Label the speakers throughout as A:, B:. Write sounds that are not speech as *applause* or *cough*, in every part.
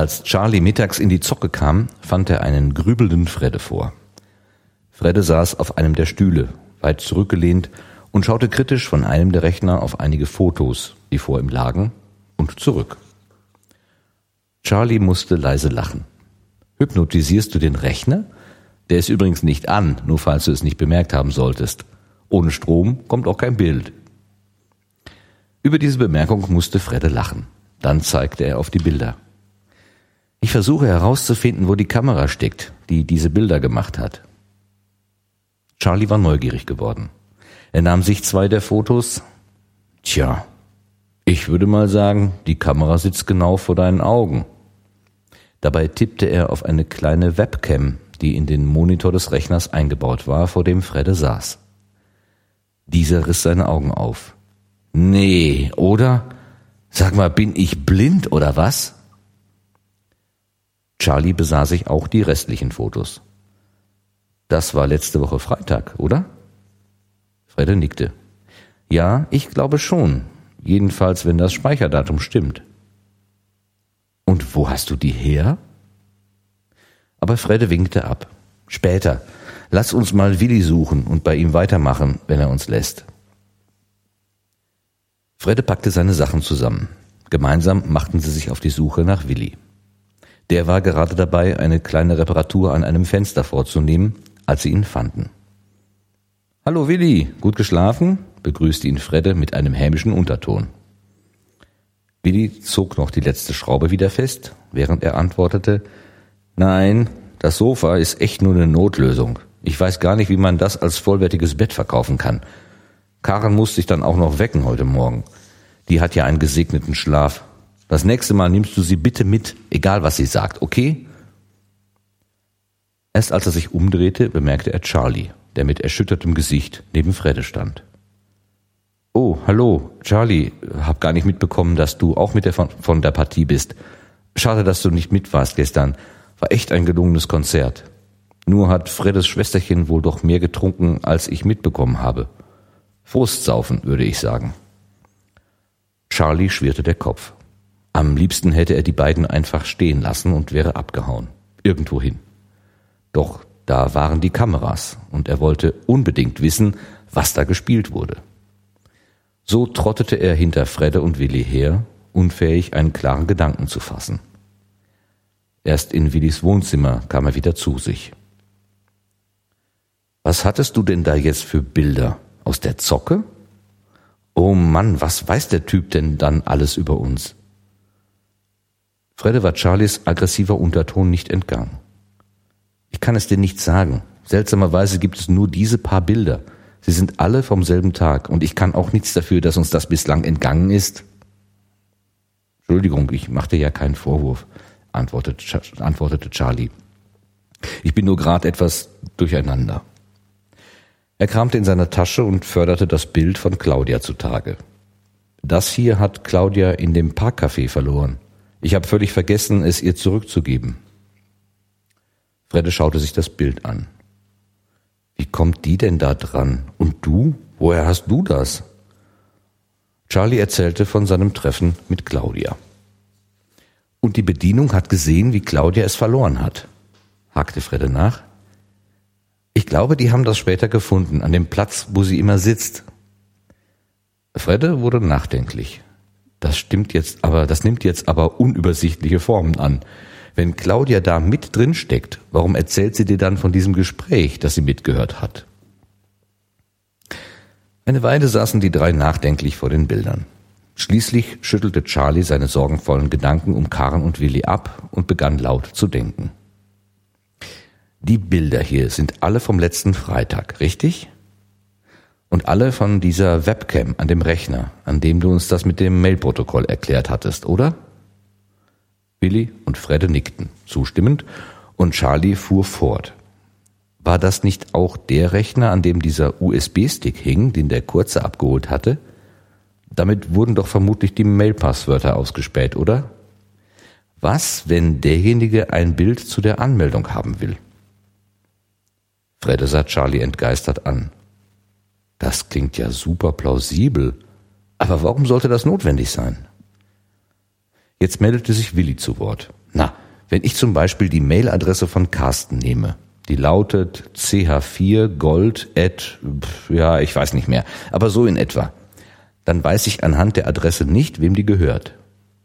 A: Als Charlie mittags in die Zocke kam, fand er einen grübelnden Fredde vor. Fredde saß auf einem der Stühle, weit zurückgelehnt und schaute kritisch von einem der Rechner auf einige Fotos, die vor ihm lagen, und zurück. Charlie musste leise lachen. Hypnotisierst du den Rechner? Der ist übrigens nicht an, nur falls du es nicht bemerkt haben solltest. Ohne Strom kommt auch kein Bild. Über diese Bemerkung musste Fredde lachen. Dann zeigte er auf die Bilder. Ich versuche herauszufinden, wo die Kamera steckt, die diese Bilder gemacht hat. Charlie war neugierig geworden. Er nahm sich zwei der Fotos. Tja, ich würde mal sagen, die Kamera sitzt genau vor deinen Augen. Dabei tippte er auf eine kleine Webcam, die in den Monitor des Rechners eingebaut war, vor dem Fredde saß. Dieser riss seine Augen auf. Nee, oder? Sag mal, bin ich blind oder was? Charlie besah sich auch die restlichen Fotos. Das war letzte Woche Freitag, oder? Fredde nickte. Ja, ich glaube schon. Jedenfalls, wenn das Speicherdatum stimmt. Und wo hast du die her? Aber Fredde winkte ab. Später. Lass uns mal Willi suchen und bei ihm weitermachen, wenn er uns lässt. Fredde packte seine Sachen zusammen. Gemeinsam machten sie sich auf die Suche nach Willi. Der war gerade dabei, eine kleine Reparatur an einem Fenster vorzunehmen, als sie ihn fanden. Hallo Willi, gut geschlafen? begrüßte ihn Fredde mit einem hämischen Unterton. Willi zog noch die letzte Schraube wieder fest, während er antwortete, Nein, das Sofa ist echt nur eine Notlösung. Ich weiß gar nicht, wie man das als vollwertiges Bett verkaufen kann. Karen muss sich dann auch noch wecken heute Morgen. Die hat ja einen gesegneten Schlaf. Das nächste Mal nimmst du sie bitte mit, egal was sie sagt, okay? Erst als er sich umdrehte, bemerkte er Charlie, der mit erschüttertem Gesicht neben Fredde stand. Oh, hallo, Charlie, hab gar nicht mitbekommen, dass du auch mit der von, von der Partie bist. Schade, dass du nicht mit warst gestern. War echt ein gelungenes Konzert. Nur hat Freddes Schwesterchen wohl doch mehr getrunken, als ich mitbekommen habe. Frustsaufen, würde ich sagen. Charlie schwirrte der Kopf. Am liebsten hätte er die beiden einfach stehen lassen und wäre abgehauen. Irgendwohin. Doch da waren die Kameras und er wollte unbedingt wissen, was da gespielt wurde. So trottete er hinter Fredde und Willi her, unfähig, einen klaren Gedanken zu fassen. Erst in Willis Wohnzimmer kam er wieder zu sich. Was hattest du denn da jetzt für Bilder? Aus der Zocke? Oh Mann, was weiß der Typ denn dann alles über uns? Fredde war Charlies aggressiver Unterton nicht entgangen. Ich kann es dir nicht sagen. Seltsamerweise gibt es nur diese paar Bilder. Sie sind alle vom selben Tag und ich kann auch nichts dafür, dass uns das bislang entgangen ist. Entschuldigung, ich machte ja keinen Vorwurf, antwortete, antwortete Charlie. Ich bin nur gerade etwas durcheinander. Er kramte in seiner Tasche und förderte das Bild von Claudia zutage. Das hier hat Claudia in dem Parkcafé verloren. Ich habe völlig vergessen, es ihr zurückzugeben. Fredde schaute sich das Bild an. Wie kommt die denn da dran? Und du? Woher hast du das? Charlie erzählte von seinem Treffen mit Claudia. Und die Bedienung hat gesehen, wie Claudia es verloren hat, hakte Fredde nach. Ich glaube, die haben das später gefunden, an dem Platz, wo sie immer sitzt. Fredde wurde nachdenklich. Das stimmt jetzt aber, das nimmt jetzt aber unübersichtliche Formen an. Wenn Claudia da mit drin steckt, warum erzählt sie dir dann von diesem Gespräch, das sie mitgehört hat? Eine Weile saßen die drei nachdenklich vor den Bildern. Schließlich schüttelte Charlie seine sorgenvollen Gedanken um Karen und Willi ab und begann laut zu denken. Die Bilder hier sind alle vom letzten Freitag, richtig? Und alle von dieser Webcam an dem Rechner, an dem du uns das mit dem Mailprotokoll erklärt hattest, oder? Billy und Fredde nickten zustimmend und Charlie fuhr fort. War das nicht auch der Rechner, an dem dieser USB-Stick hing, den der Kurze abgeholt hatte? Damit wurden doch vermutlich die Mail-Passwörter ausgespäht, oder? Was, wenn derjenige ein Bild zu der Anmeldung haben will? Fredde sah Charlie entgeistert an. Das klingt ja super plausibel. Aber warum sollte das notwendig sein? Jetzt meldete sich Willi zu Wort. Na, Wenn ich zum Beispiel die Mailadresse von Carsten nehme, die lautet ch4gold at, ja, ich weiß nicht mehr, aber so in etwa, dann weiß ich anhand der Adresse nicht, wem die gehört.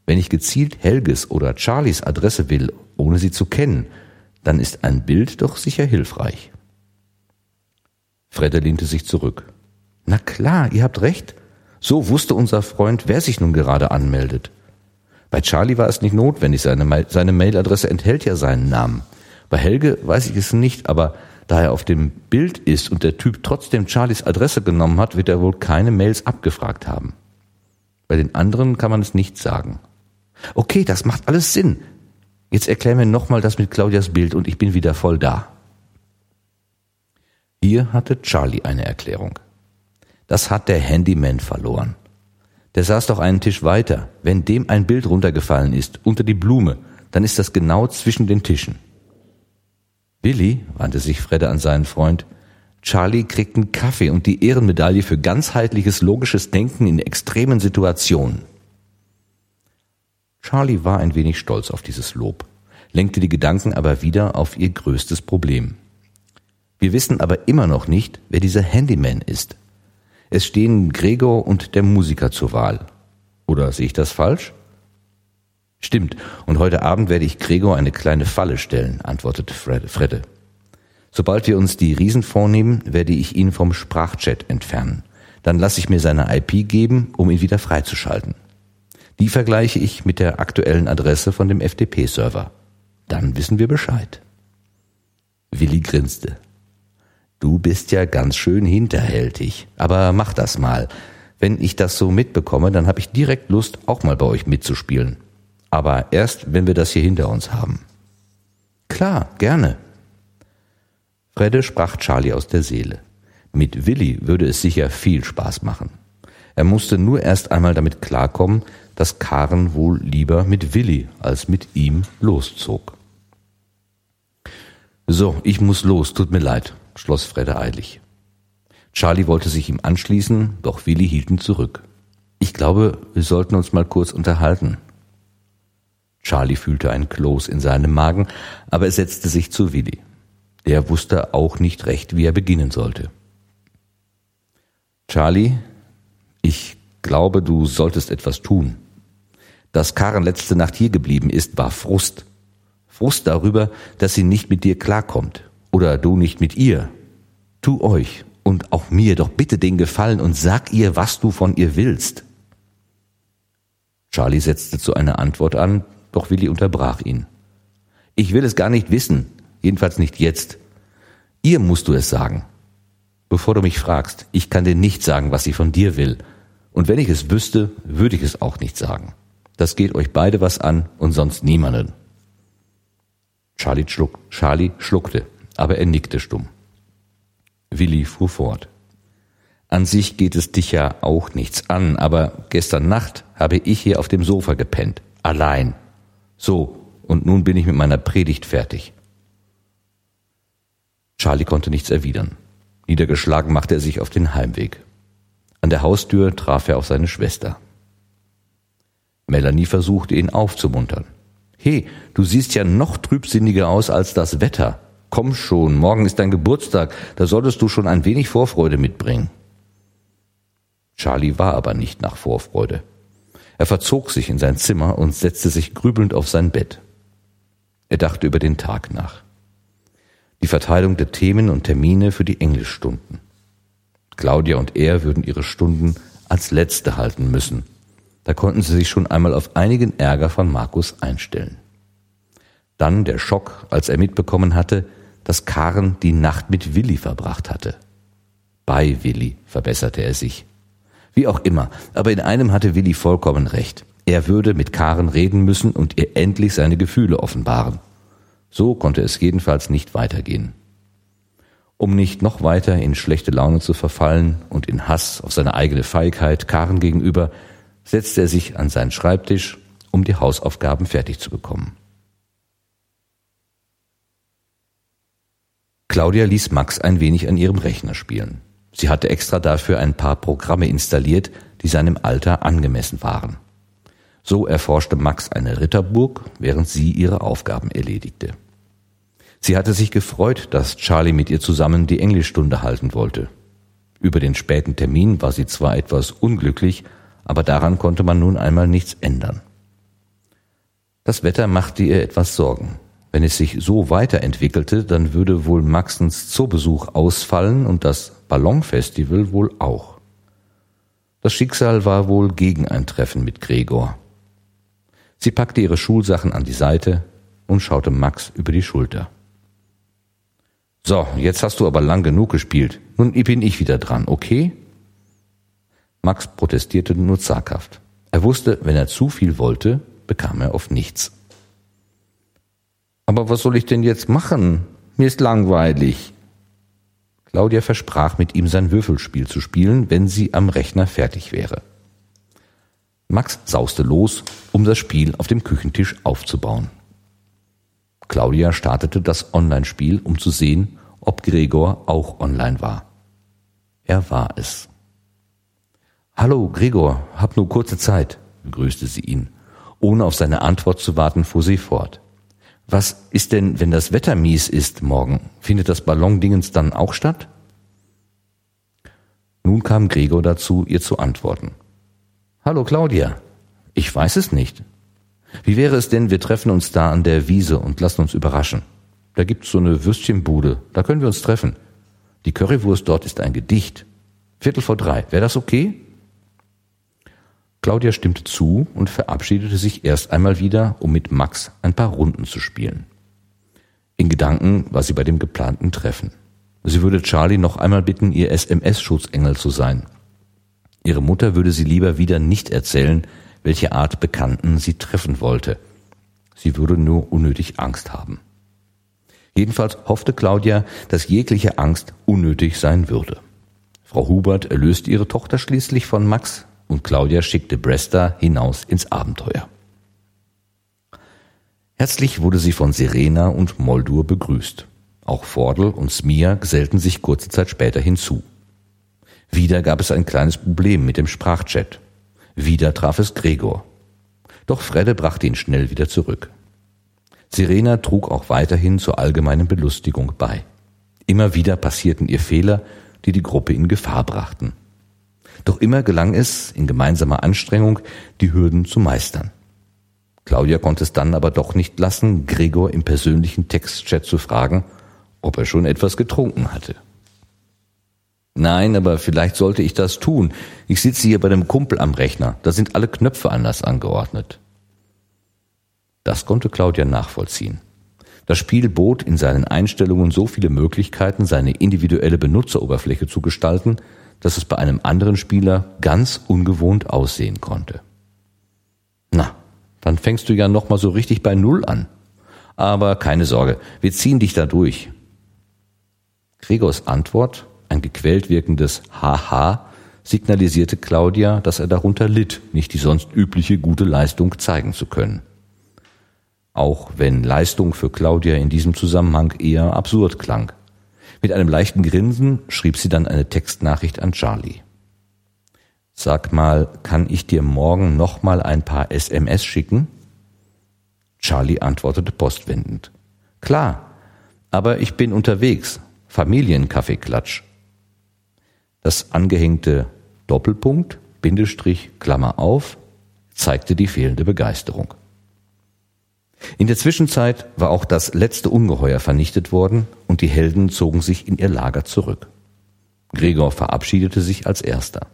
A: Wenn ich gezielt Helges oder Charlies Adresse will, ohne sie zu kennen, dann ist ein Bild doch sicher hilfreich. Fredde lehnte sich zurück. Na klar, ihr habt recht. So wusste unser Freund, wer sich nun gerade anmeldet. Bei Charlie war es nicht notwendig, seine, seine Mailadresse enthält ja seinen Namen. Bei Helge weiß ich es nicht, aber da er auf dem Bild ist und der Typ trotzdem Charlies Adresse genommen hat, wird er wohl keine Mails abgefragt haben. Bei den anderen kann man es nicht sagen. Okay, das macht alles Sinn. Jetzt erklär mir nochmal das mit Claudias Bild und ich bin wieder voll da. Hier hatte Charlie eine Erklärung. Das hat der Handyman verloren. Der saß doch einen Tisch weiter. Wenn dem ein Bild runtergefallen ist, unter die Blume, dann ist das genau zwischen den Tischen. Billy, wandte sich Fredde an seinen Freund, Charlie kriegt einen Kaffee und die Ehrenmedaille für ganzheitliches logisches Denken in extremen Situationen. Charlie war ein wenig stolz auf dieses Lob, lenkte die Gedanken aber wieder auf ihr größtes Problem. Wir wissen aber immer noch nicht, wer dieser Handyman ist. Es stehen Gregor und der Musiker zur Wahl. Oder sehe ich das falsch? Stimmt, und heute Abend werde ich Gregor eine kleine Falle stellen, antwortete Fredde. Sobald wir uns die Riesen vornehmen, werde ich ihn vom Sprachchat entfernen. Dann lasse ich mir seine IP geben, um ihn wieder freizuschalten. Die vergleiche ich mit der aktuellen Adresse von dem FTP-Server. Dann wissen wir Bescheid. Willi grinste. Du bist ja ganz schön hinterhältig. Aber mach das mal. Wenn ich das so mitbekomme, dann habe ich direkt Lust, auch mal bei euch mitzuspielen. Aber erst, wenn wir das hier hinter uns haben. Klar, gerne. Fredde sprach Charlie aus der Seele. Mit Willi würde es sicher viel Spaß machen. Er musste nur erst einmal damit klarkommen, dass Karen wohl lieber mit Willi als mit ihm loszog. So, ich muss los, tut mir leid, schloss Fredde eilig. Charlie wollte sich ihm anschließen, doch Willi hielt ihn zurück. Ich glaube, wir sollten uns mal kurz unterhalten. Charlie fühlte ein Kloß in seinem Magen, aber er setzte sich zu Willi. Der wusste auch nicht recht, wie er beginnen sollte. Charlie, ich glaube, du solltest etwas tun. Dass Karen letzte Nacht hier geblieben ist, war Frust. Frust darüber, dass sie nicht mit dir klarkommt oder du nicht mit ihr. Tu euch und auch mir doch bitte den Gefallen und sag ihr, was du von ihr willst. Charlie setzte zu einer Antwort an, doch Willi unterbrach ihn. Ich will es gar nicht wissen, jedenfalls nicht jetzt. Ihr musst du es sagen. Bevor du mich fragst, ich kann dir nicht sagen, was sie von dir will. Und wenn ich es wüsste, würde ich es auch nicht sagen. Das geht euch beide was an und sonst niemanden. Charlie, schluck, Charlie schluckte, aber er nickte stumm. Willi fuhr fort. An sich geht es dich ja auch nichts an, aber gestern Nacht habe ich hier auf dem Sofa gepennt. Allein. So, und nun bin ich mit meiner Predigt fertig. Charlie konnte nichts erwidern. Niedergeschlagen machte er sich auf den Heimweg. An der Haustür traf er auf seine Schwester. Melanie versuchte ihn aufzumuntern. He, du siehst ja noch trübsinniger aus als das Wetter. Komm schon, morgen ist dein Geburtstag, da solltest du schon ein wenig Vorfreude mitbringen. Charlie war aber nicht nach Vorfreude. Er verzog sich in sein Zimmer und setzte sich grübelnd auf sein Bett. Er dachte über den Tag nach. Die Verteilung der Themen und Termine für die Englischstunden. Claudia und er würden ihre Stunden als letzte halten müssen da konnten sie sich schon einmal auf einigen Ärger von Markus einstellen. Dann der Schock, als er mitbekommen hatte, dass Karen die Nacht mit Willi verbracht hatte. Bei Willi, verbesserte er sich. Wie auch immer, aber in einem hatte Willi vollkommen recht. Er würde mit Karen reden müssen und ihr endlich seine Gefühle offenbaren. So konnte es jedenfalls nicht weitergehen. Um nicht noch weiter in schlechte Laune zu verfallen und in Hass auf seine eigene Feigheit Karen gegenüber, setzte er sich an seinen Schreibtisch, um die Hausaufgaben fertig zu bekommen. Claudia ließ Max ein wenig an ihrem Rechner spielen. Sie hatte extra dafür ein paar Programme installiert, die seinem Alter angemessen waren. So erforschte Max eine Ritterburg, während sie ihre Aufgaben erledigte. Sie hatte sich gefreut, dass Charlie mit ihr zusammen die Englischstunde halten wollte. Über den späten Termin war sie zwar etwas unglücklich, aber daran konnte man nun einmal nichts ändern. Das Wetter machte ihr etwas Sorgen. Wenn es sich so weiterentwickelte, dann würde wohl Maxens Zoobesuch ausfallen und das Ballonfestival wohl auch. Das Schicksal war wohl gegen ein Treffen mit Gregor. Sie packte ihre Schulsachen an die Seite und schaute Max über die Schulter. So, jetzt hast du aber lang genug gespielt. Nun bin ich wieder dran, okay? Max protestierte nur zaghaft. Er wusste, wenn er zu viel wollte, bekam er oft nichts. Aber was soll ich denn jetzt machen? Mir ist langweilig. Claudia versprach, mit ihm sein Würfelspiel zu spielen, wenn sie am Rechner fertig wäre. Max sauste los, um das Spiel auf dem Küchentisch aufzubauen. Claudia startete das Online-Spiel, um zu sehen, ob Gregor auch online war. Er war es. Hallo, Gregor, hab nur kurze Zeit, begrüßte sie ihn. Ohne auf seine Antwort zu warten, fuhr sie fort. Was ist denn, wenn das Wetter mies ist morgen? Findet das Ballondingens dann auch statt? Nun kam Gregor dazu, ihr zu antworten. Hallo Claudia. Ich weiß es nicht. Wie wäre es denn, wir treffen uns da an der Wiese und lassen uns überraschen. Da gibt's so eine Würstchenbude, da können wir uns treffen. Die Currywurst dort ist ein Gedicht. Viertel vor drei. Wäre das okay? Claudia stimmte zu und verabschiedete sich erst einmal wieder, um mit Max ein paar Runden zu spielen. In Gedanken war sie bei dem geplanten Treffen. Sie würde Charlie noch einmal bitten, ihr SMS-Schutzengel zu sein. Ihre Mutter würde sie lieber wieder nicht erzählen, welche Art Bekannten sie treffen wollte. Sie würde nur unnötig Angst haben. Jedenfalls hoffte Claudia, dass jegliche Angst unnötig sein würde. Frau Hubert erlöste ihre Tochter schließlich von Max, und Claudia schickte Bresta hinaus ins Abenteuer. Herzlich wurde sie von Serena und Moldur begrüßt. Auch Vordel und Smia gesellten sich kurze Zeit später hinzu. Wieder gab es ein kleines Problem mit dem Sprachchat. Wieder traf es Gregor. Doch Fredde brachte ihn schnell wieder zurück. Serena trug auch weiterhin zur allgemeinen Belustigung bei. Immer wieder passierten ihr Fehler, die die Gruppe in Gefahr brachten. Doch immer gelang es, in gemeinsamer Anstrengung die Hürden zu meistern. Claudia konnte es dann aber doch nicht lassen, Gregor im persönlichen Textchat zu fragen, ob er schon etwas getrunken hatte. Nein, aber vielleicht sollte ich das tun. Ich sitze hier bei dem Kumpel am Rechner. Da sind alle Knöpfe anders angeordnet. Das konnte Claudia nachvollziehen. Das Spiel bot in seinen Einstellungen so viele Möglichkeiten, seine individuelle Benutzeroberfläche zu gestalten, dass es bei einem anderen Spieler ganz ungewohnt aussehen konnte. Na, dann fängst du ja noch mal so richtig bei Null an. Aber keine Sorge, wir ziehen dich da durch. Gregors Antwort, ein gequält wirkendes Haha, signalisierte Claudia, dass er darunter litt, nicht die sonst übliche gute Leistung zeigen zu können. Auch wenn Leistung für Claudia in diesem Zusammenhang eher absurd klang. Mit einem leichten Grinsen schrieb sie dann eine Textnachricht an Charlie. Sag mal, kann ich dir morgen noch mal ein paar SMS schicken? Charlie antwortete postwendend. Klar, aber ich bin unterwegs. Familienkaffeeklatsch. Das angehängte Doppelpunkt, Bindestrich, Klammer auf, zeigte die fehlende Begeisterung. In der Zwischenzeit war auch das letzte Ungeheuer vernichtet worden und die Helden zogen sich in ihr Lager zurück. Gregor verabschiedete sich als erster.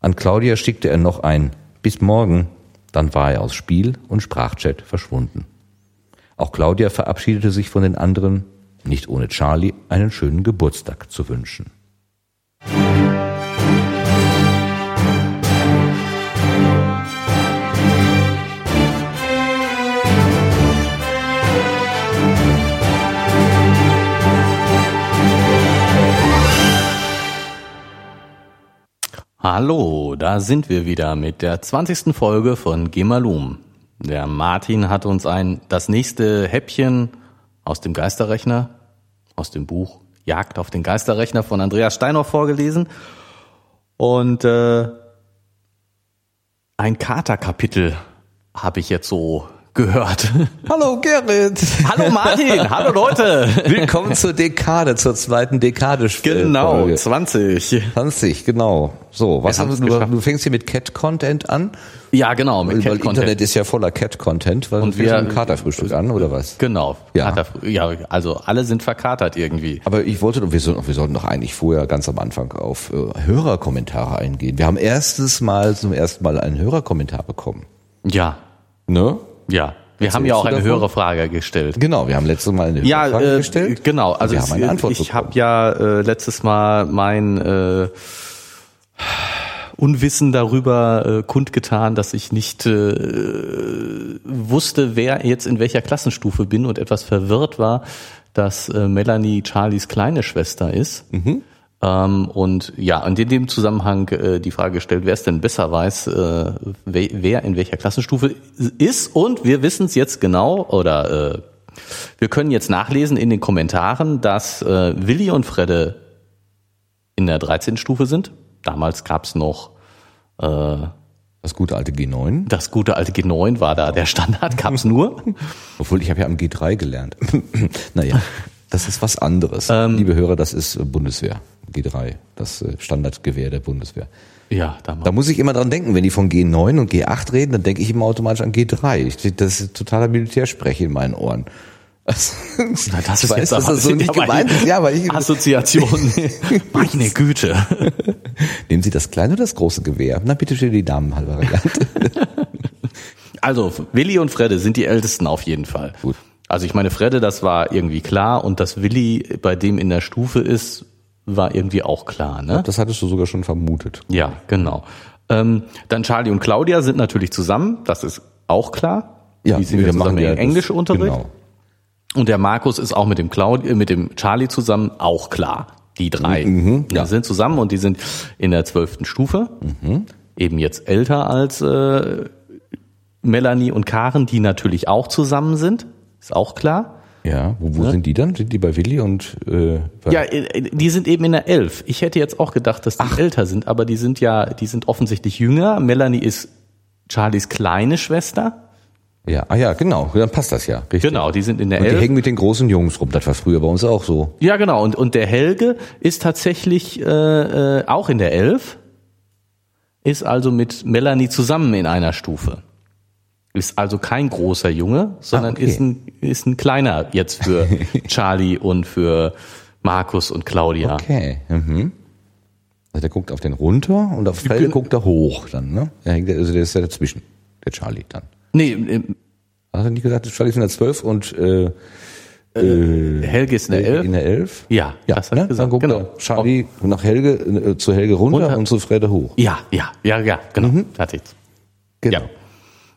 A: An Claudia schickte er noch ein Bis morgen, dann war er aus Spiel und Sprachchat verschwunden. Auch Claudia verabschiedete sich von den anderen, nicht ohne Charlie einen schönen Geburtstag zu wünschen.
B: Hallo, da sind wir wieder mit der 20. Folge von Gemalum. Der Martin hat uns ein das nächste Häppchen aus dem Geisterrechner, aus dem Buch Jagd auf den Geisterrechner von Andreas Steinhoff vorgelesen. Und äh, ein Katerkapitel, habe ich jetzt so gehört. *laughs*
A: Hallo Gerrit.
B: Hallo Martin, hallo Leute.
A: Willkommen zur Dekade, zur zweiten Dekade.
B: Genau,
A: Folge.
B: 20.
A: 20, genau. So, was haben du, du fängst hier mit Cat-Content an?
B: Ja, genau, mit
A: weil
B: Cat Content.
A: Internet ist ja voller Cat-Content, weil
B: Und
A: wir ein Katerfrühstück an, oder was?
B: Genau.
A: Ja.
B: Ja, also alle sind verkatert irgendwie.
A: Aber ich wollte, wir sollten, wir sollten doch eigentlich vorher ganz am Anfang auf äh, Hörerkommentare eingehen. Wir haben erstes Mal zum ersten Mal einen Hörerkommentar bekommen.
B: Ja,
A: Ne?
B: Ja. Wir haben ja auch eine
A: davon?
B: höhere Frage gestellt.
A: Genau, wir haben letztes Mal eine
B: Ja,
A: Hörerfrage
B: äh,
A: gestellt.
B: genau. Also
A: wir haben eine Antwort
B: ich habe ja äh, letztes Mal mein äh, Unwissen darüber äh, kundgetan, dass ich nicht äh, wusste, wer jetzt in welcher Klassenstufe bin und etwas verwirrt war, dass äh, Melanie Charlies kleine Schwester ist. Ähm, und ja, und in dem Zusammenhang äh, die Frage gestellt, wer es denn besser weiß, äh, wer, wer in welcher Klassenstufe ist. Und wir wissen es jetzt genau oder äh, wir können jetzt nachlesen in den Kommentaren, dass äh, Willi und Fredde in der 13. Stufe sind. Damals gab's noch äh,
A: Das gute alte G9.
B: das gute alte G9 war da der Standard, gab's nur. *laughs*
A: Obwohl, ich habe ja am G3 gelernt. *clears throat* naja, das ist was anderes.
B: Ähm,
A: Liebe Hörer, das ist Bundeswehr. G3, das äh, Standardgewehr der Bundeswehr.
B: Ja, damals.
A: Da muss ich immer dran denken, wenn die von G9 und G8 reden, dann denke ich immer automatisch an G3. Ich, das ist totaler Militärsprech in meinen Ohren. *laughs* Das,
B: Na, das
A: ich
B: ist
A: weiß,
B: jetzt
A: dass das so nicht *laughs* gemeint ist. Ja, aber ich,
B: Assoziation. *laughs* Meine Güte.
A: nehmen Sie das kleine oder das große Gewehr? Na, bitte schön die Damenvariante.
B: Also, Willi und Fredde sind die Ältesten auf jeden Fall.
A: Gut.
B: Also ich meine, Fredde, das war irgendwie klar und dass Willi bei dem in der Stufe ist, war irgendwie auch klar, ne?
A: Das hattest du sogar schon vermutet.
B: Ja, genau. Ähm, dann Charlie und Claudia sind natürlich zusammen, das ist auch klar. die sind ja zusammen
A: ja
B: im Englischunterricht.
A: Genau.
B: Und der Markus ist auch mit dem Claudi äh, mit dem Charlie zusammen, auch klar. Die drei
A: Mhm,
B: die sind zusammen und die sind in der zwölften Stufe.
A: Mhm.
B: Eben jetzt älter als äh, Melanie und Karen, die natürlich auch zusammen sind. Ist auch klar.
A: Ja, wo, wo sind die dann? Sind die bei Willi und äh,
B: Ja, äh, die sind eben in der Elf. Ich hätte jetzt auch gedacht, dass die älter sind, aber die sind ja, die sind offensichtlich jünger. Melanie ist Charlies kleine Schwester.
A: ja, ah ja, genau, dann passt das ja. Richtig.
B: Genau, die sind in der
A: Und die
B: Elf.
A: hängen mit den großen Jungs rum. Das war früher bei uns auch so.
B: Ja, genau. Und, und der Helge ist tatsächlich äh, äh, auch in der Elf, ist also mit Melanie zusammen in einer Stufe. Ist also kein großer Junge, sondern
A: Ah, okay.
B: ist, ein, ist ein kleiner jetzt für *laughs* Charlie und für Markus und Claudia.
A: Okay. Mhm. Also der guckt auf den runter und auf Felde guckt er hoch dann, ne? Der hängt, also der ist ja dazwischen, der Charlie dann.
B: Nee,
A: Hast du nicht gesagt, Charlie ist in der 12 und äh,
B: Helge ist in der Elf.
A: in der 11?
B: Ja,
A: Ja,
B: das
A: ne? Dann guckt
B: Genau.
A: Charlie nach Helge, äh, zu Helge runter,
B: Runter.
A: und zu Fredde hoch.
B: Ja, ja, ja, ja, genau.
A: Mhm.
B: Fertig.
A: Genau.
B: Ja.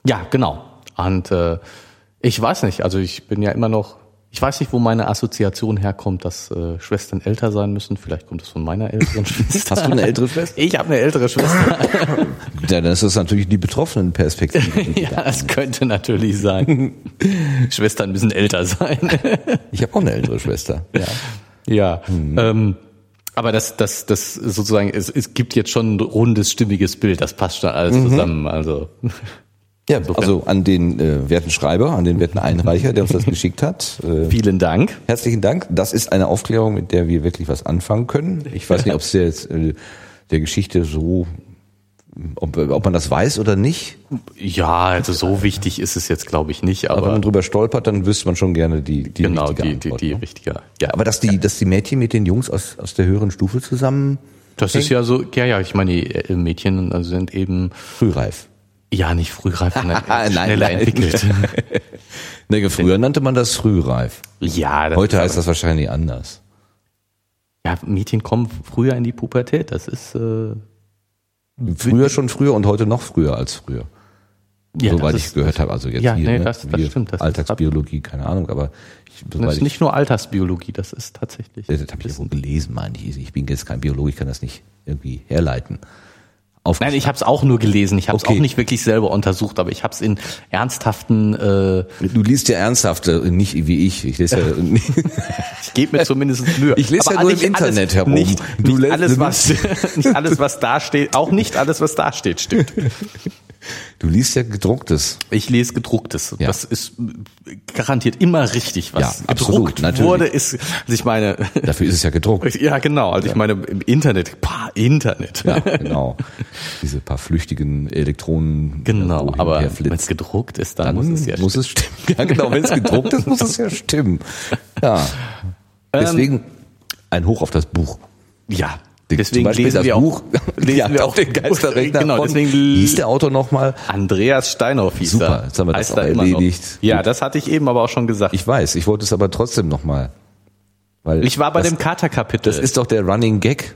B: Ja, genau. Und äh, ich weiß nicht, also ich bin ja immer noch, ich weiß nicht, wo meine Assoziation herkommt, dass äh, Schwestern älter sein müssen. Vielleicht kommt es von meiner älteren *laughs* Schwester.
A: Hast du eine ältere Schwester?
B: Ich habe eine ältere Schwester. *laughs*
A: Ja, dann ist das natürlich die betroffenen Perspektive. *laughs*
B: ja, das könnte natürlich sein. Schwestern müssen älter sein.
A: Ich habe auch eine ältere Schwester. Ja.
B: ja. Ähm, aber das, das, das sozusagen, es, es gibt jetzt schon ein rundes, stimmiges Bild. Das passt schon alles zusammen. Also
A: Ja, also an den äh, werten Schreiber, an den werten Einreicher, der uns das *laughs* geschickt hat. Äh,
B: vielen Dank.
A: herzlichen Dank. Das ist eine Aufklärung, mit der wir wirklich was anfangen können. Ich weiß nicht, ob es der, äh, der Geschichte so, ob, ob man das weiß oder nicht.
B: Ja, also so wichtig ist es jetzt, glaube ich, nicht.
A: Aber wenn
B: Aber
A: man drüber stolpert, dann wüsste man schon gerne die, die
B: genau,
A: richtige
B: die, die,
A: Antwort.
B: die
A: ne?
B: richtige. Ja,
A: Aber dass die, dass die Mädchen mit den Jungs aus, aus der höheren Stufe zusammen
B: das ist ja so, ja, ja, ich meine, die äh, Mädchen sind eben,
A: frühreif.
B: Ja, nicht frühreif, sondern *laughs*
A: Nein,
B: schneller
A: nein.
B: entwickelt. *laughs*
A: Ne, früher nannte man das frühreif.
B: ja, das
A: Heute
B: ist
A: heißt das wahrscheinlich anders.
B: Ja, Mädchen kommen früher in die Pubertät. Das ist, äh,
A: Früher schon früher und heute noch früher als früher.
B: ja,
A: soweit
B: das
A: ich
B: ist,
A: gehört habe. Also jetzt
B: Ja,
A: hier,
B: nee,
A: ne?
B: das- das
A: Wir-
B: stimmt, das ist
A: Alltagsbiologie, keine Ahnung, aber ich,
B: Das ist
A: ich,
B: nicht nur Altersbiologie, das ist tatsächlich.
A: das habe ich irgendwo gelesen, meine ich. Ich bin jetzt kein Biologe, ich kann das nicht irgendwie herleiten. Auf
B: Nein, ich habe es auch nur gelesen. Ich habe es
A: Okay.
B: auch nicht wirklich selber untersucht, aber ich habe es in ernsthaften. Äh,
A: du liest ja ernsthaft, äh, nicht wie ich. Ich lese ja, *laughs*
B: ich gebe mir zumindest Mühe.
A: Ich lese ja
B: Aber
A: nur im Internet
B: alles,
A: herum.
B: Nicht,
A: Du
B: nicht alles, was *laughs* nicht alles, was da steht, auch nicht alles, was da steht, stimmt. *laughs*
A: Du liest ja gedrucktes.
B: Ich lese gedrucktes.
A: Ja.
B: Das ist garantiert immer richtig, was
A: Ja, absolut,
B: gedruckt
A: natürlich.
B: wurde, ist, also ich meine, *laughs*
A: Dafür ist es ja gedruckt.
B: ja genau, also ich meine im Internet, pah, Internet.
A: Ja, *laughs* genau. Diese paar flüchtigen Elektronen.
B: Genau,
A: hin und
B: aber wenn es gedruckt ist, dann,
A: dann
B: muss es ja
A: muss es stimmen. Ja, genau, wenn es *laughs* gedruckt ist, muss es ja stimmen. Ja.
B: Ähm,
A: Deswegen ein Hoch auf das Buch.
B: Ja, deswegen
A: Beispiel
B: lesen
A: das
B: wir
A: Buch
B: auch, *laughs* lesen *laughs*
A: Jagd
B: wir auch
A: den Geisterrechner. *laughs*
B: Genau,
A: von,
B: deswegen
A: hieß der Autor nochmal?
B: Andreas Steinhoff hieß
A: Super,
B: er.
A: jetzt haben wir das auch
B: er
A: erledigt.
B: Ja, das hatte ich eben aber auch schon gesagt. Ich,
A: Ich weiß, ich wollte es aber trotzdem nochmal. Weil
B: war bei
A: das,
B: dem Kater-Kapitel.
A: Das ist doch der Running Gag.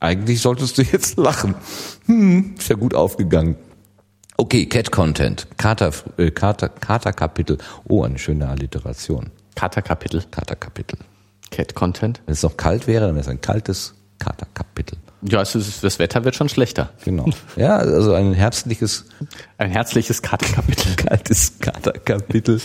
A: Eigentlich solltest du jetzt lachen. Hm, ist ja gut aufgegangen. Okay, Cat Content. Kater, äh, Kater, Kater-Kapitel. Oh, eine schöne Alliteration.
B: Kater-Kapitel.
A: Kater-Kapitel.
B: Cat-Content.
A: Wenn es noch kalt wäre, dann wäre es ein kaltes Kater-Kapitel.
B: Ja, es ist, das Wetter wird schon schlechter.
A: Genau. Ja, also ein herzliches,
B: Ein herzliches Kater-Kapitel. *laughs*
A: kaltes Kater-Kapitel.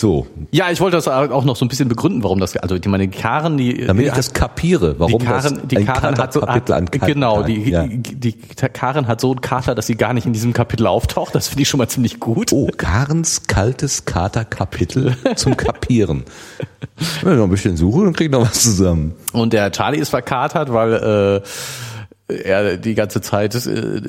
A: So,
B: Ja, ich wollte das auch noch so ein bisschen begründen, warum das, also ich meine, die Karen, die,
A: damit ich das kapiere, warum
B: die Karen,
A: das
B: die
A: ein
B: Karen hat so, hat, genau, die,
A: ja.
B: die, die Karen hat so einen Kater, dass sie gar nicht in diesem Kapitel auftaucht. Das finde ich schon mal ziemlich gut.
A: Oh, Karens kaltes Kater-Kapitel zum Kapieren. *laughs* Wenn wir noch ein bisschen suchen, dann kriegen wir noch was zusammen.
B: Und der Charlie ist verkatert, weil äh, er die ganze Zeit äh,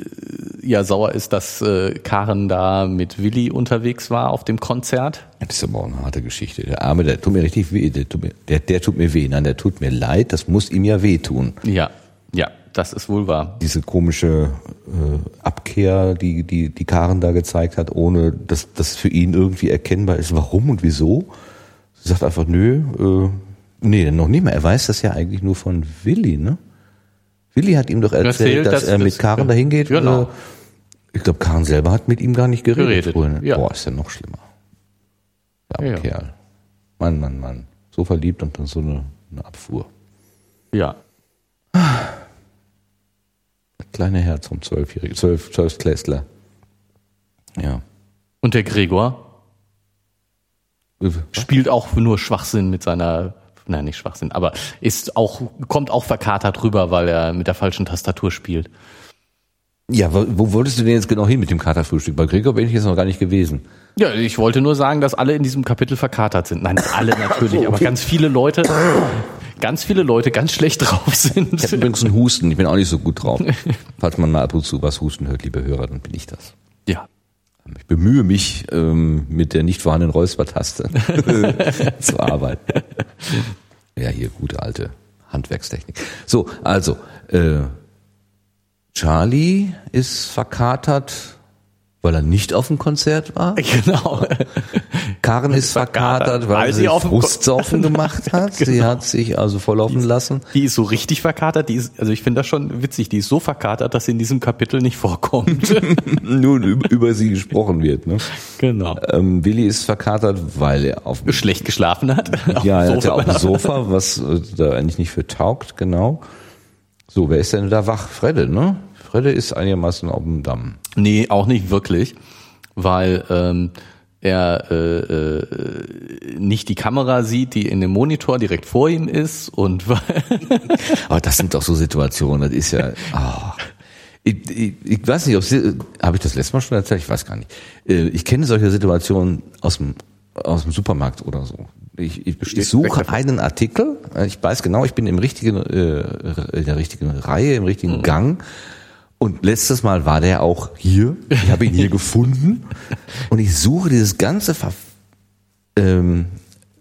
B: ja sauer ist, dass äh, Karen da mit Willi unterwegs war auf dem Konzert.
A: Das ist aber auch eine harte Geschichte. Der Arme, der tut mir richtig weh. Der tut mir, der, der tut mir weh. Nein, der tut mir leid. Das muss ihm ja wehtun.
B: Ja, ja, das ist wohl wahr.
A: Diese komische äh, Abkehr, die, die, die Karen da gezeigt hat, ohne dass das für ihn irgendwie erkennbar ist, warum und wieso. Sie sagt einfach, nö, äh, nee, noch nicht mal. Er weiß das ja eigentlich nur von Willi, ne? Willi hat ihm doch erzählt,
B: Erzählt,
A: dass,
B: dass-
A: er mit Karen dahin geht.
B: Genau.
A: Äh, Ich glaube, Karen selber hat mit ihm gar nicht geredet.
B: Geredet,
A: ne?
B: ja.
A: Boah, ist ja noch schlimmer. Der arme
B: Ja.
A: Kerl. Mann, Mann, Mann. So verliebt und dann so eine, eine Abfuhr.
B: Ja.
A: Das kleine Herz vom Zwölfjährigen, Zwölf, Zwölftklässler. Ja.
B: Und der Gregor spielt auch nur Schwachsinn mit seiner, nein, nicht Schwachsinn, aber ist auch, kommt auch verkatert rüber, weil er mit der falschen Tastatur spielt.
A: Ja, wo, wo wolltest du denn jetzt genau hin mit dem Katerfrühstück? Bei Gregor bin ich jetzt noch gar nicht gewesen.
B: Ja, ich wollte nur sagen, dass alle in diesem Kapitel verkatert sind. Nein, nicht alle *laughs* natürlich, aber ganz viele Leute, ganz viele Leute ganz schlecht drauf
A: Ich habe
B: sind.
A: übrigens einen Husten. Ich bin auch nicht so gut drauf. Falls man mal ab und zu was husten hört, liebe Hörer, dann bin ich das.
B: Ja.
A: Ich bemühe mich, ähm, mit der nicht vorhandenen Räuspertaste *laughs* *laughs* zu arbeiten. Ja, hier gute alte Handwerkstechnik. So, also, äh, Charlie ist verkatert, weil er nicht auf dem Konzert war. *laughs*
B: Genau.
A: Karen ist verkatert, weil,
B: weil
A: sie
B: sie
A: Frustsaufen *laughs* gemacht hat. Sie
B: Genau.
A: hat sich also volllaufen lassen.
B: Die ist so richtig verkatert, die ist, also ich finde das schon witzig, die ist so verkatert, dass sie in diesem Kapitel nicht vorkommt. *laughs*
A: Nun über, sie gesprochen wird. Ne?
B: genau.
A: Ähm, Willi ist verkatert, weil er auf dem
B: Schlecht geschlafen hat.
A: Ja, er hat ja auf dem Sofa, was äh, da eigentlich nicht für taugt, genau. So, wer ist denn da wach? Fredde, ne? Fredde ist einigermaßen auf dem Damm.
B: Nee, auch nicht wirklich, weil ähm, er äh, äh, nicht die Kamera sieht, die in dem Monitor direkt vor ihm ist und weil *laughs*
A: Aber das sind doch so Situationen, das ist ja. ah. Ich, ich, ich weiß nicht, ob Sie, habe ich das letzte Mal schon erzählt? Ich weiß gar nicht. Äh, Ich kenne solche Situationen aus dem, aus dem Supermarkt oder so. Ich, ich, ich suche einen Artikel, äh, ich weiß genau, ich bin im richtigen, äh, in der richtigen Reihe, im richtigen Gang. Und letztes Mal war der auch hier. Ich habe ihn hier *laughs* gefunden. Und ich suche dieses ganze ver, ähm,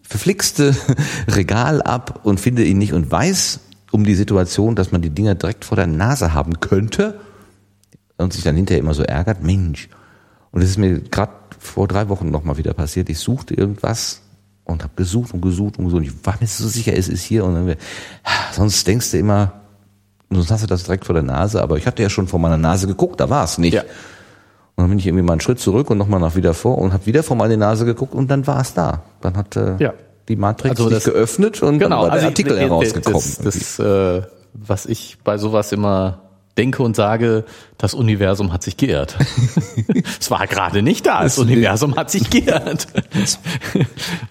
A: verflixte *laughs* Regal ab und finde ihn nicht und weiß um die Situation, dass man die Dinger direkt vor der Nase haben könnte und sich dann hinterher immer so ärgert, Mensch. Und es ist mir gerade vor drei Wochen nochmal wieder passiert. Ich suchte irgendwas und habe gesucht und gesucht und gesucht. Und ich war mir so sicher, es ist hier. Und dann, sonst denkst du immer, sonst hast du das direkt vor der Nase. Aber ich hatte ja schon vor meiner Nase geguckt, da war es nicht.
B: Ja.
A: Und dann bin ich irgendwie mal einen Schritt zurück und nochmal nach wieder vor und habe wieder vor meine Nase geguckt und dann war es da. Dann hat äh,
B: Ja.
A: die Matrix
B: Also das-
A: geöffnet und
B: genau,
A: dann war der
B: also
A: Artikel
B: ich-
A: herausgekommen.
B: Das, das äh, was ich bei sowas immer denke und sage, das Universum hat sich geirrt. *laughs* es war gerade nicht da, das Universum hat sich geirrt.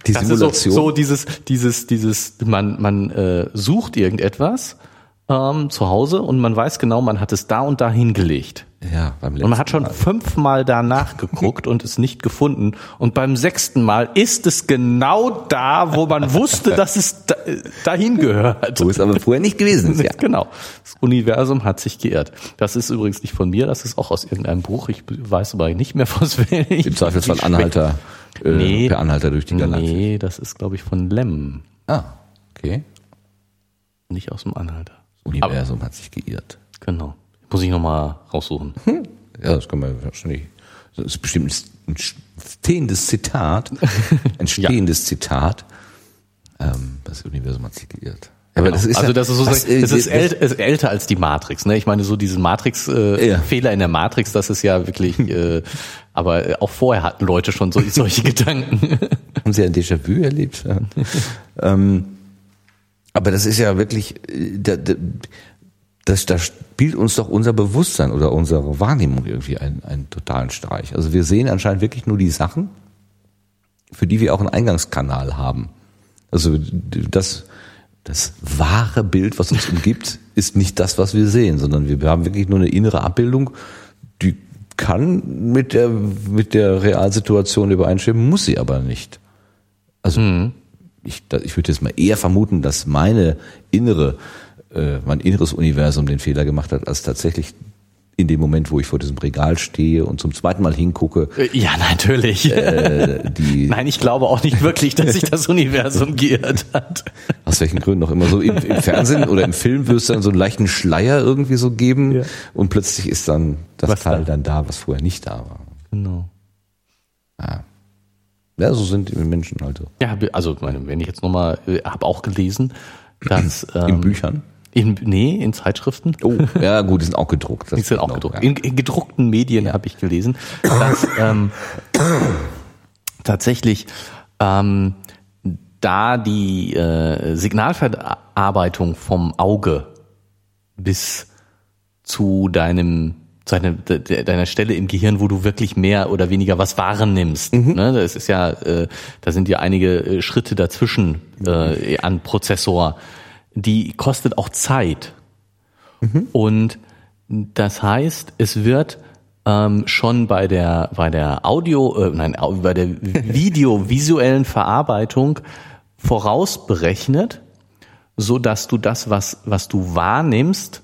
A: die
B: Das ist
A: Simulation.
B: So, so dieses, dieses, dieses, man, man äh, sucht irgendetwas ähm, zu Hause und man weiß genau, man hat es da und da hingelegt.
A: Ja, beim letzten
B: Und man hat schon
A: Mal.
B: fünfmal danach geguckt und es nicht gefunden. Und beim sechsten Mal ist es genau da, wo man *laughs* wusste, dass es da, dahin gehört.
A: Wo es aber vorher nicht gewesen ist, ja. *laughs*
B: Genau. Das Universum hat sich geirrt. Das ist übrigens nicht von mir, das ist auch aus irgendeinem Buch. Ich weiß aber nicht mehr, *laughs* was will ich.
A: Im Zweifelsfall Anhalter, äh,
B: Nee.
A: per Anhalter durch die Galaxis.
B: Nee, das ist, glaube ich, von Lem.
A: Ah, okay.
B: Nicht aus dem Anhalter.
A: Das Universum hat sich geirrt.
B: Genau. Muss ich nochmal raussuchen. *laughs*
A: Ja, das kann man wahrscheinlich. Das ist bestimmt ein stehendes Zitat. *laughs* Ein stehendes Zitat. Ähm, das Universum hat sich geirrt. Aber das ist
B: also
A: ja-
B: das ist so,
A: was,
B: das,
A: äh,
B: ist,
A: das-
B: ält, ist älter als die Matrix. Ne? Ich meine so diesen Matrix-Fehler äh,
A: Ja.
B: In der Matrix, das ist ja wirklich. Äh, aber äh, auch vorher hatten Leute schon so, solche *laughs* Gedanken.
A: Haben Sie ein Déjà-vu erlebt? Ja. ähm, aber das ist ja wirklich, äh, da, da, da spielt uns doch unser Bewusstsein oder unsere Wahrnehmung irgendwie einen, einen totalen Streich. Also wir sehen anscheinend wirklich nur die Sachen, für die wir auch einen Eingangskanal haben. Also das, das wahre Bild, was uns umgibt, ist nicht das, was wir sehen, sondern wir haben wirklich nur eine innere Abbildung, die kann mit der, mit der Realsituation übereinstimmen, muss sie aber nicht. Also ich, ich würde jetzt mal eher vermuten, dass meine innere, äh, mein inneres Universum den Fehler gemacht hat, als tatsächlich in dem Moment, wo ich vor diesem Regal stehe und zum zweiten Mal hingucke,
B: Äh, ja, natürlich.
A: äh, die *laughs*
B: Nein, ich glaube auch nicht wirklich, dass sich das Universum geirrt hat.
A: aus welchen Gründen auch immer so im, im Fernsehen oder im Film wirst du dann so einen leichten Schleier irgendwie so geben
B: Ja.
A: und plötzlich ist dann das
B: Was
A: Teil
B: da?
A: dann da, was vorher nicht da war.
B: Genau.
A: Ja, so sind die Menschen halt so.
B: Ja, also meine, wenn ich jetzt nochmal, äh, habe auch gelesen, dass *clears throat* ähm,
A: In Büchern.
B: in, nee, in Zeitschriften.
A: Oh, ja gut, die sind auch gedruckt.
B: Die sind auch gedruckt.
A: Ja.
B: In, in gedruckten Medien habe ich gelesen, dass *clears throat* ähm, tatsächlich ähm, da die äh, Signalverarbeitung vom Auge bis zu deinem zu einer, de, de- deiner Stelle im Gehirn, wo du wirklich mehr oder weniger was wahrnimmst. Ne? Das ist ja, äh, da sind ja einige äh, Schritte dazwischen äh, an Prozessor. Die kostet auch Zeit. Und das heißt, es wird ähm, schon bei der bei der Audio, äh, nein, bei der *laughs* Video-visuellen Verarbeitung vorausberechnet, so dass du das, was was du wahrnimmst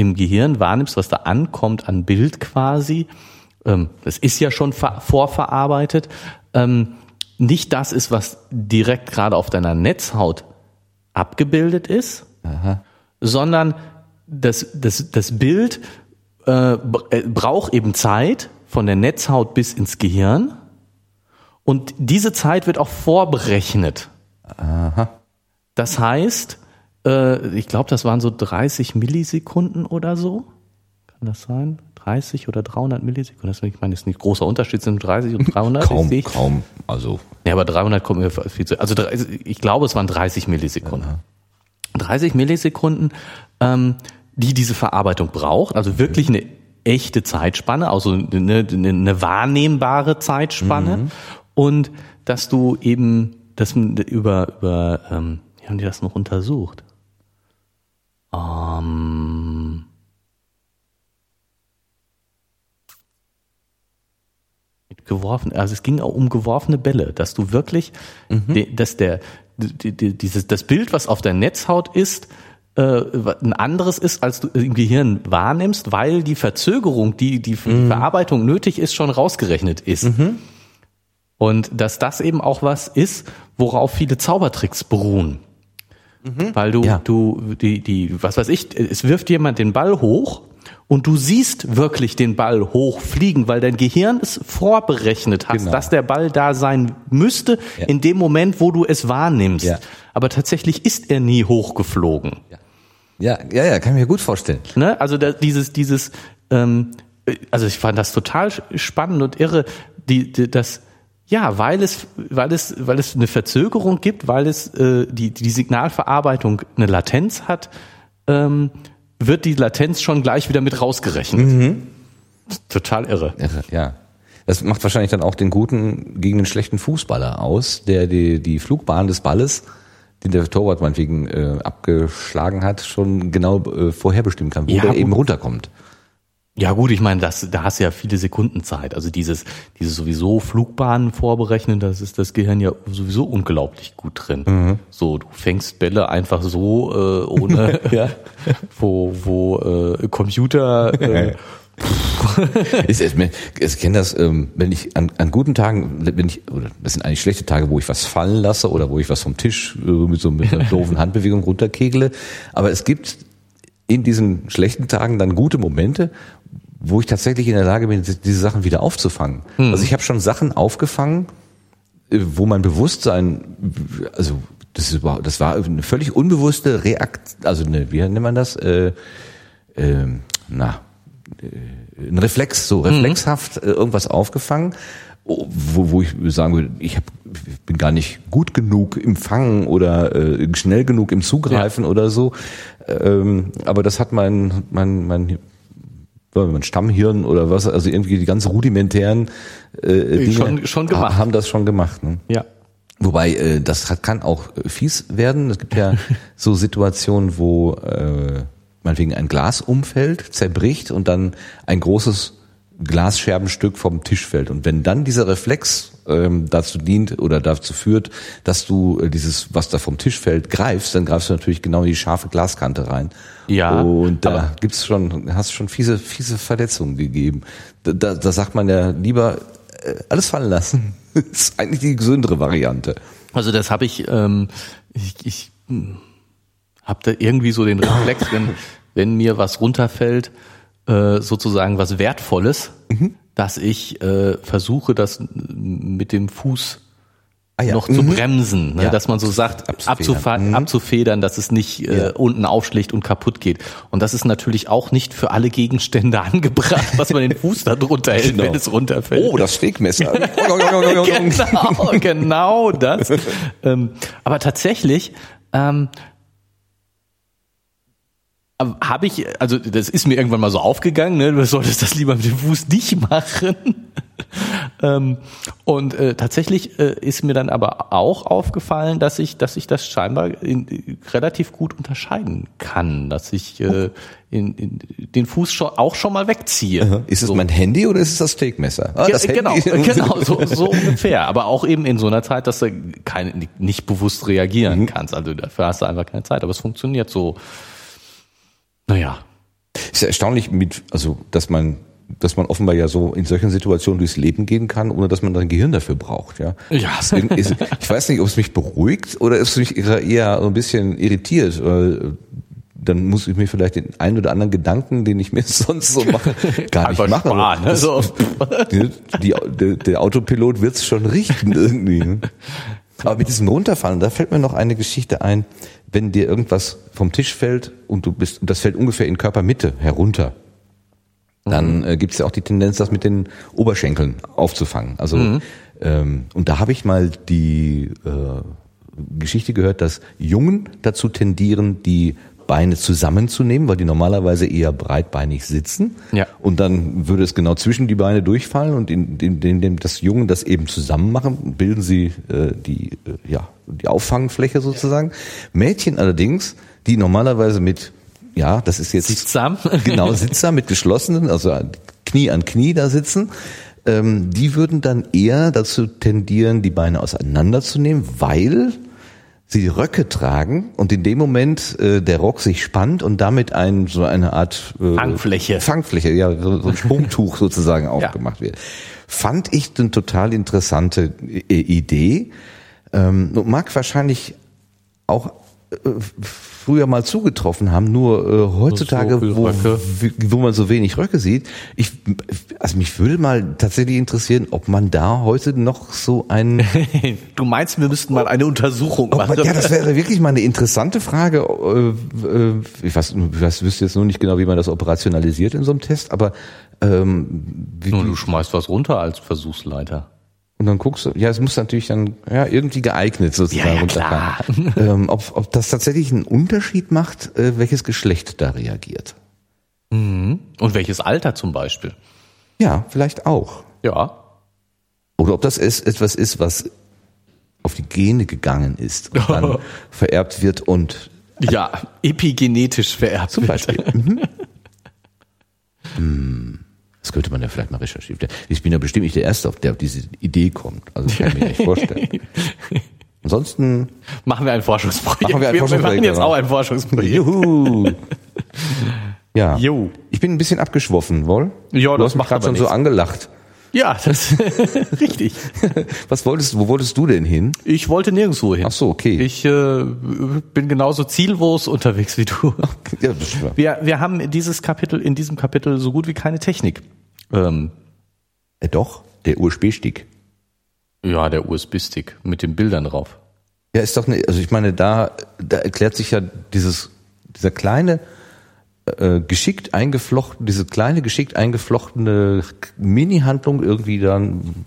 B: im Gehirn wahrnimmst, was da ankommt an Bild quasi, ähm, das ist ja schon ver vorverarbeitet, ähm, nicht das ist, was direkt gerade auf deiner Netzhaut abgebildet ist, sondern das, das, das Bild äh, äh, braucht eben Zeit von der Netzhaut bis ins Gehirn. Und diese Zeit wird auch vorberechnet. Das heißt, äh, ich glaube, das waren so 30 Millisekunden oder so. Kann das sein? 30 oder 300 Millisekunden? Das, ich meine, das ist nicht großer Unterschied zwischen 30 und 300.
A: Kaum,
B: ich.
A: kaum. Also
B: Ja, aber 300 kommt mir viel zu. Also ich glaube, es waren 30 Millisekunden. 30 Millisekunden, ähm, die diese Verarbeitung braucht, also wirklich eine echte Zeitspanne, also eine, eine, wahrnehmbare Zeitspanne und dass du eben das über über ähm, wie haben die das noch untersucht? Ähm, mit geworfen, also es ging auch um geworfene Bälle, dass du wirklich, de, dass der, die, die, dieses, das Bild, was auf der Netzhaut ist, äh, ein anderes ist, als du im Gehirn wahrnimmst, weil die Verzögerung, die die die Verarbeitung nötig ist, schon rausgerechnet ist. Und dass das eben auch was ist, worauf viele Zaubertricks beruhen. Weil du,
A: Ja.
B: du, die, die, was weiß ich, es wirft jemand den Ball hoch und du siehst wirklich den Ball hochfliegen, weil dein Gehirn es vorberechnet hat,
A: Genau.
B: dass der Ball da sein müsste
A: Ja.
B: in dem Moment, wo du es wahrnimmst.
A: Ja.
B: Aber tatsächlich ist er nie hochgeflogen.
A: ja, ja, ja, kann ich mir gut vorstellen.
B: Ne? Also da, dieses, dieses, ähm, äh, also ich fand das total spannend und irre, die, die, das, ja, weil es, weil es, weil es eine Verzögerung gibt, weil es äh, die, die Signalverarbeitung eine Latenz hat, ähm, wird die Latenz schon gleich wieder mit rausgerechnet. Total irre.
A: Irre, Ja. Das macht wahrscheinlich dann auch den guten gegen den schlechten Fußballer aus, der die, die Flugbahn des Balles, den der Torwart meinetwegen äh, abgeschlagen hat, schon genau äh, vorherbestimmen kann, wo
B: Ja,
A: der eben runterkommt.
B: Ja gut, ich meine, das, da hast du ja viele Sekunden Zeit. Also dieses, dieses sowieso Flugbahnen vorberechnen, das ist das Gehirn ja sowieso unglaublich gut drin.
A: Mhm.
B: So, du fängst Bälle einfach so äh, ohne, *laughs*
A: Ja.
B: wo, wo äh, Computer *laughs* äh,
A: Ich, ich, ich kenne das, ähm, wenn ich an, an guten Tagen, wenn ich, oder das sind eigentlich schlechte Tage, wo ich was fallen lasse oder wo ich was vom Tisch äh, mit so mit einer *laughs* doofen Handbewegung runterkegle. Aber es gibt in diesen schlechten Tagen dann gute Momente, wo ich tatsächlich in der Lage bin, diese Sachen wieder aufzufangen. Also ich habe schon Sachen aufgefangen, äh, wo mein Bewusstsein, also das, ist, das war eine völlig unbewusste Reakt, also eine, wie nennt man das? Äh, ähm, na, äh, ein Reflex, so reflexhaft äh, irgendwas aufgefangen, wo, wo ich sagen würde, ich hab, bin gar nicht gut genug im Fangen oder äh, schnell genug im Zugreifen oder so. Ähm, aber das hat mein, mein, mein mein Stammhirn oder was, also irgendwie die ganz rudimentären äh, Dinge
B: Schon- schon gemacht.
A: ha- haben das schon gemacht. Ne?
B: ja.
A: Wobei, äh, das hat, kann auch äh, fies werden. Es gibt ja *laughs* so Situationen, wo äh, meinetwegen ein Glas umfällt, zerbricht und dann ein großes Glasscherbenstück vom Tisch fällt. Und wenn dann dieser Reflex ähm, dazu dient oder dazu führt, dass du äh, dieses, was da vom Tisch fällt, greifst, dann greifst du natürlich genau in die scharfe Glaskante rein.
B: Ja,
A: Und da gibt's schon, hast schon fiese, fiese Verletzungen gegeben. Da, da, da sagt man ja lieber äh, alles fallen lassen. das *laughs* ist eigentlich die gesündere Variante.
B: Also das habe ich, ähm, ich, ich habe da irgendwie so den Reflex, wenn, wenn mir was runterfällt, äh, sozusagen was Wertvolles,
A: Mhm.
B: dass ich äh, versuche, das mit dem Fuß
A: Ah ja.
B: noch zu
A: Mhm.
B: bremsen, ne?
A: Ja,
B: dass man so sagt,
A: abzufedern.
B: abzufedern,
A: Mhm.
B: abzufedern dass es nicht äh,
A: Ja.
B: unten aufschlägt und kaputt geht. Und das ist natürlich auch nicht für alle Gegenstände *laughs* angebracht, dass man den Fuß da drunter hält,
A: Genau.
B: wenn es runterfällt.
A: Oh, das Stegmesser. *laughs* *laughs*
B: genau, genau das. ähm, aber tatsächlich ähm, habe ich, also das ist mir irgendwann mal so aufgegangen, ne? du solltest das lieber mit dem Fuß nicht machen. *laughs* ähm, und äh, tatsächlich äh, ist mir dann aber auch aufgefallen, dass ich, dass ich das scheinbar in, relativ gut unterscheiden kann, dass ich äh, in, in, den Fuß schon, auch schon mal wegziehe.
A: Ist es
B: So.
A: mein Handy oder ist es das Steakmesser? Ah,
B: Ja,
A: das
B: genau, *laughs* genau, so, so ungefähr. Aber auch eben in so einer Zeit, dass du keine, nicht bewusst
A: Mhm.
B: reagieren kannst. Also dafür hast du einfach keine Zeit. Aber es funktioniert so. Naja.
A: Ist ja erstaunlich, mit, also dass man, dass man offenbar ja so in solchen Situationen durchs Leben gehen kann, ohne dass man sein Gehirn dafür braucht. Ja.
B: Ja.
A: Es ich weiß nicht, ob es mich beruhigt oder ob es mich eher so ein bisschen irritiert. Weil dann muss ich mir vielleicht den einen oder anderen Gedanken, den ich mir *laughs* sonst so mache, gar nicht machen.
B: sparen, ne? So. *laughs*
A: Die, die, der, Autopilot wird's schon richten irgendwie. ne? *laughs* Aber mit diesem Runterfallen, da fällt mir noch eine Geschichte ein, wenn dir irgendwas vom Tisch fällt und du bist, das fällt ungefähr in Körpermitte herunter, dann äh, gibt es ja auch die Tendenz, das mit den Oberschenkeln aufzufangen. Also ähm, und da habe ich mal die äh, Geschichte gehört, dass Jungen dazu tendieren, die Beine zusammenzunehmen, weil die normalerweise eher breitbeinig sitzen.
B: Ja.
A: Und dann würde es genau zwischen die Beine durchfallen und indem in, in, das Jungen das eben zusammen machen, bilden sie äh, die, äh, ja, die Auffangfläche sozusagen. Mädchen allerdings, die normalerweise mit, ja, das ist jetzt
B: Sittsam. *laughs*
A: genau Sitzer mit geschlossenen, also Knie an Knie da sitzen, ähm, die würden dann eher dazu tendieren, die Beine auseinanderzunehmen, weil sie Röcke tragen und in dem Moment äh, der Rock sich spannt und damit ein so eine Art äh,
B: Fangfläche.
A: Fangfläche, ja, so, so ein Sprungtuch sozusagen *laughs* aufgemacht wird. Fand ich eine total interessante äh, Idee. Ähm, mag wahrscheinlich auch äh, früher mal zugetroffen haben, nur äh, heutzutage,
B: So
A: wo, wo man so wenig Röcke sieht. Ich, also mich würde mal tatsächlich interessieren, ob man da heute noch so einen *laughs*
B: Du meinst, wir müssten mal eine Untersuchung machen?
A: man, ja, das wäre wirklich mal eine interessante Frage. Äh, äh, Ich weiß, ich wüsste jetzt nur nicht genau, wie man das operationalisiert in so einem Test, aber ähm, wie,
B: Nur du schmeißt was runter als Versuchsleiter.
A: Und dann guckst du, ja, es muss natürlich dann ja irgendwie geeignet sozusagen
B: Ja, ja,
A: runterfallen. ähm, ob, ob das tatsächlich einen Unterschied macht, äh, welches Geschlecht da reagiert.
B: Und welches Alter zum Beispiel?
A: Ja, vielleicht auch.
B: Ja.
A: Oder ob das es- etwas ist, was auf die Gene gegangen ist und dann *laughs* vererbt wird und
B: Ja, epigenetisch vererbt.
A: zum
B: wird.
A: Beispiel. Mhm. *laughs* Das könnte man ja vielleicht mal recherchieren. Ich bin ja bestimmt nicht der Erste, auf der auf diese Idee kommt. Also das kann ich mir nicht vorstellen. *laughs* Ansonsten
B: Machen wir ein Forschungsprojekt.
A: Machen wir ein
B: wir
A: Forschungsprojekt,
B: machen jetzt auch ein Forschungsprojekt.
A: Juhu. *laughs* Ja.
B: Jo.
A: Ich bin ein bisschen abgeschwoffen, wohl.
B: Ja,
A: du
B: das
A: hast mich
B: macht
A: gerade schon so
B: nichts.
A: angelacht.
B: Ja, das *laughs* richtig.
A: Was wolltest, wo wolltest du denn hin?
B: Ich wollte nirgendwo hin.
A: Ach so, okay.
B: Ich äh, bin genauso ziellos unterwegs wie du.
A: Ja, das stimmt.
B: Wir, wir haben dieses Kapitel, in diesem Kapitel so gut wie keine Technik. Ähm,
A: Äh, doch, der USB-Stick.
B: ja, der USB-Stick mit den Bildern drauf.
A: Ja, ist doch ne, also ich meine, da, da erklärt sich ja dieses, dieser kleine, äh, geschickt eingeflochten, diese kleine geschickt eingeflochtene Mini-Handlung irgendwie dann,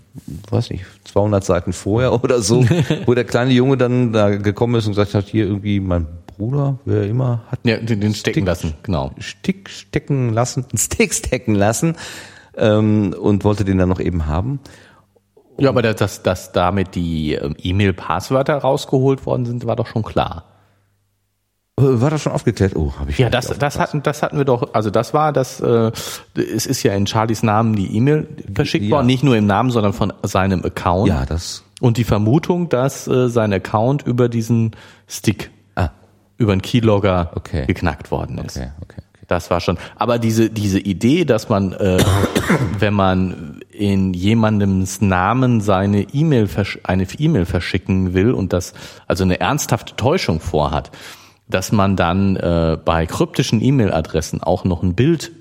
A: weiß nicht, 200 Seiten vorher *laughs* oder so, wo der kleine Junge dann da gekommen ist und gesagt hat, hier irgendwie mein Bruder, wer immer, hat
B: Ja, den, den stecken
A: Stick.
B: lassen, genau.
A: Stick stecken lassen, *laughs* Stick stecken lassen ähm, und wollte den dann noch eben haben.
B: Ja, aber dass, dass, dass damit die ähm, E-Mail-Passwörter rausgeholt worden sind, war doch schon klar.
A: Äh, War das schon aufgeklärt? Oh, habe ich
B: Ja, das, das, hatten, das hatten wir doch, also das war das, äh, es ist ja in Charlies Namen die E-Mail verschickt
A: Ja.
B: worden, nicht nur im Namen, sondern von seinem Account.
A: Ja, das.
B: Und die Vermutung, dass äh, sein Account über diesen Stick,
A: Ah,
B: über einen Keylogger
A: Okay.
B: geknackt worden ist.
A: okay, okay. okay.
B: Das war schon. Aber diese, diese Idee, dass man, äh, *coughs* wenn man in jemandems Namen seine E-Mail, eine E-Mail verschicken will und das also eine ernsthafte Täuschung vorhat, dass man dann äh, bei kryptischen E-Mail-Adressen auch noch ein Bild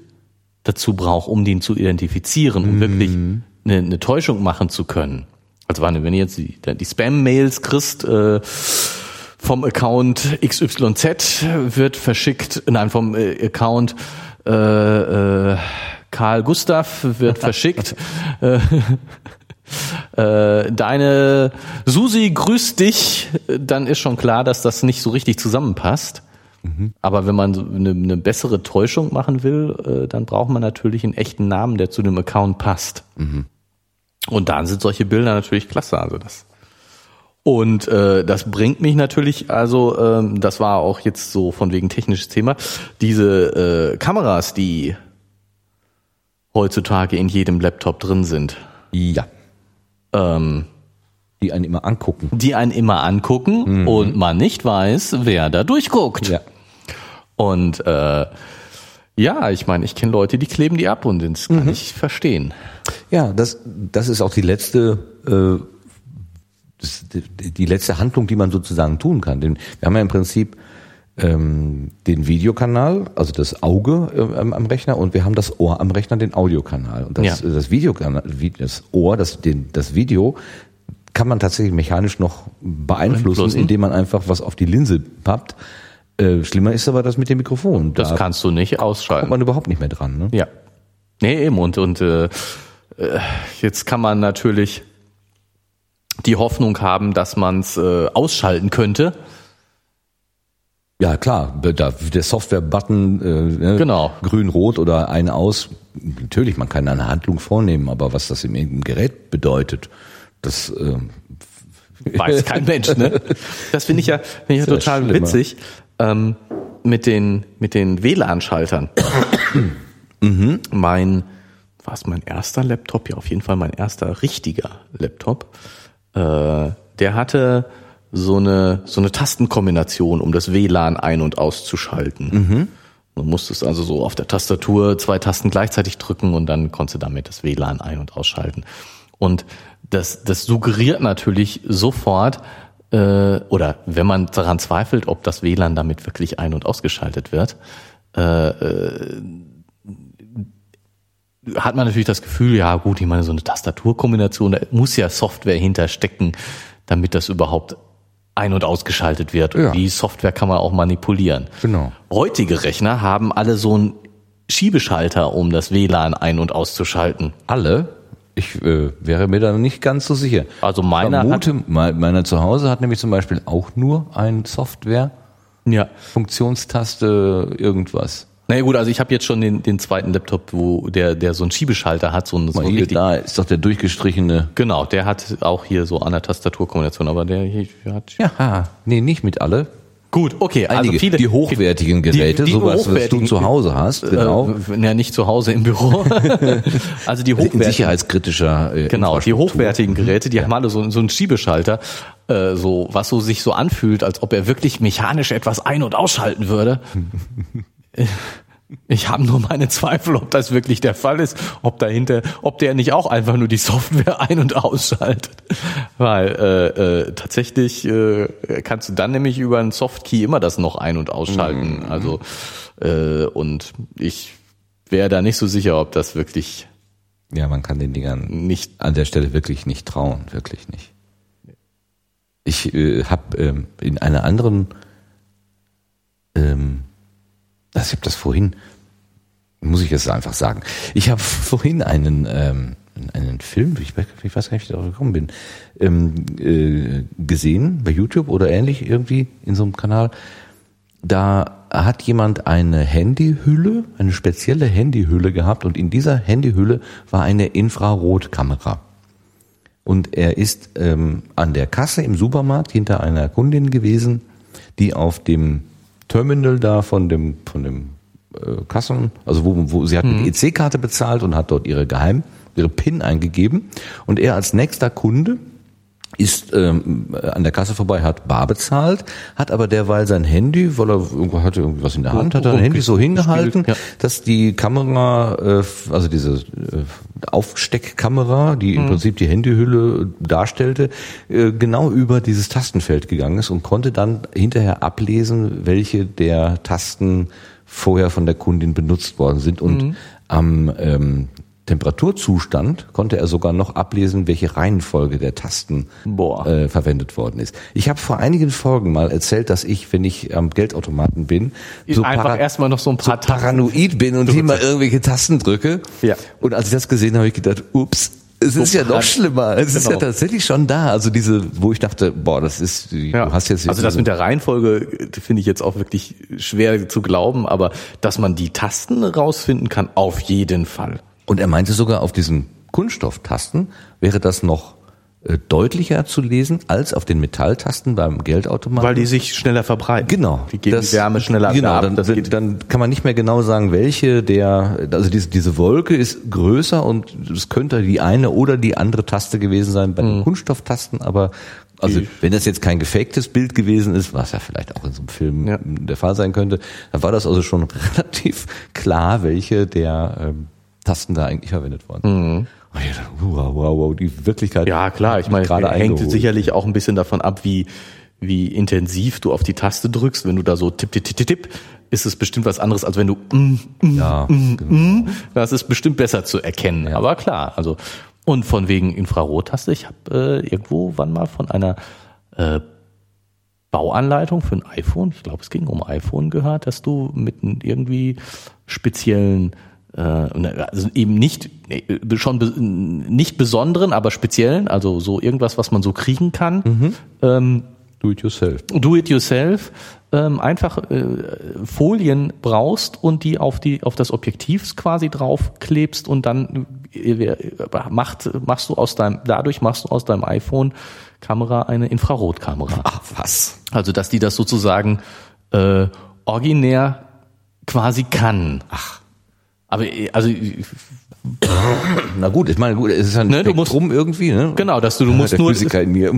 B: dazu braucht, um den zu identifizieren, um wirklich eine, eine Täuschung machen zu können. Also wenn du jetzt die, die Spam-Mails kriegst, äh, vom Account XYZ wird verschickt, nein, vom äh, Account äh, äh, Karl Gustav wird *laughs* verschickt. äh, äh, deine Susi grüßt dich, dann ist schon klar, dass das nicht so richtig zusammenpasst. Aber wenn man eine, eine bessere Täuschung machen will, äh, dann braucht man natürlich einen echten Namen, der zu dem Account passt. Und dann sind solche Bilder natürlich klasse. Also das. Und äh, das bringt mich natürlich, also ähm, das war auch jetzt so von wegen technisches Thema, diese äh, Kameras, die heutzutage in jedem Laptop drin sind,
A: Ja,
B: ähm,
A: die einen immer angucken.
B: die einen immer angucken und man nicht weiß, wer da durchguckt.
A: Ja.
B: Und äh, ja, ich meine, ich kenne Leute, die kleben die ab und das kann ich verstehen.
A: Ja, das, das ist auch die letzte, äh, die letzte Handlung, die man sozusagen tun kann. Denn wir haben ja im Prinzip ähm, den Videokanal, also das Auge äh, am, Rechner, und wir haben das Ohr am Rechner, den Audiokanal. Und das,
B: Ja.
A: das Videokanal, wie- das Ohr, das, den, das Video kann man tatsächlich mechanisch noch beeinflussen,
B: Beeinflussen.
A: indem man einfach was auf die Linse pappt. Äh, schlimmer ist aber das mit dem Mikrofon.
B: Das
A: da
B: kannst du nicht
A: kommt
B: ausschalten.
A: man überhaupt nicht mehr dran. Ne?
B: Ja. Nee, eben. Und, und äh, äh, jetzt kann man natürlich die Hoffnung haben, dass man es äh, ausschalten könnte.
A: Ja, klar, der Software-Button, äh, ne,
B: Genau.
A: grün-rot oder ein aus, natürlich, man kann eine Handlung vornehmen, aber was das im, Gerät bedeutet, das, äh,
B: Weiß *laughs* kein Mensch, ne? Das finde ich ja, finde ich ja total
A: schlimmer.
B: witzig. Ähm, mit den, mit den WLAN-Schaltern. *coughs*
A: Mhm.
B: Mein, war es mein erster Laptop? Ja, auf jeden Fall mein erster richtiger Laptop. Äh, der hatte so eine, so eine Tastenkombination, um das WLAN ein- und auszuschalten.
A: Mhm.
B: Du musstest also so auf der Tastatur zwei Tasten gleichzeitig drücken und dann konntest du damit das WLAN ein- und ausschalten. Und das, das suggeriert natürlich sofort, äh, oder wenn man daran zweifelt, ob das WLAN damit wirklich ein- und ausgeschaltet wird, äh, äh, hat man natürlich das Gefühl, ja gut, ich meine, so eine Tastaturkombination, da muss ja Software hinterstecken, damit das überhaupt ein- und ausgeschaltet wird. Und
A: Ja.
B: die Software kann man auch manipulieren.
A: Genau.
B: Heutige Rechner haben alle so einen Schiebeschalter, um das WLAN ein- und auszuschalten.
A: alle, ich äh, wäre mir da nicht ganz so sicher.
B: Also meiner
A: Vermute, me- meiner zu Hause hat nämlich zum Beispiel auch nur ein Software,
B: Ja.
A: Funktionstaste, irgendwas.
B: Na ja, gut, also ich habe jetzt schon den, den zweiten Laptop, wo der, der so einen Schiebeschalter hat, so einen, so
A: hier,
B: richtig,
A: da ist doch der durchgestrichene.
B: Genau, der hat auch hier so an der Tastaturkombination, aber der hier hat
A: Ja, nee, nicht mit alle.
B: Gut, okay, also
A: Einige,
B: viele
A: die hochwertigen Geräte,
B: die
A: sowas, was du zu Hause hast, genau.
B: Äh, ja, nicht zu Hause im Büro. *laughs* *laughs* also die hochwertigen
A: sicherheitskritischer äh,
B: Genau, die hochwertigen Geräte, die haben alle so, so einen Schiebeschalter, äh, so was so sich so anfühlt, als ob er wirklich mechanisch etwas ein- und ausschalten würde. *laughs* Ich habe nur meine Zweifel, ob das wirklich der Fall ist, ob dahinter, ob der nicht auch einfach nur die Software ein- und ausschaltet. Weil äh, äh, tatsächlich äh, kannst du dann nämlich über einen Softkey immer das noch ein- und ausschalten. Also äh, und ich wäre da nicht so sicher, ob das wirklich
A: Ja, man kann den Dingern
B: nicht
A: an der Stelle wirklich nicht trauen, wirklich nicht. Ich äh, habe ähm, in einer anderen, ähm, das, ich habe das vorhin, muss ich jetzt einfach sagen, ich habe vorhin einen ähm, einen Film, ich, weiß- gar nicht, wie ich darauf gekommen bin, ähm, äh, gesehen bei YouTube oder ähnlich irgendwie in so einem Kanal. Da hat jemand eine Handyhülle, eine spezielle Handyhülle gehabt und in dieser Handyhülle war eine Infrarotkamera. Und er ist ähm, an der Kasse im Supermarkt hinter einer Kundin gewesen, die auf dem Terminal da von dem von dem äh, Kassen, also wo, wo sie hat mit EC-Karte bezahlt und hat dort ihre Geheim, ihre PIN eingegeben. Und er als nächster Kunde ist ähm, an der Kasse vorbei, hat bar bezahlt, hat aber derweil sein Handy, weil er irgendwo hatte irgendwie was in der Hand, hat er ein Handy so hingehalten,
B: ja.
A: dass die Kamera, äh, also diese äh, Aufsteckkamera, die im Prinzip die Handyhülle darstellte, äh, genau über dieses Tastenfeld gegangen ist und konnte dann hinterher ablesen, welche der Tasten vorher von der Kundin benutzt worden sind und am ähm, Temperaturzustand konnte er sogar noch ablesen, welche Reihenfolge der Tasten äh, verwendet worden ist. Ich habe vor einigen Folgen mal erzählt, dass ich, wenn ich am Geldautomaten bin, so,
B: einfach erstmal noch so ein
A: so
B: paar Tasten.
A: paranoid bin und immer irgendwelche Tasten drücke.
B: Ja.
A: Und als ich das gesehen habe, habe ich gedacht, ups, es ist ja noch schlimmer. Es ist
B: Genau.
A: ja tatsächlich schon da. Also diese, wo ich dachte, boah, das ist,
B: Ja.
A: du hast jetzt
B: also das mit der Reihenfolge äh, finde ich jetzt auch wirklich schwer zu glauben, aber dass man die Tasten rausfinden kann, auf jeden Fall.
A: Und er meinte sogar, auf diesen Kunststofftasten wäre das noch äh, deutlicher zu lesen als auf den Metalltasten beim Geldautomaten.
B: Weil die sich schneller verbreiten.
A: Genau.
B: Die geben
A: Das-
B: die Wärme schneller
A: genau,
B: ab.
A: Dann,
B: geht.
A: dann kann man nicht mehr genau sagen, welche der, also diese, diese Wolke ist größer und es könnte die eine oder die andere Taste gewesen sein bei
B: Mhm.
A: den Kunststofftasten, aber also wenn das jetzt kein gefaktes Bild gewesen ist, was ja vielleicht auch in so einem Film
B: Ja.
A: der Fall sein könnte, dann war das also schon *laughs* relativ klar, welche der ähm, Tasten da eigentlich verwendet worden. Und ich dachte, Wow, wow, wow, die Wirklichkeit.
B: Mhm. Ja, klar. Ich meine,
A: gerade
B: hängt
A: eingeholt.
B: sicherlich auch ein bisschen davon ab, wie, wie intensiv du auf die Taste drückst. Wenn du da so tipp, tipp, tipp, tipp, ist es bestimmt was anderes, als wenn du, mm, mm,
A: Ja,
B: mm,
A: genau.
B: mm. Das ist bestimmt besser zu erkennen. Aber klar, also, und von wegen Infrarottaste, ich habe äh, irgendwo wann mal von einer äh, Bauanleitung für ein iPhone, ich glaube, es ging um iPhone gehört, dass du mit irgendwie speziellen also eben nicht nee, schon nicht besonderen, aber speziellen, also so irgendwas, was man so kriegen kann, ähm,
A: Do it yourself.
B: do it yourself, ähm, einfach äh, Folien brauchst und die auf die auf das Objektiv quasi draufklebst und dann äh, macht machst du aus deinem dadurch machst du aus deinem iPhone Kamera eine Infrarotkamera.
A: Ach, was?
B: Also, dass die das sozusagen äh, originär quasi kann. Ach. Aber äh, also äh, *clears throat*
A: Na gut, ich meine, gut, es ist ein
B: Ne, du musst-
A: Spektrum irgendwie, ne?
B: genau, dass du du
A: Ja,
B: musst
A: der
B: nur
A: Physiker in mir. *laughs*
B: du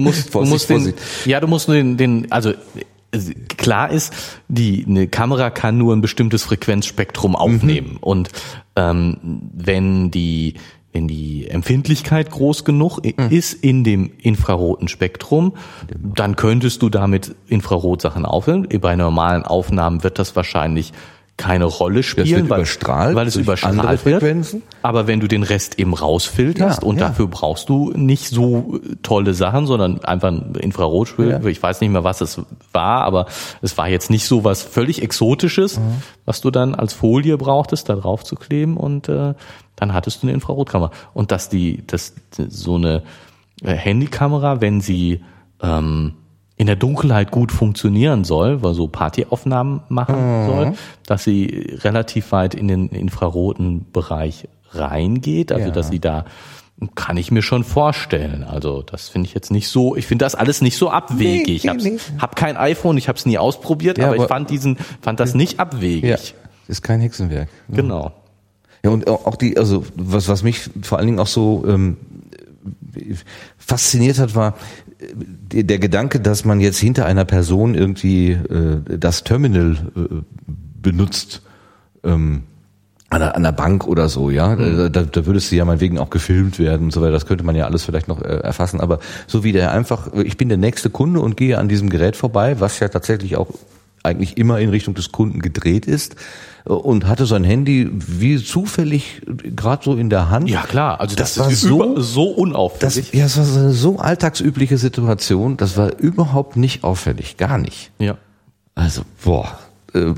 B: musst du
A: Vorsicht,
B: musst den,
A: Vorsicht.
B: ja du musst nur den, den also äh, klar ist, die eine Kamera kann nur ein bestimmtes Frequenzspektrum aufnehmen und ähm, wenn die wenn die Empfindlichkeit groß genug i- ist in dem infraroten Spektrum, dann könntest du damit Infrarotsachen aufnehmen. Bei normalen Aufnahmen wird das wahrscheinlich keine Rolle spielen,
A: überstrahlt
B: weil es überstrahlt wird. Aber wenn du den Rest eben rausfilterst
A: Ja,
B: und
A: ja.
B: dafür brauchst du nicht so tolle Sachen, sondern einfach ein Infrarotspiel.
A: Ja.
B: Ich weiß nicht mehr, was es war, aber es war jetzt nicht so was völlig Exotisches,
A: Mhm.
B: was du dann als Folie brauchtest, da drauf zu kleben und äh, dann hattest du eine Infrarotkamera. Und dass die, dass so eine äh, Handykamera, wenn sie ähm, in der Dunkelheit gut funktionieren soll, weil so Partyaufnahmen machen soll, dass sie relativ weit in den infraroten Bereich reingeht, also
A: Ja.
B: dass sie da Kann ich mir schon vorstellen. Also das finde ich jetzt nicht so, ich finde das alles nicht so abwegig.
A: Nee,
B: ich hab's,
A: nee.
B: hab kein iPhone, ich habe es nie ausprobiert,
A: Ja,
B: aber, ich
A: aber-
B: fand diesen, fand das nicht abwegig.
A: ist kein Hexenwerk.
B: Genau.
A: Ja, und auch die, also was, was mich vor allen Dingen auch so ähm, fasziniert hat, war der, der Gedanke, dass man jetzt hinter einer Person irgendwie äh, das Terminal äh, benutzt. Ähm, an der, an der Bank oder so, ja.
B: Mhm.
A: Da, da würdest du ja meinetwegen auch gefilmt werden und so weiter. Das könnte man ja alles vielleicht noch äh, erfassen. Aber so wie der einfach, ich bin der nächste Kunde und gehe an diesem Gerät vorbei, was ja tatsächlich auch eigentlich immer in Richtung des Kunden gedreht ist äh, und hatte sein Handy wie zufällig gerade so in der Hand.
B: Ja klar, also das,
A: Das war
B: ist
A: so-
B: so
A: Das,
B: unauffällig.
A: ja, das war so eine so alltagsübliche Situation, das war überhaupt nicht auffällig, gar nicht.
B: ja.
A: Also, boah, ähm,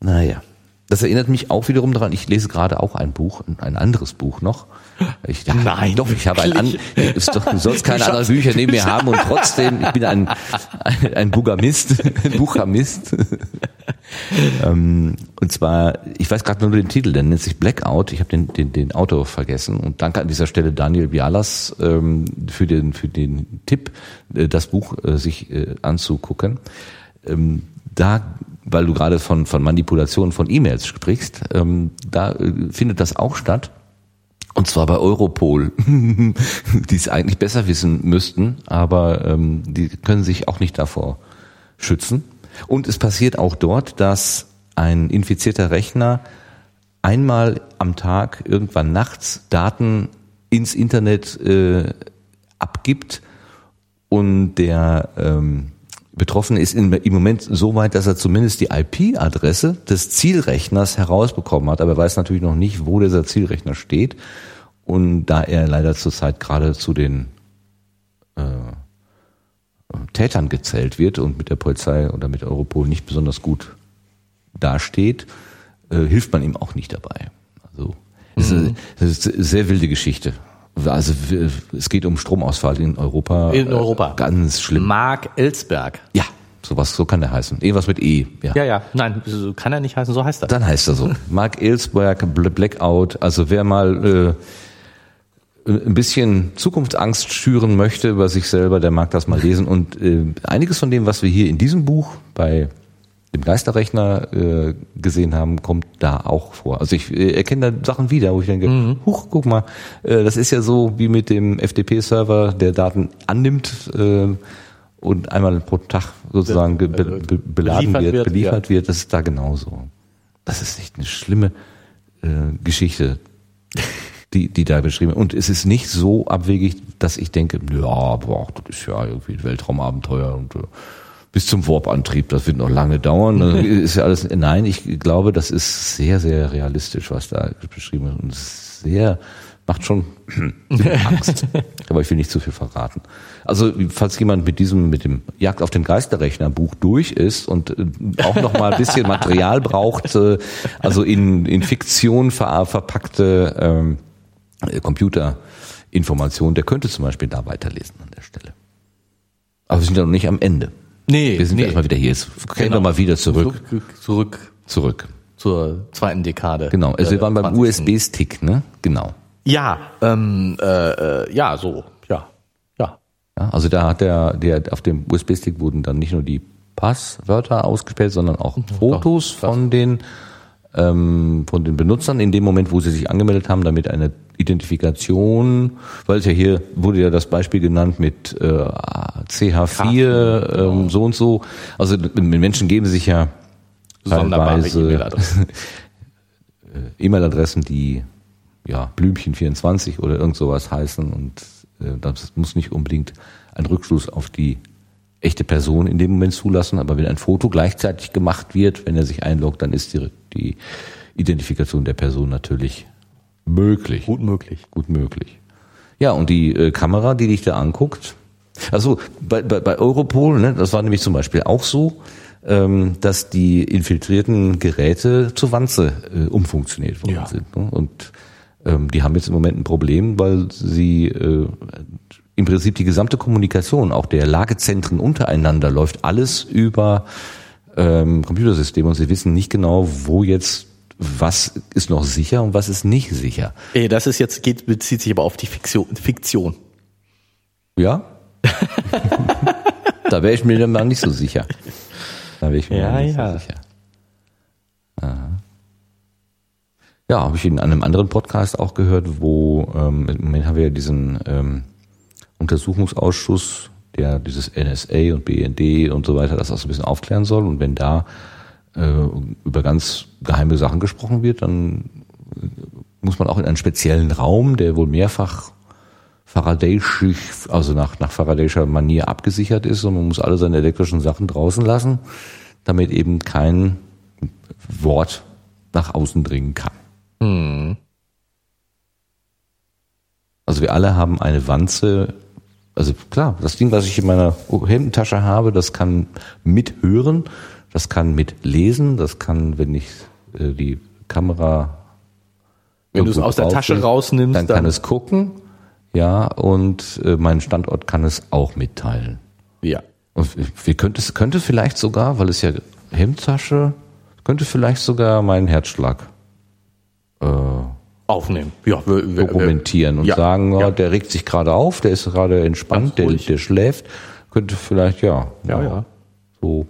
A: naja. Das erinnert mich auch wiederum daran, ich lese gerade auch ein Buch, ein anderes Buch noch. Ich, ja,
B: Nein,
A: doch, ich habe ein, an, ist doch, du sollst keine *laughs* anderen Bücher neben mir *laughs* haben und trotzdem, ich bin ein, ein, ein Bugamist, *laughs* ein Buchamist. ähm, und zwar, ich weiß gerade nur den Titel, der nennt sich Blackout. Ich habe den, den, den Autor vergessen. Und danke an dieser Stelle Daniel Bialas ähm, für, den, für den Tipp, äh, das Buch äh, sich äh, anzugucken. Ähm, da, weil du gerade von, von Manipulation von E-Mails sprichst, ähm, da äh, findet das auch statt. Und zwar bei Europol, *laughs* die es eigentlich besser wissen müssten, aber ähm, die können sich auch nicht davor schützen. Und es passiert auch dort, dass ein infizierter Rechner einmal am Tag irgendwann nachts Daten ins Internet äh, abgibt und der ähm, Betroffene ist im Moment so weit, dass er zumindest die IP-Adresse des Zielrechners herausbekommen hat, aber er weiß natürlich noch nicht, wo dieser Zielrechner steht. Und da er leider zurzeit gerade zu den äh, Tätern gezählt wird und mit der Polizei oder mit Europol nicht besonders gut dasteht, äh, hilft man ihm auch nicht dabei. Also ist, es ist eine sehr wilde Geschichte. Also es geht um Stromausfall in Europa.
B: In Europa.
A: Ganz schlimm.
B: Mark Ellsberg.
A: Ja, sowas, so kann der heißen. Irgendwas mit E. Ja.
B: Ja, ja, nein, so kann er nicht heißen, so heißt er.
A: Dann heißt er so. *laughs* Mark Ellsberg, Bl- Blackout. Also wer mal äh, ein bisschen Zukunftsangst schüren möchte über sich selber, der mag das mal lesen. Und äh, einiges von dem, was wir hier in diesem Buch bei dem Geisterrechner äh, gesehen haben, kommt da auch vor. Also ich äh, erkenne da Sachen wieder, wo ich denke, huch, guck mal, äh, das ist ja so wie mit dem FTP-Server, der Daten annimmt äh, und einmal pro Tag sozusagen be be be beladen
B: Beliefert
A: wird,
B: wird,
A: beliefert wird. Das ist da genauso. Das ist echt eine schlimme äh, Geschichte, die, die da beschrieben wird. Und es ist nicht so abwegig, dass ich denke, ja, boah, das ist ja irgendwie ein Weltraumabenteuer und äh, bis zum Warp-Antrieb, das wird noch lange dauern. Das ist ja alles, nein, ich glaube, das ist sehr, sehr realistisch, was da beschrieben wird. Und sehr, macht schon *clears throat* Angst. *laughs* Aber ich will nicht zu viel verraten. Also, falls jemand mit diesem, mit dem Jagd auf den Geisterrechner Buch durch ist und äh, auch noch mal ein bisschen *laughs* Material braucht, äh, also in, in Fiktion ver verpackte ähm, äh, Computerinformation, der könnte zum Beispiel da weiterlesen an der Stelle. Aber wir sind ja noch nicht am Ende.
B: Nee,
A: Wir sind
B: nee.
A: erstmal wieder hier. Jetzt kehren
B: Genau.
A: wir mal wieder zurück.
B: Zurück, zurück
A: Zurück.
B: zur zweiten Dekade.
A: Genau. Also wir
B: Äh,
A: waren beim
B: 20.
A: USB-Stick, ne? Genau.
B: Ja, ähm, äh, äh, ja, so, ja, ja.
A: Ja, also da hat der, der auf dem USB-Stick wurden dann nicht nur die Passwörter ausgespäht, sondern auch Fotos von den ähm, von den Benutzern in dem Moment, wo sie sich angemeldet haben, damit eine Identifikation, weil es ja hier wurde ja das Beispiel genannt mit äh, CH4 ähm, so und so. Also Menschen geben sich ja teilweise
B: E-Mail-Adressen. *laughs*
A: E-Mail-Adressen, die ja Blümchen24 oder irgend sowas heißen und äh, das muss nicht unbedingt einen Rückschluss auf die echte Person in dem Moment zulassen, aber wenn ein Foto gleichzeitig gemacht wird, wenn er sich einloggt, dann ist die, die Identifikation der Person natürlich möglich.
B: Gut möglich.
A: Gut möglich. Ja, und die äh, Kamera, die dich da anguckt, also bei, bei, bei Europol, ne, das war nämlich zum Beispiel auch so, ähm, dass die infiltrierten Geräte zur Wanze äh, umfunktioniert worden
B: Ja.
A: sind. Ne? Und ähm, die haben jetzt im Moment ein Problem, weil sie äh, im Prinzip die gesamte Kommunikation, auch der Lagezentren untereinander, läuft alles über ähm, Computersysteme und sie wissen nicht genau, wo jetzt was ist noch sicher und was ist nicht sicher.
B: Das ist jetzt, geht, bezieht sich aber auf die Fiktion. Fiktion.
A: Ja? *laughs* da wäre ich mir dann mal nicht so sicher. Da wäre ich mir
B: Ja,
A: nicht
B: ja.
A: so sicher. Aha. Ja, habe ich in einem anderen Podcast auch gehört, wo ähm, im Moment haben wir ja diesen ähm, Untersuchungsausschuss, der dieses NSA und BND und so weiter das auch so ein bisschen aufklären soll. Und wenn da äh, über ganz geheime Sachen gesprochen wird, dann muss man auch in einen speziellen Raum, der wohl mehrfach Faradayschig, also nach, nach Faradayscher Manier abgesichert ist und man muss alle seine elektrischen Sachen draußen lassen, damit eben kein Wort nach außen dringen kann. Also wir alle haben eine Wanze, also klar, das Ding, was ich in meiner Hemdentasche habe, das kann mithören, das kann mitlesen, das kann, wenn ich äh, die Kamera
B: Wenn du es aus der Tasche rausnimmst,
A: dann kann es gucken, ja, und äh, meinen Standort kann es auch mitteilen.
B: ja.
A: Und wir könnte es könnte vielleicht sogar, weil es ja Hemdtasche, könnte vielleicht sogar meinen Herzschlag
B: aufnehmen. Ja, wir, wir,
A: dokumentieren und
B: ja,
A: sagen, ja,
B: ja.
A: der regt sich gerade auf, der ist gerade entspannt, der, der schläft, könnte vielleicht, ja,
B: Ja, ja.
A: so,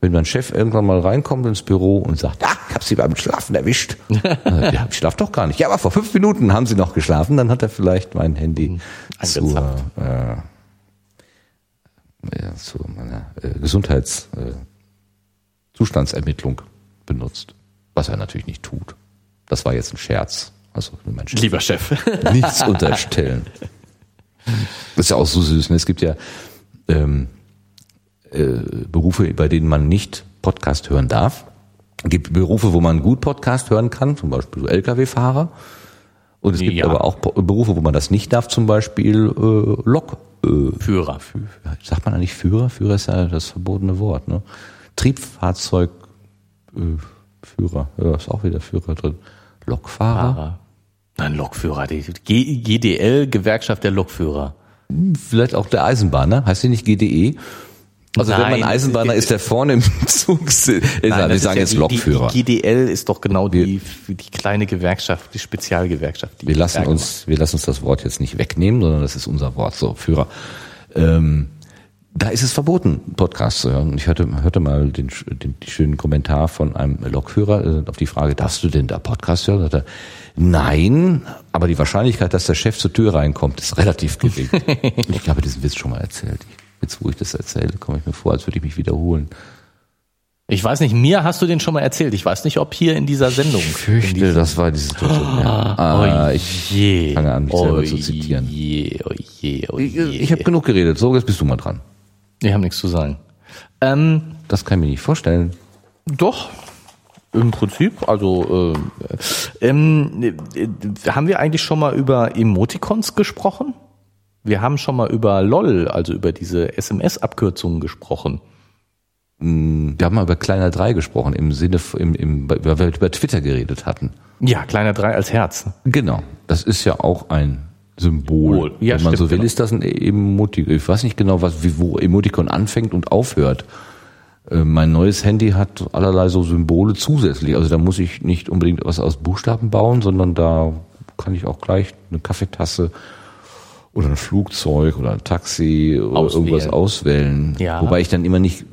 A: wenn mein Chef irgendwann mal reinkommt ins Büro und sagt, ah, ich hab Sie beim Schlafen erwischt. *laughs* Ja, ich schlaf doch gar nicht. Ja, aber vor fünf Minuten haben Sie noch geschlafen, dann hat er vielleicht mein Handy zur, äh, ja, zu meiner äh, Gesundheits äh, benutzt. Was er natürlich nicht tut. Das war jetzt ein Scherz. Also
B: Lieber Chef. *laughs*
A: nichts unterstellen. Das ist ja auch so süß. Ne? Es gibt ja ähm, äh, Berufe, bei denen man nicht Podcast hören darf. Es gibt Berufe, wo man gut Podcast hören kann, zum Beispiel so Lkw-Fahrer. Und es gibt
B: Ja.
A: aber auch Berufe, wo man das nicht darf, zum Beispiel äh, Lok. Äh,
B: Führer.
A: sagt man eigentlich Führer? Führer ist ja das verbotene Wort. Ne? Triebfahrzeug äh, Führer, ja, ist auch wieder Führer drin. Lokfahrer.
B: Fahrer. Nein, Lokführer. Die G GDL, Gewerkschaft der Lokführer.
A: Vielleicht auch der Eisenbahner, heißt die nicht GDE? Also wenn
B: Nein,
A: man Eisenbahner ist, der vorne im *laughs* Zug sitzt.
B: Nein,
A: wir sagen
B: ja
A: jetzt
B: die,
A: Lokführer.
B: Die, GDL ist doch genau die, die kleine Gewerkschaft, die Spezialgewerkschaft. Die
A: wir lassen
B: Berge
A: uns, wir lassen uns das Wort jetzt nicht wegnehmen, sondern das ist unser Wort, so Führer. Ähm, da ist es verboten, Podcasts zu hören. Und Ich hörte, hörte mal den, den, schönen Kommentar von einem Lokführer äh, auf die Frage, darfst du denn da Podcast hören? Sagt er, nein, aber die Wahrscheinlichkeit, dass der Chef zur Tür reinkommt, ist relativ gering. *laughs* Ich habe diesen Witz schon mal erzählt. Jetzt, wo ich das erzähle, komme ich mir vor, als würde ich mich wiederholen.
B: Ich weiß nicht, mir hast du den schon mal erzählt. Ich weiß nicht, ob hier in dieser Sendung.
A: Ich fürchte, das war die Situation. Ja. Ah, ich
B: je.
A: fange an, mich selber zu zitieren.
B: Je, oh je, oh
A: Ich,
B: je.
A: ich habe genug geredet. So, jetzt bist du mal dran.
B: Ich habe nichts zu sagen. Ähm,
A: Das kann ich mir nicht vorstellen.
B: Doch, im Prinzip. Also äh, ähm, äh, haben wir eigentlich schon mal über Emoticons gesprochen? Wir haben schon mal über LOL, also über diese SMS-Abkürzungen gesprochen.
A: Wir haben mal über Kleiner 3 gesprochen, im Sinne, im, im, weil wir über Twitter geredet hatten.
B: Ja, kleiner 3 als Herz.
A: Genau. Das ist ja auch ein Symbol.
B: Ja,
A: Wenn man
B: stimmt,
A: so will,
B: genau.
A: ist das ein Emoticon. Ich weiß nicht genau, was, wie, wo Emoticon anfängt und aufhört. Äh, Mein neues Handy hat allerlei so Symbole zusätzlich. Also da muss ich nicht unbedingt was aus Buchstaben bauen, sondern da kann ich auch gleich eine Kaffeetasse oder ein Flugzeug oder ein Taxi oder
B: Auswählen.
A: irgendwas auswählen.
B: Ja.
A: Wobei ich dann immer nicht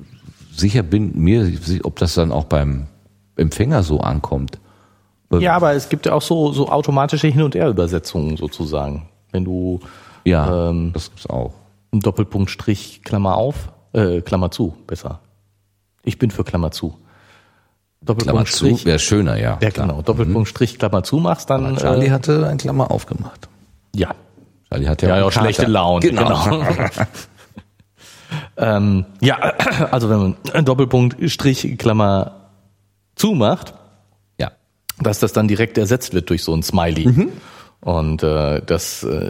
A: sicher bin, mir, ob das dann auch beim Empfänger so ankommt.
B: Ja, aber es gibt ja auch so, so automatische Hin- und Her-Übersetzungen sozusagen. Wenn du
A: Ja,
B: Ähm,
A: das gibt's auch.
B: Doppelpunkt Strich, Klammer auf, äh, Klammer zu, besser. Ich bin für Klammer zu. Doppelpunkt
A: Klammer zu,
B: Strich,
A: wäre schöner, ja.
B: ja
A: klar.
B: genau, Doppelpunkt Strich, Klammer zu machst, dann
A: Aber Charlie
B: äh,
A: hatte ein Klammer aufgemacht.
B: ja.
A: Charlie hat ja,
B: Ja,
A: auch
B: schlechte Laune, genau. *laughs* ähm, ja, also wenn man Doppelpunkt Strich, Klammer zu macht,
A: ja.
B: dass das dann direkt ersetzt wird durch so ein Smiley. Und äh, dass äh,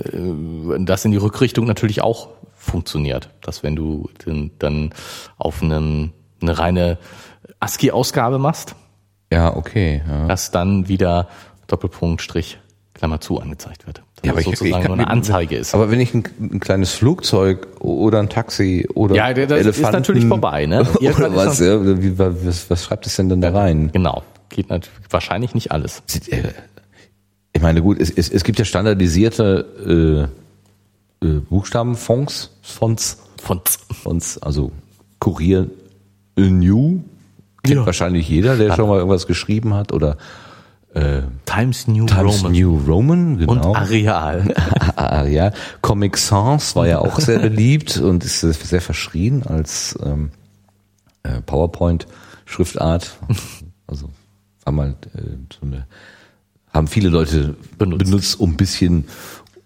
B: das in die Rückrichtung natürlich auch funktioniert. Dass wenn du den, dann auf einen, eine reine ASCII-Ausgabe machst,
A: Ja, okay. Ja.
B: dass dann wieder Doppelpunkt Strich Klammer zu angezeigt wird. Dass
A: Ja, aber
B: das
A: ich- ich
B: sozusagen
A: kann
B: nur eine Anzeige ist.
A: Aber wenn ich ein, ein kleines Flugzeug oder ein Taxi oder
B: Ja, das ist
A: Elefanten
B: natürlich vorbei, ne? *laughs*
A: Oder
B: ist
A: was, ja, wie, was, was schreibt es denn denn da rein?
B: Genau. geht natürlich wahrscheinlich nicht alles.
A: Äh, ich meine, gut, es, es, es gibt ja standardisierte äh, äh, Buchstabenfonds, Fonts,
B: Fonts.
A: Fonts, also Kurier New kennt
B: Ja.
A: wahrscheinlich jeder, der schon mal irgendwas geschrieben hat oder äh,
B: Times New
A: Times
B: Roman.
A: New Roman,
B: Und
A: genau.
B: Areal. *laughs*
A: Ah, ja, Comic Sans war ja auch sehr beliebt und ist sehr- verschrien als ähm, äh, PowerPoint-Schriftart. Also war mal äh, so eine, haben viele Leute
B: Benutzt.
A: benutzt. um ein bisschen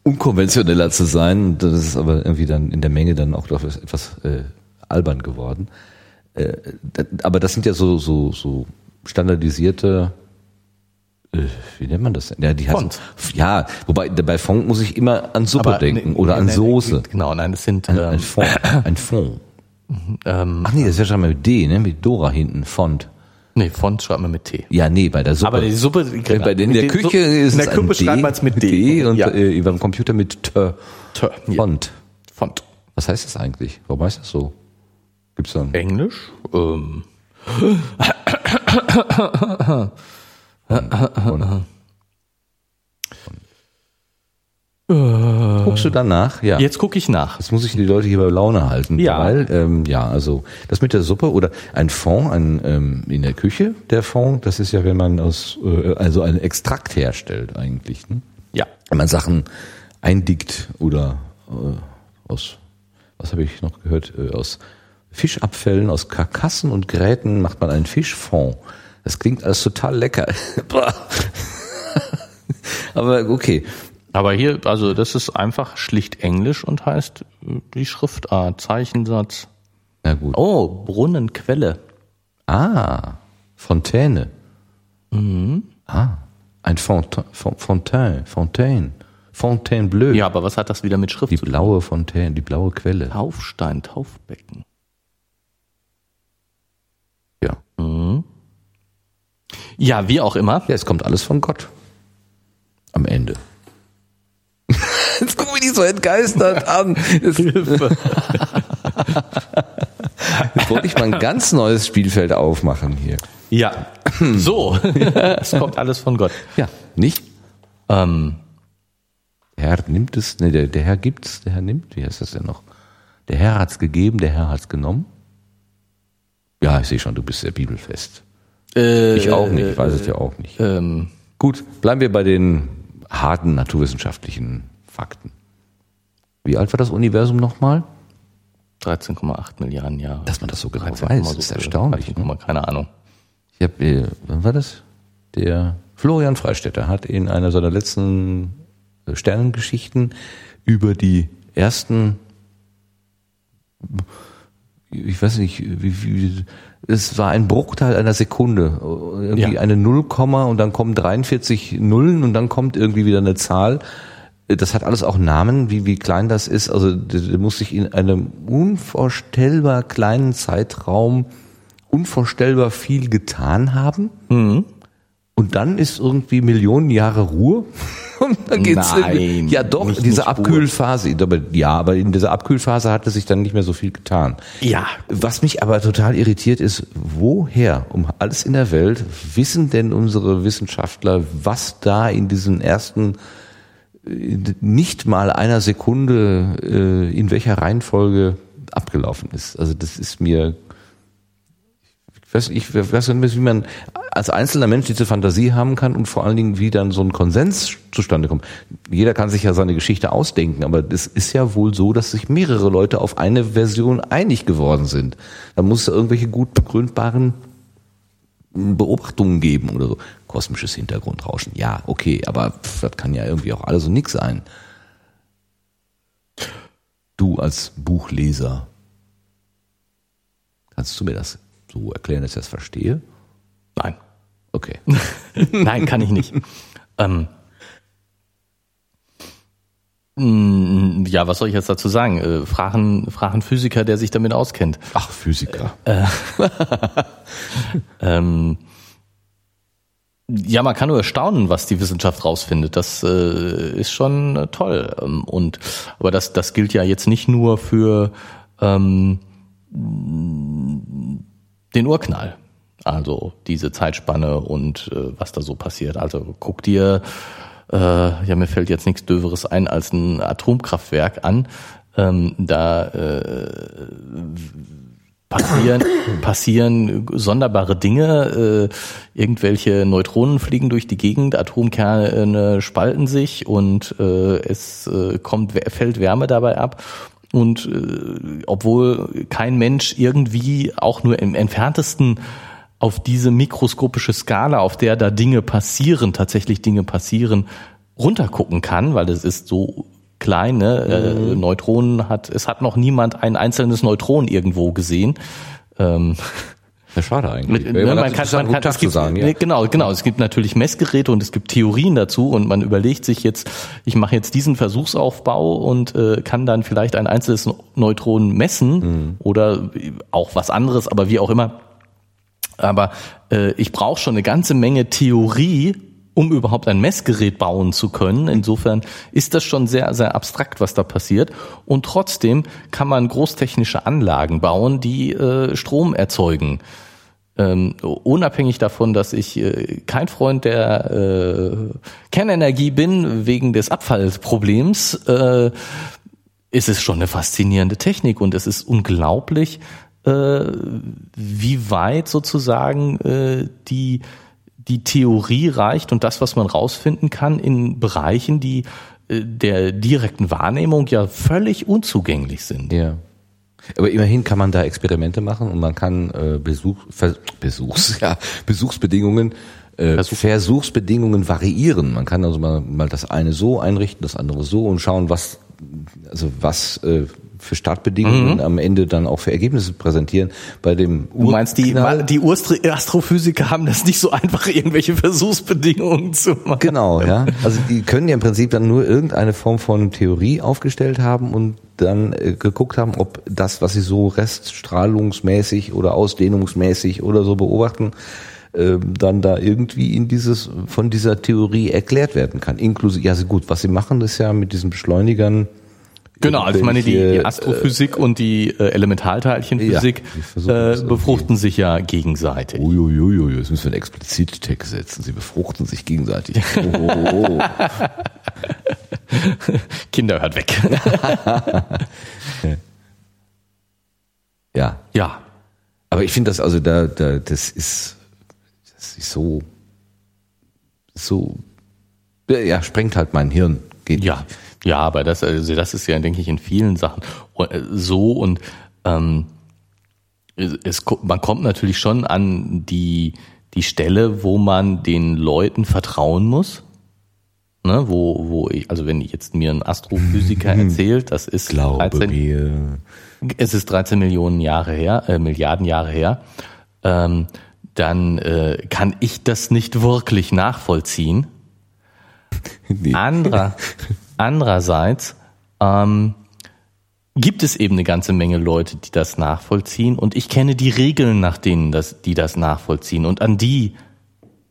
A: unkonventioneller zu sein. Das ist aber irgendwie dann in der Menge dann auch doch etwas äh, albern geworden. Äh, aber das sind ja so so so standardisierte äh, wie nennt man das denn? Ja, die
B: Font.
A: ja, wobei bei Fond muss ich immer an Suppe
B: Aber
A: denken
B: nee,
A: oder an
B: nee, nee,
A: Soße.
B: Genau, nein, das sind
A: Ein,
B: ähm,
A: ein Fond. Ein Fond.
B: ähm,
A: Ach nee, das ist ja schon mal mit D, ne? Mit Dora hinten. Fond.
B: Nee, Font schreibt man mit T.
A: Ja, nee, bei der Suppe.
B: Aber die Suppe,
A: Äh, bei in der Küche ist
B: in
A: es
B: der Küche
A: D,
B: schreibt man es mit D.
A: und
B: ja.
A: äh, über dem Computer mit T.
B: Tö, ja.
A: Font.
B: Font.
A: Was heißt das eigentlich? Warum heißt das so? Gibt's da einen?
B: Englisch? Ähm,
A: Guckst du danach? Ja.
B: jetzt gucke ich nach.
A: Jetzt muss ich die Leute hier bei Laune halten,
B: Ja.
A: weil ähm, ja, also das mit der Suppe oder ein Fond, ein ähm, in der Küche der Fond, das ist ja, wenn man aus äh, also einen Extrakt herstellt eigentlich, ne?
B: Ja.
A: wenn man Sachen eindickt oder äh, aus was habe ich noch gehört äh, aus Fischabfällen, aus Karkassen und Gräten macht man einen Fischfond. Das klingt alles total lecker. *laughs* *laughs* Aber okay,
B: Aber hier, also das ist einfach schlicht Englisch und heißt äh, die Schriftart, Zeichensatz.
A: na gut.
B: Oh, Brunnenquelle.
A: Ah, Fontäne. Ah, ein Fontaine, Fontaine, Fontaine, Fontainebleau.
B: Ja, aber was hat das wieder mit Schrift
A: Die
B: zu tun?
A: blaue Fontaine, die blaue Quelle.
B: Taufstein, Taufbecken.
A: Ja.
B: Ja, wie auch immer.
A: Ja, es kommt alles von Gott. Am Ende. Jetzt guck mich nicht so entgeistert an. Jetzt, *laughs* jetzt wollte ich mal ein ganz neues Spielfeld aufmachen hier.
B: Ja. So, es kommt alles von Gott.
A: Ja, nicht?
B: Ähm,
A: Der Herr nimmt es, ne, der, der Herr gibt's, der Herr nimmt, wie heißt das denn noch? Der Herr hat's gegeben, der Herr hat's genommen. Ja, ich sehe schon, du bist sehr bibelfest.
B: äh,
A: Ich auch nicht, ich weiß es ja auch nicht.
B: ähm,
A: Gut, bleiben wir bei den harten naturwissenschaftlichen Fakten. Wie alt war das Universum nochmal?
B: 13,8 Milliarden Jahre.
A: Dass man das so genau
B: 13,
A: weiß,
B: so
A: ist erstaunlich.
B: 13,
A: Ne?
B: keine Ahnung.
A: Ich habe, äh, wann war das? Der Florian Freistetter hat in einer seiner letzten äh, Sternengeschichten über die ersten, ich weiß nicht, wie, wie es war ein Bruchteil einer Sekunde, irgendwie
B: Ja.
A: eine Nullkomma und dann kommen 43 Nullen und dann kommt irgendwie wieder eine Zahl. Das hat alles auch Namen, wie, wie klein das ist. Also der, der muss sich in einem unvorstellbar kleinen Zeitraum unvorstellbar viel getan haben. Und dann ist irgendwie Millionen Jahre Ruhe. *laughs* Und dann geht's
B: Nein,
A: irgendwie- ja doch,
B: nicht-
A: diese
B: nicht
A: Abkühlphase, aber, ja, aber in dieser Abkühlphase hatte sich dann nicht mehr so viel getan.
B: Ja.
A: Was mich aber total irritiert ist, woher um alles in der Welt wissen denn unsere Wissenschaftler, was da in diesen ersten nicht mal einer Sekunde äh, in welcher Reihenfolge abgelaufen ist? Also das ist mir ich weiß, ich weiß nicht, wie man als einzelner Mensch diese Fantasie haben kann und vor allen Dingen, wie dann so ein Konsens zustande kommt. Jeder kann sich ja seine Geschichte ausdenken, aber es ist ja wohl so, dass sich mehrere Leute auf eine Version einig geworden sind. Da muss es irgendwelche gut begründbaren Beobachtungen geben oder so. Kosmisches Hintergrundrauschen, ja, okay, aber pff, das kann ja irgendwie auch alles und nix sein. Du als Buchleser, kannst du mir das so erklären, dass ich das verstehe?
B: Nein.
A: Okay. *laughs*
B: Nein, kann ich nicht. ähm, ja, was soll ich jetzt dazu sagen? Äh, fragen, fragen Physiker, der sich damit auskennt.
A: Ach, Physiker. *laughs*
B: Ähm, ja, man kann nur erstaunen, was die Wissenschaft rausfindet. Das äh, ist schon äh, toll. Ähm, und aber das, das gilt ja jetzt nicht nur für ähm, den Urknall. Also diese Zeitspanne und äh, was da so passiert. Also guck dir, äh, ja mir fällt jetzt nichts Döveres ein als ein Atomkraftwerk an. Ähm, da äh, passieren, *coughs* passieren sonderbare Dinge. Äh, irgendwelche Neutronen fliegen durch die Gegend, Atomkerne spalten sich und äh, es äh, kommt, fällt Wärme dabei ab. Und äh, obwohl kein Mensch irgendwie auch nur im entferntesten auf diese mikroskopische Skala, auf der da Dinge passieren, tatsächlich Dinge passieren, runtergucken kann, weil es ist so klein, ne? Äh, mhm. Äh, Neutronen hat, es hat noch niemand ein einzelnes Neutron irgendwo gesehen. Ähm,
A: ja, schade eigentlich.
B: Mit, ne, man kann, man kann, es gibt, sagen, ja. Genau, genau. Es gibt natürlich Messgeräte und es gibt Theorien dazu und man überlegt sich jetzt, ich mache jetzt diesen Versuchsaufbau und äh, kann dann vielleicht ein einzelnes Neutron messen mhm. oder auch was anderes, aber wie auch immer aber äh, ich brauche schon eine ganze Menge Theorie, um überhaupt ein Messgerät bauen zu können. Insofern ist das schon sehr, sehr abstrakt, was da passiert. Und trotzdem kann man großtechnische Anlagen bauen, die äh, Strom erzeugen. Ähm, unabhängig davon, dass ich äh, kein Freund der äh, Kernenergie bin, wegen des Abfallproblems, äh, ist es schon eine faszinierende Technik und es ist unglaublich, äh, wie weit sozusagen äh, die, die Theorie reicht und das, was man rausfinden kann in Bereichen, die äh, der direkten Wahrnehmung ja völlig unzugänglich sind.
A: Ja. Aber immerhin kann man da Experimente machen und man kann äh, Besuch, Ver, Besuchs, *laughs* ja, Besuchsbedingungen äh, Versuch. Versuchsbedingungen variieren. Man kann also mal, mal das eine so einrichten, das andere so und schauen, was also was äh, für Startbedingungen mhm. am Ende dann auch für Ergebnisse präsentieren. Bei dem
B: du meinst, die, die Astrophysiker haben das nicht so einfach, irgendwelche Versuchsbedingungen zu machen.
A: Genau, ja. Also die können ja im Prinzip dann nur irgendeine Form von Theorie aufgestellt haben und dann äh, geguckt haben, ob das, was sie so reststrahlungsmäßig oder ausdehnungsmäßig oder so beobachten, äh, dann da irgendwie in dieses von dieser Theorie erklärt werden kann. Inklusive, ja, gut, was sie machen, ist ja mit diesen Beschleunigern
B: Genau, also ich meine, die, die Astrophysik äh, und die äh, Elementarteilchenphysik ja, äh, befruchten sich ja gegenseitig.
A: Uiuiui, jetzt müssen wir einen explizit Text setzen. Sie befruchten sich gegenseitig. Oh, oh, oh.
B: Kinder hört weg. *laughs*
A: ja. Ja. Aber ich finde das also da, da, das ist, das ist so, so, ja, sprengt halt mein Hirn.
B: Geht ja. Nicht. Ja, aber das, also das ist ja, denke ich, in vielen Sachen äh, so und ähm, es, man kommt natürlich schon an die, die Stelle, wo man den Leuten vertrauen muss. Ne, wo, wo ich, also wenn jetzt mir ein Astrophysiker *laughs* erzählt, das ist
A: Glaube 13, mir.
B: es ist 13 Millionen Jahre her, äh, Milliarden Jahre her, ähm, dann äh, kann ich das nicht wirklich nachvollziehen. *laughs* Nee. Anderer, *laughs* Andererseits ähm, gibt es eben eine ganze Menge Leute, die das nachvollziehen und ich kenne die Regeln, nach denen das, die das nachvollziehen und an die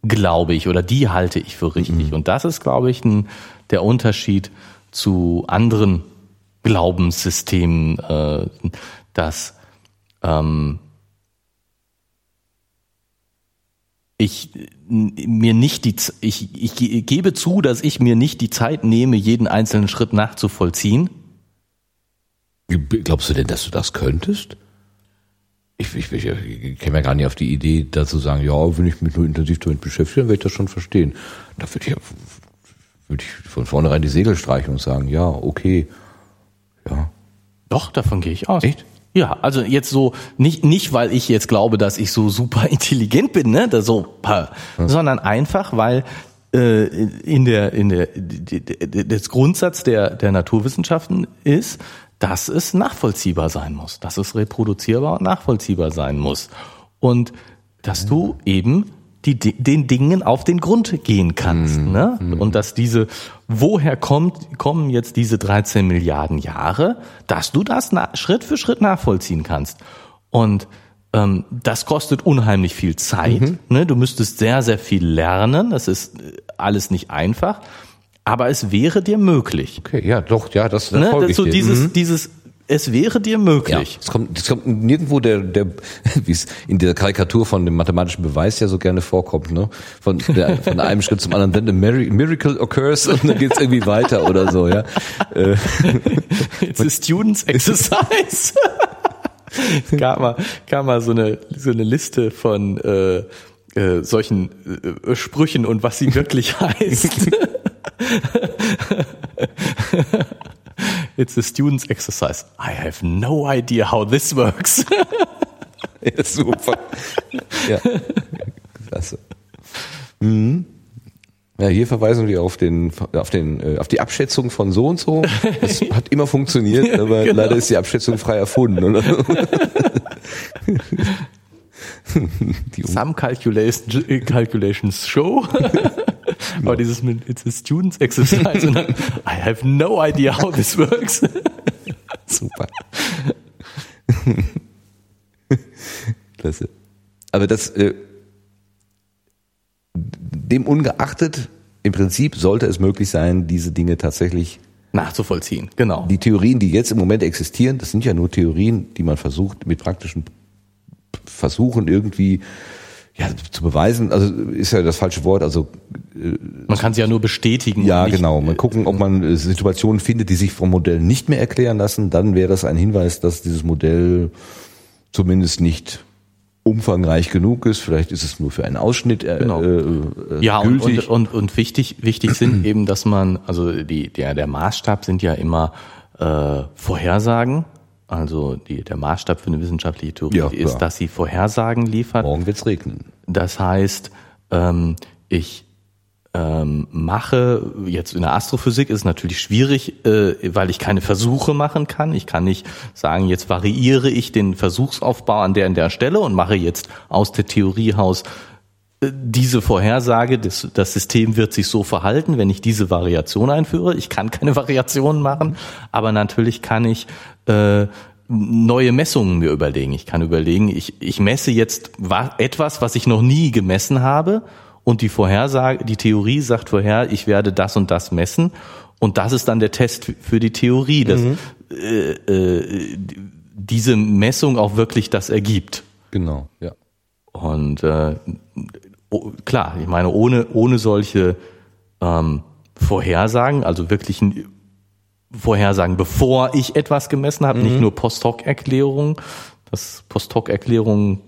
B: glaube ich oder die halte ich für richtig. Mhm. Und das ist, glaube ich, ein, der Unterschied zu anderen Glaubenssystemen, äh, dass ähm, ich mir nicht die ich, ich gebe zu, dass ich mir nicht die Zeit nehme, jeden einzelnen Schritt nachzuvollziehen.
A: Glaubst du denn, dass du das könntest? Ich, ich, ich, ich käme ja gar nicht auf die Idee, da zu sagen, ja, wenn ich mich nur intensiv damit beschäftige, dann werde ich das schon verstehen. Da würde ich, würde ich von vornherein die Segel streichen und sagen, ja, okay, ja.
B: Doch, davon gehe ich aus. Echt? Ja, also jetzt so nicht nicht weil ich jetzt glaube, dass ich so super *laughs* intelligent bin, ne, da so, ja. sondern einfach weil äh, in der in der das Grundsatz der der Naturwissenschaften ist, dass es nachvollziehbar sein muss, dass es reproduzierbar und nachvollziehbar sein muss und dass du eben die, den Dingen auf den Grund gehen kannst. Mhm. Ne? Mhm. Und dass diese, woher kommt, kommen jetzt diese 13 Milliarden Jahre, dass du das Schritt für Schritt nachvollziehen kannst. Und ähm, das kostet unheimlich viel Zeit. Mhm. Ne? Du müsstest sehr, sehr viel lernen. Das ist äh, alles nicht einfach. Aber es wäre dir möglich.
A: Okay, ja, doch, ja, das, das
B: ne? so dieses, mhm. dieses es wäre dir
A: Ja,
B: möglich.
A: es kommt, es kommt nirgendwo der, der, *laughs* wie es in der Karikatur von dem mathematischen Beweis ja so gerne vorkommt, ne? Von, der, von einem Schritt zum anderen, then a miracle occurs und dann geht's irgendwie weiter oder so, ja. Äh, *laughs*
B: It's a student's *laughs* exercise. gab mal, gab mal so eine, so eine Liste von äh, äh, solchen äh, Sprüchen und was sie wirklich heißt. It's a student's exercise. I have no idea how this works. *laughs*
A: ja, super. Ja. Klasse. Mhm. Ja, hier verweisen wir auf den, auf den, äh, auf die Abschätzung von so und so. Das *laughs* hat immer funktioniert, aber
B: Genau.
A: leider ist die Abschätzung frei erfunden, oder? *laughs* die
B: Some calculation, calculations show. Aber dieses mit It's a student's exercise und dann, I have no idea how this works. *laughs*
A: Super. *laughs* Klasse. Aber das, äh, dem ungeachtet, im Prinzip sollte es möglich sein, diese Dinge tatsächlich,
B: Nachzuvollziehen, genau.
A: die Theorien, die jetzt im Moment existieren, das sind ja nur Theorien, die man versucht, mit praktischen Versuchen irgendwie ja, zu beweisen, also ist ja das falsche Wort, also
B: Man kann sie ja nur bestätigen.
A: ja,
B: und nicht-
A: genau. Mal gucken, ob man äh, Situationen findet, die sich vom Modell nicht mehr erklären lassen. Dann wäre das ein Hinweis, dass dieses Modell zumindest nicht umfangreich genug ist. Vielleicht ist es nur für einen Ausschnitt äh,
B: Genau.
A: äh, äh,
B: Ja, und,
A: gültig.
B: und, und, und wichtig, wichtig sind *clears throat* eben, dass man, also die, der, der Maßstab sind ja immer äh, Vorhersagen. Also die, der Maßstab für eine wissenschaftliche Theorie
A: Ja,
B: ist, dass sie Vorhersagen liefert.
A: Morgen wird's regnen.
B: Das heißt, ähm, ich ähm, mache, jetzt in der Astrophysik ist es natürlich schwierig, äh, weil ich keine Versuche machen kann. Ich kann nicht sagen, jetzt variiere ich den Versuchsaufbau an der und der Stelle und mache jetzt aus der Theorie heraus äh, diese Vorhersage, das, das System wird sich so verhalten, wenn ich diese Variation einführe. Ich kann keine *laughs* Variationen machen, aber natürlich kann ich äh, neue Messungen mir überlegen. Ich kann überlegen, ich, ich messe jetzt wa etwas, was ich noch nie gemessen habe und die Vorhersage, die Theorie sagt vorher, ich werde das und das messen und das ist dann der Test für die Theorie, dass äh, äh, diese Messung auch wirklich das ergibt.
A: Genau, ja.
B: Und äh, oh, klar, ich meine, ohne, ohne solche ähm, Vorhersagen, also wirklichen Vorhersagen, bevor ich etwas gemessen habe, nicht nur Post-Hoc-Erklärungen. Das Post-Hoc-Erklärungen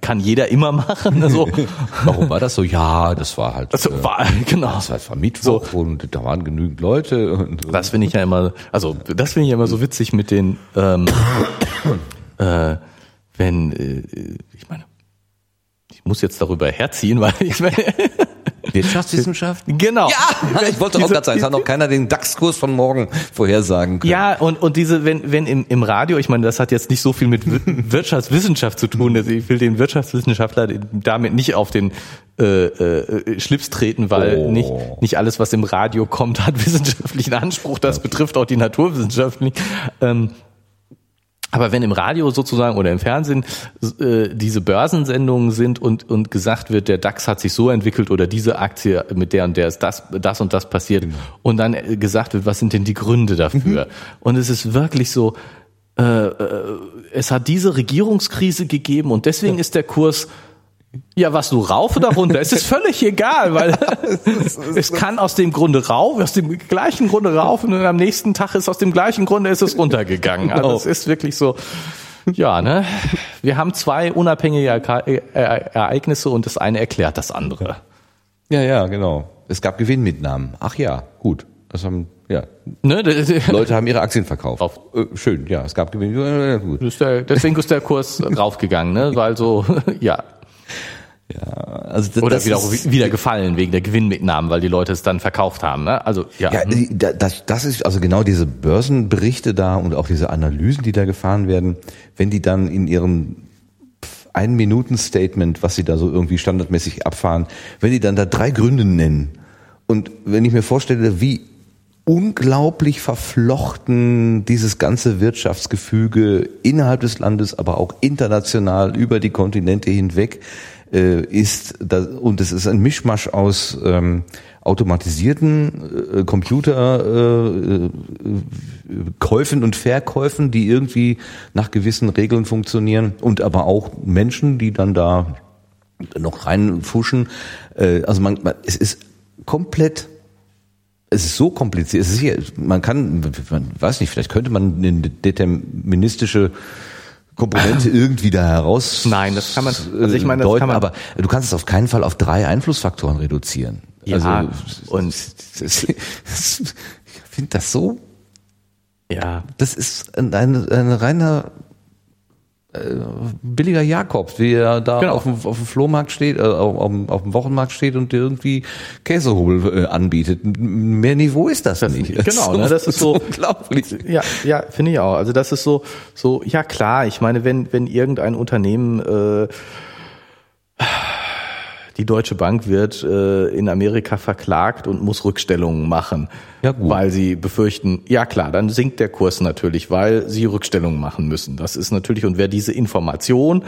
B: kann jeder immer machen. Also, *laughs*
A: Warum war das so? Ja, das war halt,
B: also war, genau.
A: das war Mittwoch und da waren genügend Leute und
B: Das finde ich ja immer, also das finde ich ja immer so witzig mit den, ähm, *coughs* äh, wenn, äh, ich meine, muss jetzt darüber herziehen, weil ich meine, *laughs*
A: Wirtschaftswissenschaften?
B: genau.
A: Ja, ich wollte auch gerade sagen, es hat noch keiner den DAX-Kurs von morgen vorhersagen können.
B: Ja, und, und diese, wenn, wenn im, im Radio, ich meine, das hat jetzt nicht so viel mit Wir- *laughs* Wirtschaftswissenschaft zu tun. Also ich will den Wirtschaftswissenschaftler damit nicht auf den äh, äh, Schlips treten, weil
A: Oh.
B: nicht, nicht alles, was im Radio kommt, hat wissenschaftlichen Anspruch. Das betrifft auch die Naturwissenschaften. Ähm, aber wenn im Radio sozusagen oder im Fernsehen äh, diese Börsensendungen sind und, und gesagt wird, der DAX hat sich so entwickelt oder diese Aktie mit der und der ist das, das und das passiert und dann äh, gesagt wird, was sind denn die Gründe dafür? Und es ist wirklich so, äh, äh, es hat diese Regierungskrise gegeben und deswegen ist der Kurs ja, was du rauf oder runter, es ist *laughs* völlig egal, weil *laughs* es kann aus dem Grunde rauf, aus dem gleichen Grunde rauf und am nächsten Tag ist aus dem gleichen Grunde ist es runtergegangen. Also es ist wirklich so, ja, ne? Wir haben zwei unabhängige äh, Ereignisse und das eine erklärt das andere.
A: Ja, ja, genau. Es gab Gewinnmitnahmen. Ach ja, gut. Das haben, ja.
B: Ne?
A: Leute haben ihre Aktien verkauft.
B: Auf-
A: Äh, schön, ja, es gab Gewinn. Ja, gut.
B: deswegen ist der Kurs raufgegangen, ne? Weil so, *laughs* ja.
A: Also das,
B: Oder
A: das
B: wieder,
A: ist,
B: wieder gefallen wegen der Gewinnmitnahmen, weil die Leute es dann verkauft haben, ne? Also, ja.
A: Ja, da- das, das ist also genau diese Börsenberichte da und auch diese Analysen, die da gefahren werden, wenn die dann in ihrem ein Minuten Statement, was sie da so irgendwie standardmäßig abfahren, wenn die dann da drei Gründe nennen und wenn ich mir vorstelle, wie unglaublich verflochten dieses ganze Wirtschaftsgefüge innerhalb des Landes, aber auch international über die Kontinente hinweg äh, ist, das, und es ist ein Mischmasch aus ähm, automatisierten äh, Computerkäufen äh, Käufen und Verkäufen, die irgendwie nach gewissen Regeln funktionieren und aber auch Menschen, die dann da noch reinfuschen. Äh, also man, man, es ist komplett es ist so kompliziert. Es ist hier, man kann, man weiß nicht, vielleicht könnte man eine deterministische Komponente irgendwie da heraus.
B: Nein, das kann man. Also ich meine, das
A: deuten,
B: kann man.
A: Aber du kannst es auf keinen Fall auf drei Einflussfaktoren reduzieren.
B: Ja,
A: also,
B: und *laughs*
A: ich finde das so.
B: Ja.
A: Das ist ein, ein, ein reiner äh, billiger Jakob, wie er da
B: Genau.
A: auf, dem, auf dem Flohmarkt steht, äh, auf, auf, dem- auf dem Wochenmarkt steht und dir irgendwie Käsehobel äh, anbietet. Mehr Niveau ist das, nicht.
B: genau, ne, das ist so- *laughs*
A: unglaublich.
B: Ja, ja, finde ich auch. Also das ist so, so, ja klar, ich meine, wenn, wenn irgendein Unternehmen äh, die Deutsche Bank wird äh, in Amerika verklagt und muss Rückstellungen machen,
A: Ja, gut.
B: weil sie befürchten, ja klar, dann sinkt der Kurs natürlich, weil sie Rückstellungen machen müssen. Das ist natürlich, und wer diese Information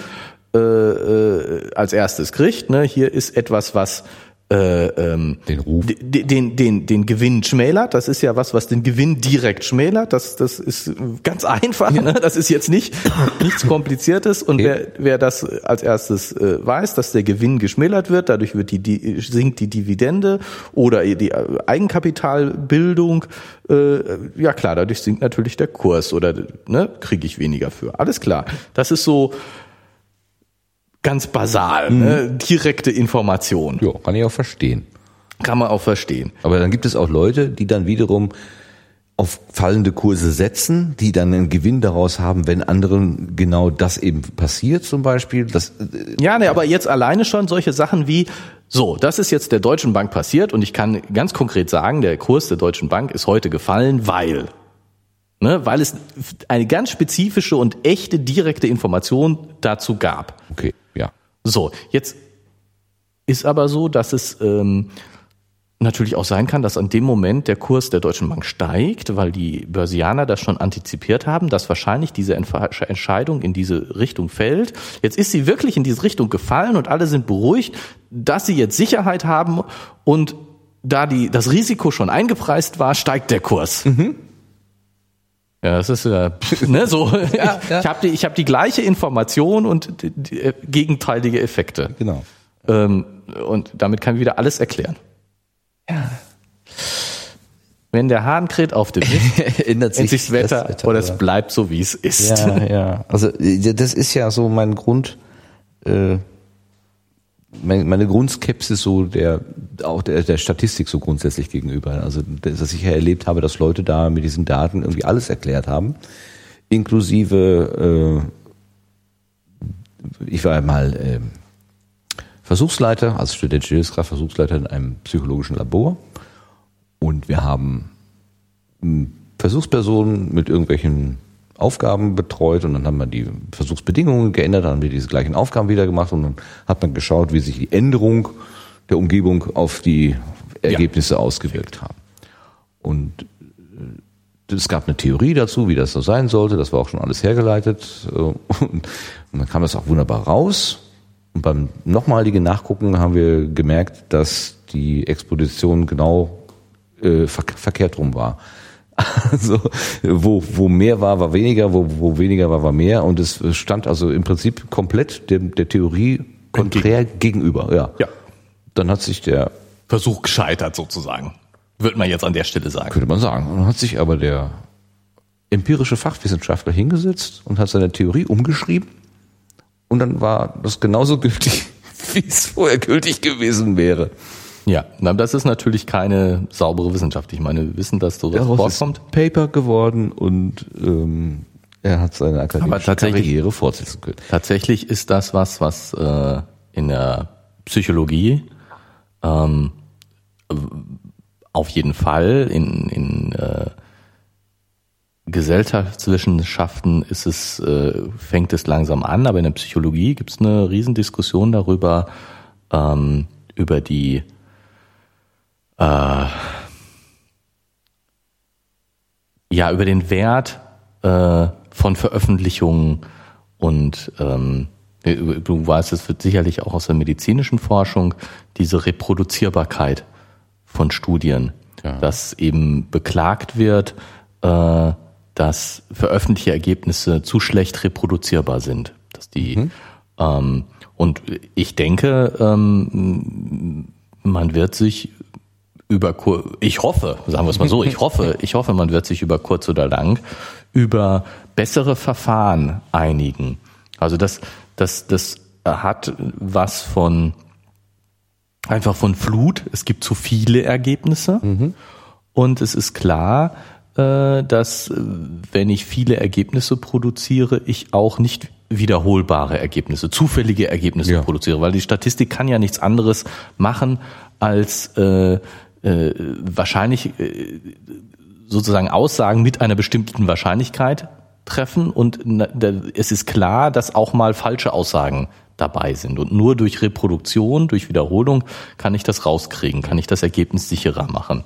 B: äh, äh, als erstes kriegt, ne, hier ist etwas, was äh, ähm,
A: Den Ruf.
B: den, den, den Gewinn schmälert. Das ist ja was, was den Gewinn direkt schmälert. Das, das ist ganz *laughs* einfach. Ne? Das ist jetzt nicht *coughs* nichts Kompliziertes. Und wer, wer das als erstes äh, weiß, dass der Gewinn geschmälert wird, dadurch wird die, die sinkt die Dividende oder die Eigenkapitalbildung. Äh, ja klar, dadurch sinkt natürlich der Kurs oder ne, kriege ich weniger für. Alles klar. Das ist so ganz basal, ne? direkte Information.
A: Ja, kann ich auch verstehen.
B: Kann man auch verstehen.
A: Aber dann gibt es auch Leute, die dann wiederum auf fallende Kurse setzen, die dann einen Gewinn daraus haben, wenn anderen genau das eben passiert zum Beispiel. Das, äh,
B: Ja, ne, aber jetzt alleine schon solche Sachen wie, so, das ist jetzt der Deutschen Bank passiert und ich kann ganz konkret sagen, der Kurs der Deutschen Bank ist heute gefallen, weil, ne, weil es eine ganz spezifische und echte direkte Information dazu gab.
A: okay, ja.
B: So, jetzt ist aber so, dass es ähm, natürlich auch sein kann, dass an dem Moment der Kurs der Deutschen Bank steigt, weil die Börsianer das schon antizipiert haben, dass wahrscheinlich diese Entscheidung in diese Richtung fällt. Jetzt ist sie wirklich in diese Richtung gefallen und alle sind beruhigt, dass sie jetzt Sicherheit haben und da die, das Risiko schon eingepreist war, steigt der Kurs. Ja, das ist ja *laughs* ne, so.
A: Ja, ja.
B: Ich habe die, ich hab die gleiche Information und die, die, äh, gegenteilige Effekte.
A: Genau.
B: Ähm, und damit kann ich wieder alles erklären. Wenn der Hahn kräht auf dem Mist,
A: Ändert *laughs*
B: ändert sich das Wetter,
A: das Wetter,
B: oder es
A: ja.
B: bleibt so, wie es ist.
A: Ja, ja. Also äh, das ist ja so mein Grund, äh, meine Grundskepsis so der auch der, der Statistik so grundsätzlich gegenüber. Also dass ich ja erlebt habe, dass Leute da mit diesen Daten irgendwie alles erklärt haben, inklusive äh, ich war mal äh, Versuchsleiter, als studentische Hilfskraft Versuchsleiter in einem psychologischen Labor und wir haben Versuchspersonen mit irgendwelchen Aufgaben betreut und dann haben wir die Versuchsbedingungen geändert, dann haben wir diese gleichen Aufgaben wieder gemacht und dann hat man geschaut, wie sich die Änderung der Umgebung auf die Ergebnisse ausgewirkt haben. Und äh, es gab eine Theorie dazu, wie das so sein sollte, das war auch schon alles hergeleitet äh, und dann kam das auch wunderbar raus. Und beim nochmaligen Nachgucken haben wir gemerkt, dass die Exposition genau äh, ver verkehrt rum war. *laughs* Also wo, wo mehr war, war weniger, wo, wo weniger war, war mehr. Und es stand also im Prinzip komplett dem, der Theorie konträr gegenüber. Ja.
B: Ja.
A: Dann hat sich der,
B: Versuch gescheitert sozusagen. Würde man jetzt an der Stelle sagen.
A: könnte man sagen, und dann hat sich aber der empirische Fachwissenschaftler hingesetzt und hat seine Theorie umgeschrieben. Und dann war das genauso gültig, *laughs* wie es vorher gültig gewesen wäre.
B: Ja, na, das ist natürlich keine saubere Wissenschaft. Ich meine, wir wissen, dass sowas
A: Daraus ist
B: vorkommt.
A: Paper geworden und ähm, er hat seine akademische Karriere fortsetzen können.
B: Tatsächlich ist das was, was äh, in der Psychologie ähm, auf jeden Fall in, in äh, Gesellschaftswissenschaften ist es, äh, fängt es langsam an, aber in der Psychologie gibt es eine Riesendiskussion darüber, ähm, über die äh, ja, über den Wert äh, von Veröffentlichungen und ähm, du weißt, es wird sicherlich auch aus der medizinischen Forschung diese Reproduzierbarkeit von Studien, ja. dass eben beklagt wird, äh, dass veröffentlichte Ergebnisse zu schlecht reproduzierbar sind, dass die mhm. ähm, und ich denke, ähm, man wird sich über ich hoffe, sagen wir es mal so, ich hoffe, *laughs* ich hoffe, man wird sich über kurz oder lang über bessere Verfahren einigen. Also das, das, das hat was von einfach von Flut. Es gibt zu viele Ergebnisse mhm. und es ist klar, äh, dass wenn ich viele Ergebnisse produziere, ich auch nicht wiederholbare Ergebnisse, zufällige Ergebnisse ja. produziere, weil die Statistik kann ja nichts anderes machen als äh, äh, wahrscheinlich äh, sozusagen Aussagen mit einer bestimmten Wahrscheinlichkeit treffen und es ist klar, dass auch mal falsche Aussagen dabei sind. Und nur durch Reproduktion, durch Wiederholung kann ich das rauskriegen, kann ich das Ergebnis sicherer machen.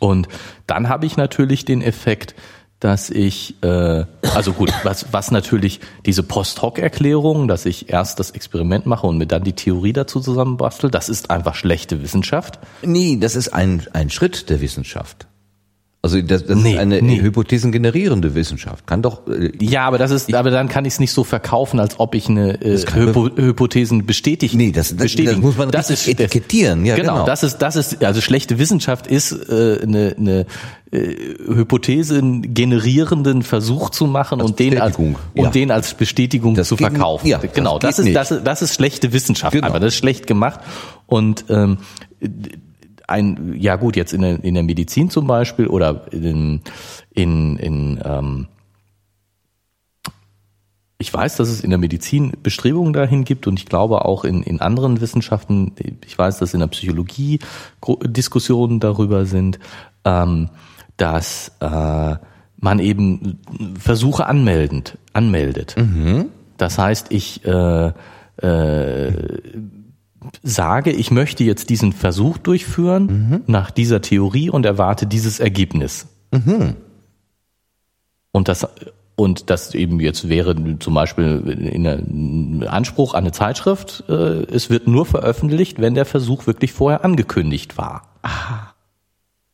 B: Und dann habe ich natürlich den Effekt, dass ich, äh, also gut, was, was natürlich diese Post-Hoc-Erklärung, dass ich erst das Experiment mache und mir dann die Theorie dazu zusammenbastel, das ist einfach schlechte Wissenschaft.
A: Nee, das ist ein, ein Schritt der Wissenschaft. Also das, das nee, ist eine nee. hypothesengenerierende Wissenschaft. Kann doch.
B: Äh, ja, aber das ist, ich, aber dann kann ich es nicht so verkaufen, als ob ich eine äh, Hypo, Hypothesen bestätige.
A: Nee, das, das, das muss man das ist, etikettieren. Ja,
B: genau, genau. Das ist, das ist, also schlechte Wissenschaft ist äh, eine, eine äh, Hypothesen generierenden Versuch zu machen als und den als und ja. den als Bestätigung das zu verkaufen. Ja, genau, das, das ist, das ist das ist schlechte Wissenschaft. Genau. Aber das ist schlecht gemacht und ähm, ein, ja gut, jetzt in der, in der Medizin zum Beispiel oder in, in, in ähm, ich weiß, dass es in der Medizin Bestrebungen dahin gibt und ich glaube auch in, in anderen Wissenschaften, ich weiß, dass in der Psychologie Diskussionen darüber sind, ähm, dass äh, man eben Versuche anmeldend, anmeldet. Mhm. Das heißt, ich äh, äh, sage, ich möchte jetzt diesen Versuch durchführen mhm. nach dieser Theorie und erwarte dieses Ergebnis. Mhm. Und das und das eben jetzt wäre zum Beispiel in der Anspruch an eine Zeitschrift, äh, es wird nur veröffentlicht, wenn der Versuch wirklich vorher angekündigt war. Aha.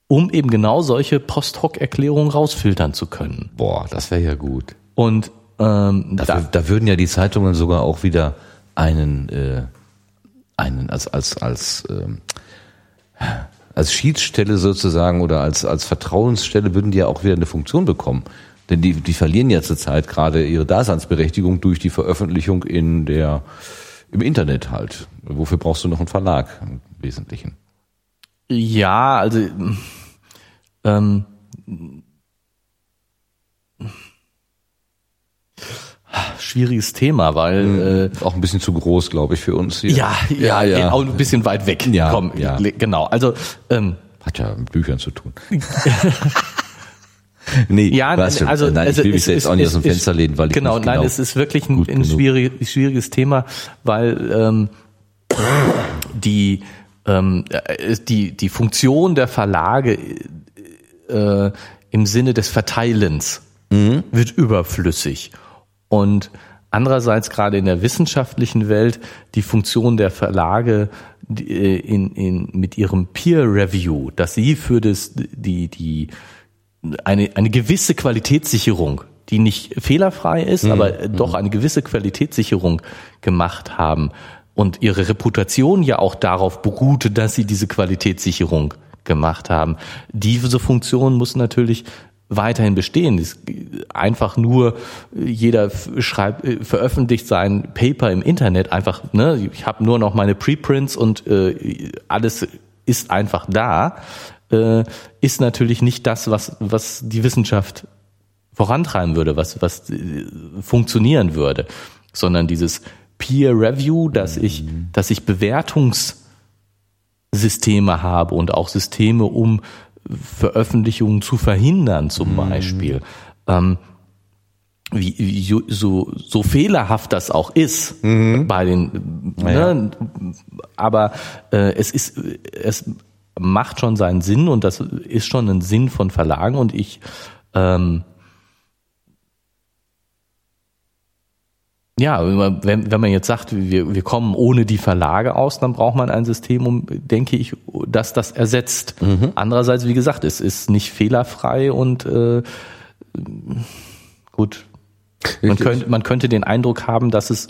B: Um eben genau solche Post-Hoc-Erklärungen rausfiltern zu können.
A: Boah, das wäre ja gut.
B: Und ähm,
A: Dafür, da, da würden ja die Zeitungen sogar auch wieder einen äh, einen als als als ähm, als Schiedsstelle sozusagen oder als als Vertrauensstelle würden die ja auch wieder eine Funktion bekommen. Denn die, die verlieren ja zurzeit gerade ihre Daseinsberechtigung durch die Veröffentlichung in der im Internet halt. Wofür brauchst du noch einen Verlag im Wesentlichen?
B: Ja, also ähm, schwieriges Thema, weil mhm.
A: äh, auch ein bisschen zu groß, glaube ich, für uns hier.
B: Ja, ja, ja, ja. auch ein bisschen weit weg. Ja, Komm, ja. genau. Also ähm,
A: hat ja mit Büchern zu tun. *laughs*
B: nee, ja, weißt du, also
A: nein, ich will mich jetzt auch nicht aus dem Fenster lehnen, weil ich
B: genau, nein, genau es ist wirklich ein, ein schwieriges, schwieriges Thema, weil ähm, die ähm, äh, die die Funktion der Verlage äh, im Sinne des Verteilens mhm. wird überflüssig. Und andererseits gerade in der wissenschaftlichen Welt die Funktion der Verlage äh, in, in, mit ihrem Peer Review, dass sie für das, die, die, eine, eine gewisse Qualitätssicherung, die nicht fehlerfrei ist, mhm. aber mhm. doch eine gewisse Qualitätssicherung gemacht haben und ihre Reputation ja auch darauf beruhte, dass sie diese Qualitätssicherung gemacht haben. Diese Funktion muss natürlich weiterhin bestehen. Es einfach nur jeder schreibt, äh, veröffentlicht sein Paper im Internet einfach. Ne, ich habe nur noch meine Preprints und äh, alles ist einfach da. Äh, ist natürlich nicht das, was was die Wissenschaft vorantreiben würde, was was äh, funktionieren würde, sondern dieses Peer Review, dass ich dass ich Bewertungssysteme habe und auch Systeme, um Veröffentlichungen zu verhindern, zum mhm. Beispiel. Ähm, wie, wie so, so fehlerhaft das auch ist mhm. bei den, ne, ja. aber äh, es ist, es macht schon seinen Sinn und das ist schon ein Sinn von Verlagen und ich ähm, Ja, wenn, wenn man jetzt sagt, wir, wir kommen ohne die Verlage aus, dann braucht man ein System, um, denke ich, das das ersetzt. Mhm. Andererseits, wie gesagt, es ist nicht fehlerfrei und äh, gut. Man könnte, man könnte den Eindruck haben, dass es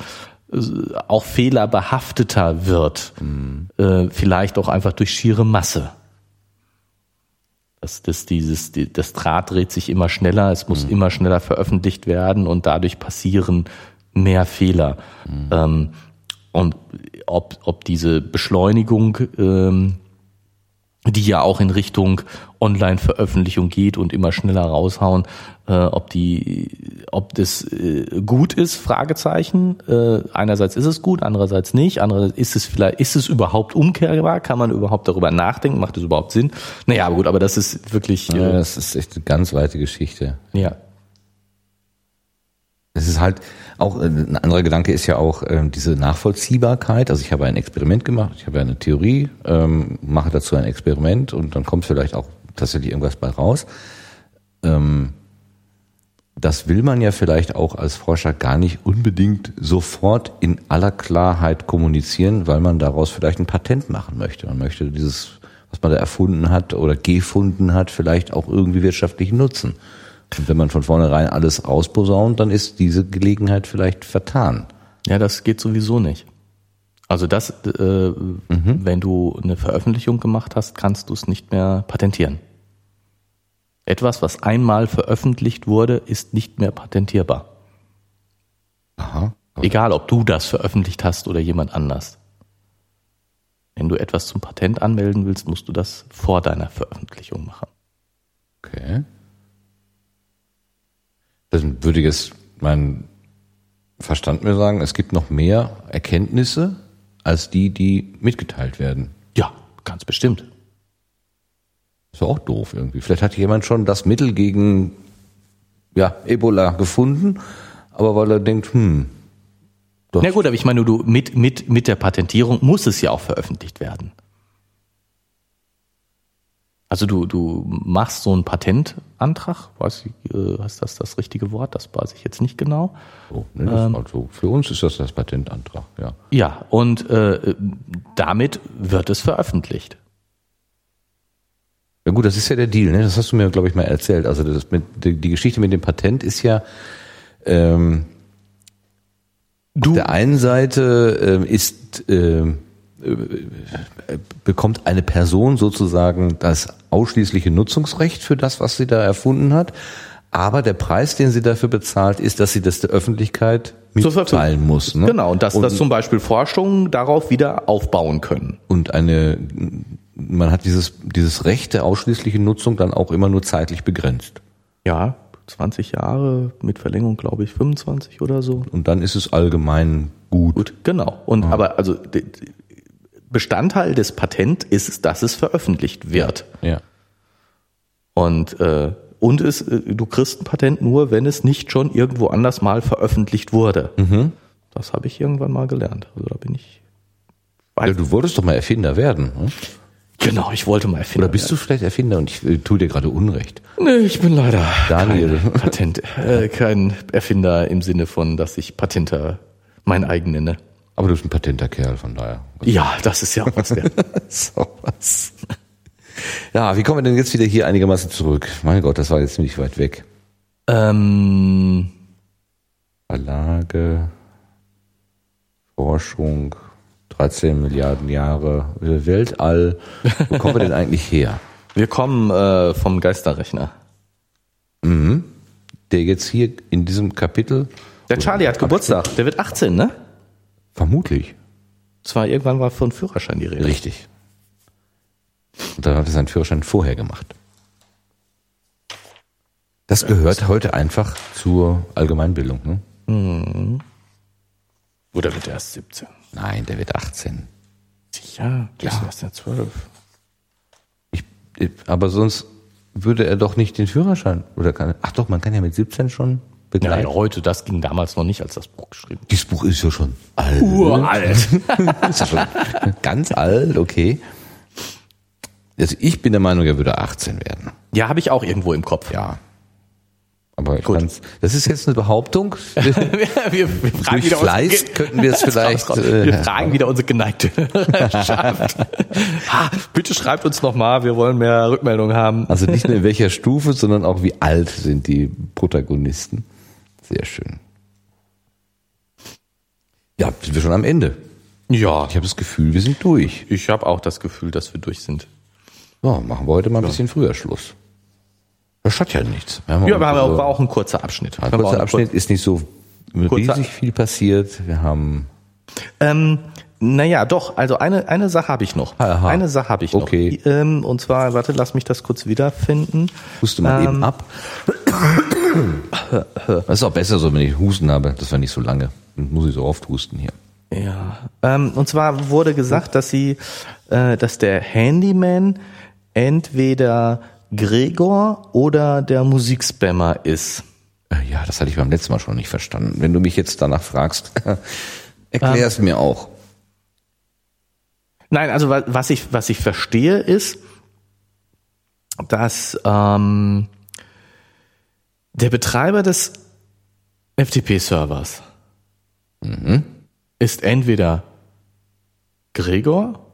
B: äh, auch fehlerbehafteter wird. Mhm. Äh, vielleicht auch einfach durch schiere Masse. Das, das, dieses, das Draht dreht sich immer schneller, es muss mhm. immer schneller veröffentlicht werden und dadurch passieren mehr Fehler. Mhm. Ähm, und ob, ob diese Beschleunigung, ähm, die ja auch in Richtung Online-Veröffentlichung geht und immer schneller raushauen, äh, ob die, ob das äh, gut ist, Fragezeichen. Äh, einerseits ist es gut, andererseits nicht. Andererseits ist es vielleicht, ist es überhaupt umkehrbar? Kann man überhaupt darüber nachdenken? Macht es überhaupt Sinn? Naja, aber gut, aber das ist wirklich.
A: Äh, ja, das ist echt eine ganz weite Geschichte.
B: Ja.
A: Es ist halt auch äh, ein anderer Gedanke ist ja auch äh, diese Nachvollziehbarkeit. Also ich habe ein Experiment gemacht, ich habe eine Theorie, ähm, mache dazu ein Experiment und dann kommt vielleicht auch tatsächlich irgendwas bei raus. Ähm, das will man ja vielleicht auch als Forscher gar nicht unbedingt sofort in aller Klarheit kommunizieren, weil man daraus vielleicht ein Patent machen möchte. Man möchte dieses, was man da erfunden hat oder gefunden hat, vielleicht auch irgendwie wirtschaftlich nutzen. Und wenn man von vornherein alles ausposaunt, dann ist diese Gelegenheit vielleicht vertan.
B: Ja, das geht sowieso nicht. Also das, äh, mhm. wenn du eine Veröffentlichung gemacht hast, kannst du es nicht mehr patentieren. Etwas, was einmal veröffentlicht wurde, ist nicht mehr patentierbar. Aha. Egal, ob du das veröffentlicht hast oder jemand anders. Wenn du etwas zum Patent anmelden willst, musst du das vor deiner Veröffentlichung machen.
A: Okay. Dann würde jetzt mein Verstand mir sagen, es gibt noch mehr Erkenntnisse als die, die mitgeteilt werden.
B: Ja, ganz bestimmt.
A: Ist auch doof irgendwie. Vielleicht hat jemand schon das Mittel gegen ja, Ebola gefunden, aber weil er denkt, hm.
B: Doch. Na gut, aber ich meine, du mit, mit, mit der Patentierung muss es ja auch veröffentlicht werden. Also du, du machst so einen Patentantrag, weiß ich, äh, ist das das richtige Wort? Das weiß ich jetzt nicht genau.
A: So, ne, ähm, also für uns ist das das Patentantrag, ja.
B: Ja, und äh, damit wird es veröffentlicht.
A: Ja gut, das ist ja der Deal, ne? Das hast du mir, glaube ich, mal erzählt. Also das mit, die, die Geschichte mit dem Patent ist ja ähm, du, auf der einen Seite äh, ist äh, bekommt eine Person sozusagen das ausschließliche Nutzungsrecht für das, was sie da erfunden hat. Aber der Preis, den sie dafür bezahlt, ist, dass sie das der Öffentlichkeit mitteilen muss.
B: Ne? Genau, und dass, und, dass zum Beispiel Forschungen darauf wieder aufbauen können.
A: Und eine, man hat dieses, dieses Recht der ausschließlichen Nutzung dann auch immer nur zeitlich begrenzt.
B: Ja, 20 Jahre mit Verlängerung, glaube ich, 25 oder so.
A: Und dann ist es allgemein gut. Gut,
B: genau. Und ja. aber also Bestandteil des Patent ist, dass es veröffentlicht wird.
A: Ja.
B: Und äh, und es, äh, du kriegst ein Patent nur, wenn es nicht schon irgendwo anders mal veröffentlicht wurde. Mhm. Das habe ich irgendwann mal gelernt. Also da bin ich.
A: Ja, du wolltest doch mal Erfinder werden. Ne?
B: Genau, ich wollte mal Erfinder.
A: Oder bist werden. du vielleicht Erfinder und ich äh, tue dir gerade Unrecht?
B: Nee, ich bin leider
A: Daniel.
B: kein Patent, äh, kein Erfinder im Sinne von, dass ich Patenter mein eigen nenne.
A: Aber du bist ein patenter Kerl, von daher.
B: Ja, das ist ja auch was wert. *laughs*
A: so was. Ja, wie kommen wir denn jetzt wieder hier einigermaßen zurück? Mein Gott, das war jetzt ziemlich weit weg.
B: Ähm,
A: Verlage, Forschung, 13 Milliarden Jahre, Weltall. Wo kommen wir denn *laughs* eigentlich her?
B: Wir kommen äh, vom Geisterrechner.
A: Mhm. Der jetzt hier in diesem Kapitel.
B: Der Charlie hat Geburtstag. Der wird 18, ne?
A: Vermutlich.
B: Zwar irgendwann war von Führerschein die Rede.
A: Richtig. Und dann hat er seinen Führerschein vorher gemacht. Das gehört heute einfach zur Allgemeinbildung. Ne?
B: Mhm. Oder wird er erst 17?
A: Nein, der wird 18.
B: Sicher, der ja. ist erst ja 12.
A: Ich, aber sonst würde er doch nicht den Führerschein oder kann, ach doch, man kann ja mit 17 schon
B: begleitet. Ja, heute, das ging damals noch nicht, als das Buch geschrieben
A: Dieses Buch ist ja schon alt.
B: Uralt. *laughs*
A: ist ja schon ganz alt, okay. Also ich bin der Meinung, er würde 18 werden.
B: Ja, habe ich auch irgendwo im Kopf.
A: Ja. Aber
B: Gut.
A: das ist jetzt eine Behauptung. *laughs*
B: wir, wir fragen
A: Durch Fleiß
B: unsere-
A: könnten wir es *laughs* vielleicht,
B: raus.
A: äh,
B: Wir fragen wieder unsere geneigte Hörerschaft. ha, bitte schreibt uns nochmal, wir wollen mehr Rückmeldungen haben.
A: Also nicht nur in welcher Stufe, sondern auch wie alt sind die Protagonisten. Sehr schön. Ja, sind wir schon am Ende.
B: Ja,
A: Ich habe das Gefühl, wir sind durch.
B: ich habe auch das Gefühl, dass wir durch sind.
A: So, machen wir heute mal ein bisschen früher Schluss. Das schadet ja nichts.
B: Ja,
A: so-
B: war auch ein kurzer Abschnitt.
A: ein kurzer Abschnitt ist nicht so riesig viel passiert. Wir haben
B: Ähm, naja, doch, also eine, eine Sache habe ich noch.
A: Aha.
B: Eine Sache habe ich noch.
A: Okay.
B: Ähm, und zwar, warte, lass mich das kurz wiederfinden.
A: Huste mal
B: Ähm,
A: eben ab. Das ist auch besser so, wenn ich Husten habe. Das war nicht so lange. Dann muss ich so oft husten hier.
B: Ja. Ähm, und zwar wurde gesagt, dass sie, äh, dass der Handyman entweder Gregor oder der Musikspammer ist.
A: Äh, Ja, das hatte ich beim letzten Mal schon nicht verstanden. Wenn du mich jetzt danach fragst, *laughs* erklär
B: Ähm.
A: es mir auch.
B: Nein, also wa- was ich, was ich verstehe ist, dass ähm, der Betreiber des FTP-Servers ist entweder Gregor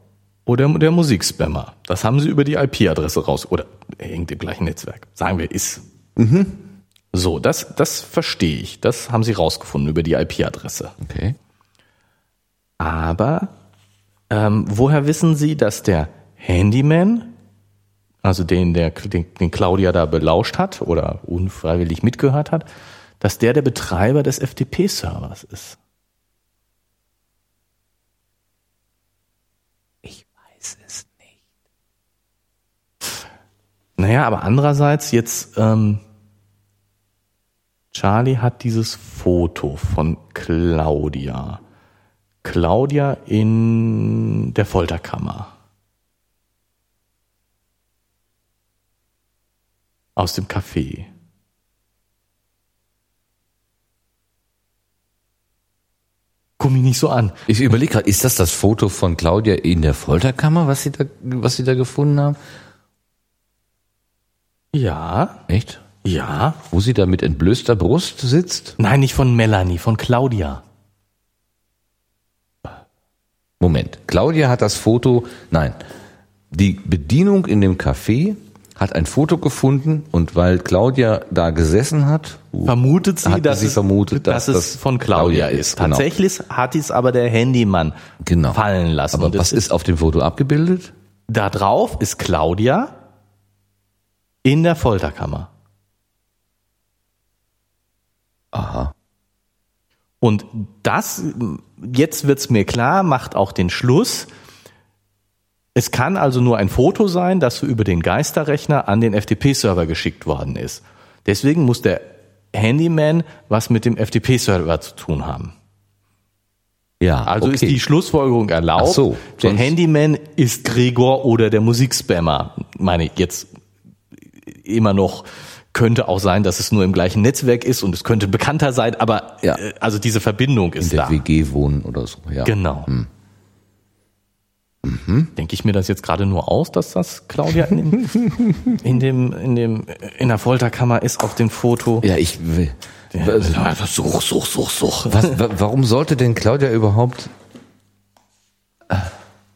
B: oder der Musikspammer. Das haben sie über die IP-Adresse raus oder hängt im gleichen Netzwerk. Sagen wir ist. So, das, das verstehe ich. Das haben sie rausgefunden über die IP-Adresse.
A: Okay.
B: Aber ähm, woher wissen Sie, dass der Handyman, also den, der, den, den Claudia da belauscht hat oder unfreiwillig mitgehört hat, dass der der Betreiber des FTP-Servers ist? Ich weiß es nicht. Naja, aber andererseits jetzt, ähm, Charlie hat dieses Foto von Claudia. Claudia in der Folterkammer. Aus dem Café. Guck mich nicht so an.
A: Ich überlege gerade, ist das das Foto von Claudia in der Folterkammer, was sie da, was sie da gefunden haben?
B: Ja,
A: Echt?
B: ja.
A: Wo sie da mit entblößter Brust sitzt?
B: Nein, nicht von Melanie, von Claudia.
A: Moment. Claudia hat das Foto, nein. Die Bedienung in dem Café hat ein Foto gefunden und weil Claudia da gesessen hat,
B: Vermutet sie,
A: Hat
B: dass,
A: sie
B: es,
A: vermutet,
B: dass,
A: dass
B: es von Claudia,
A: Claudia
B: ist.
A: genau.
B: Tatsächlich hat es aber der Handymann
A: Genau.
B: fallen lassen.
A: aber
B: Und
A: was ist auf dem Foto abgebildet?
B: Da drauf ist Claudia in der Folterkammer.
A: Aha.
B: Und das, jetzt wird's mir klar, macht auch den Schluss. Es kann also nur ein Foto sein, das über den Geisterrechner an den FTP-Server geschickt worden ist. Deswegen muss der Handyman was mit dem FTP-Server zu tun haben.
A: Ja,
B: Also
A: okay.
B: ist die Schlussfolgerung erlaubt.
A: Ach so,
B: der Handyman ist Gregor oder der Musikspammer. Meine ich jetzt immer noch könnte auch sein, dass es nur im gleichen Netzwerk ist und es könnte bekannter sein, aber
A: Ja.
B: äh, also diese Verbindung
A: in
B: ist
A: der
B: da.
A: WG wohnen oder so, ja.
B: Genau. Denke ich mir das jetzt gerade nur aus, dass das Claudia in dem, *laughs* in dem, in dem, in der Folterkammer ist auf dem Foto?
A: Ja, ich will.
B: Ja, such, such, such, such.
A: Was, wa- warum sollte denn Claudia überhaupt äh,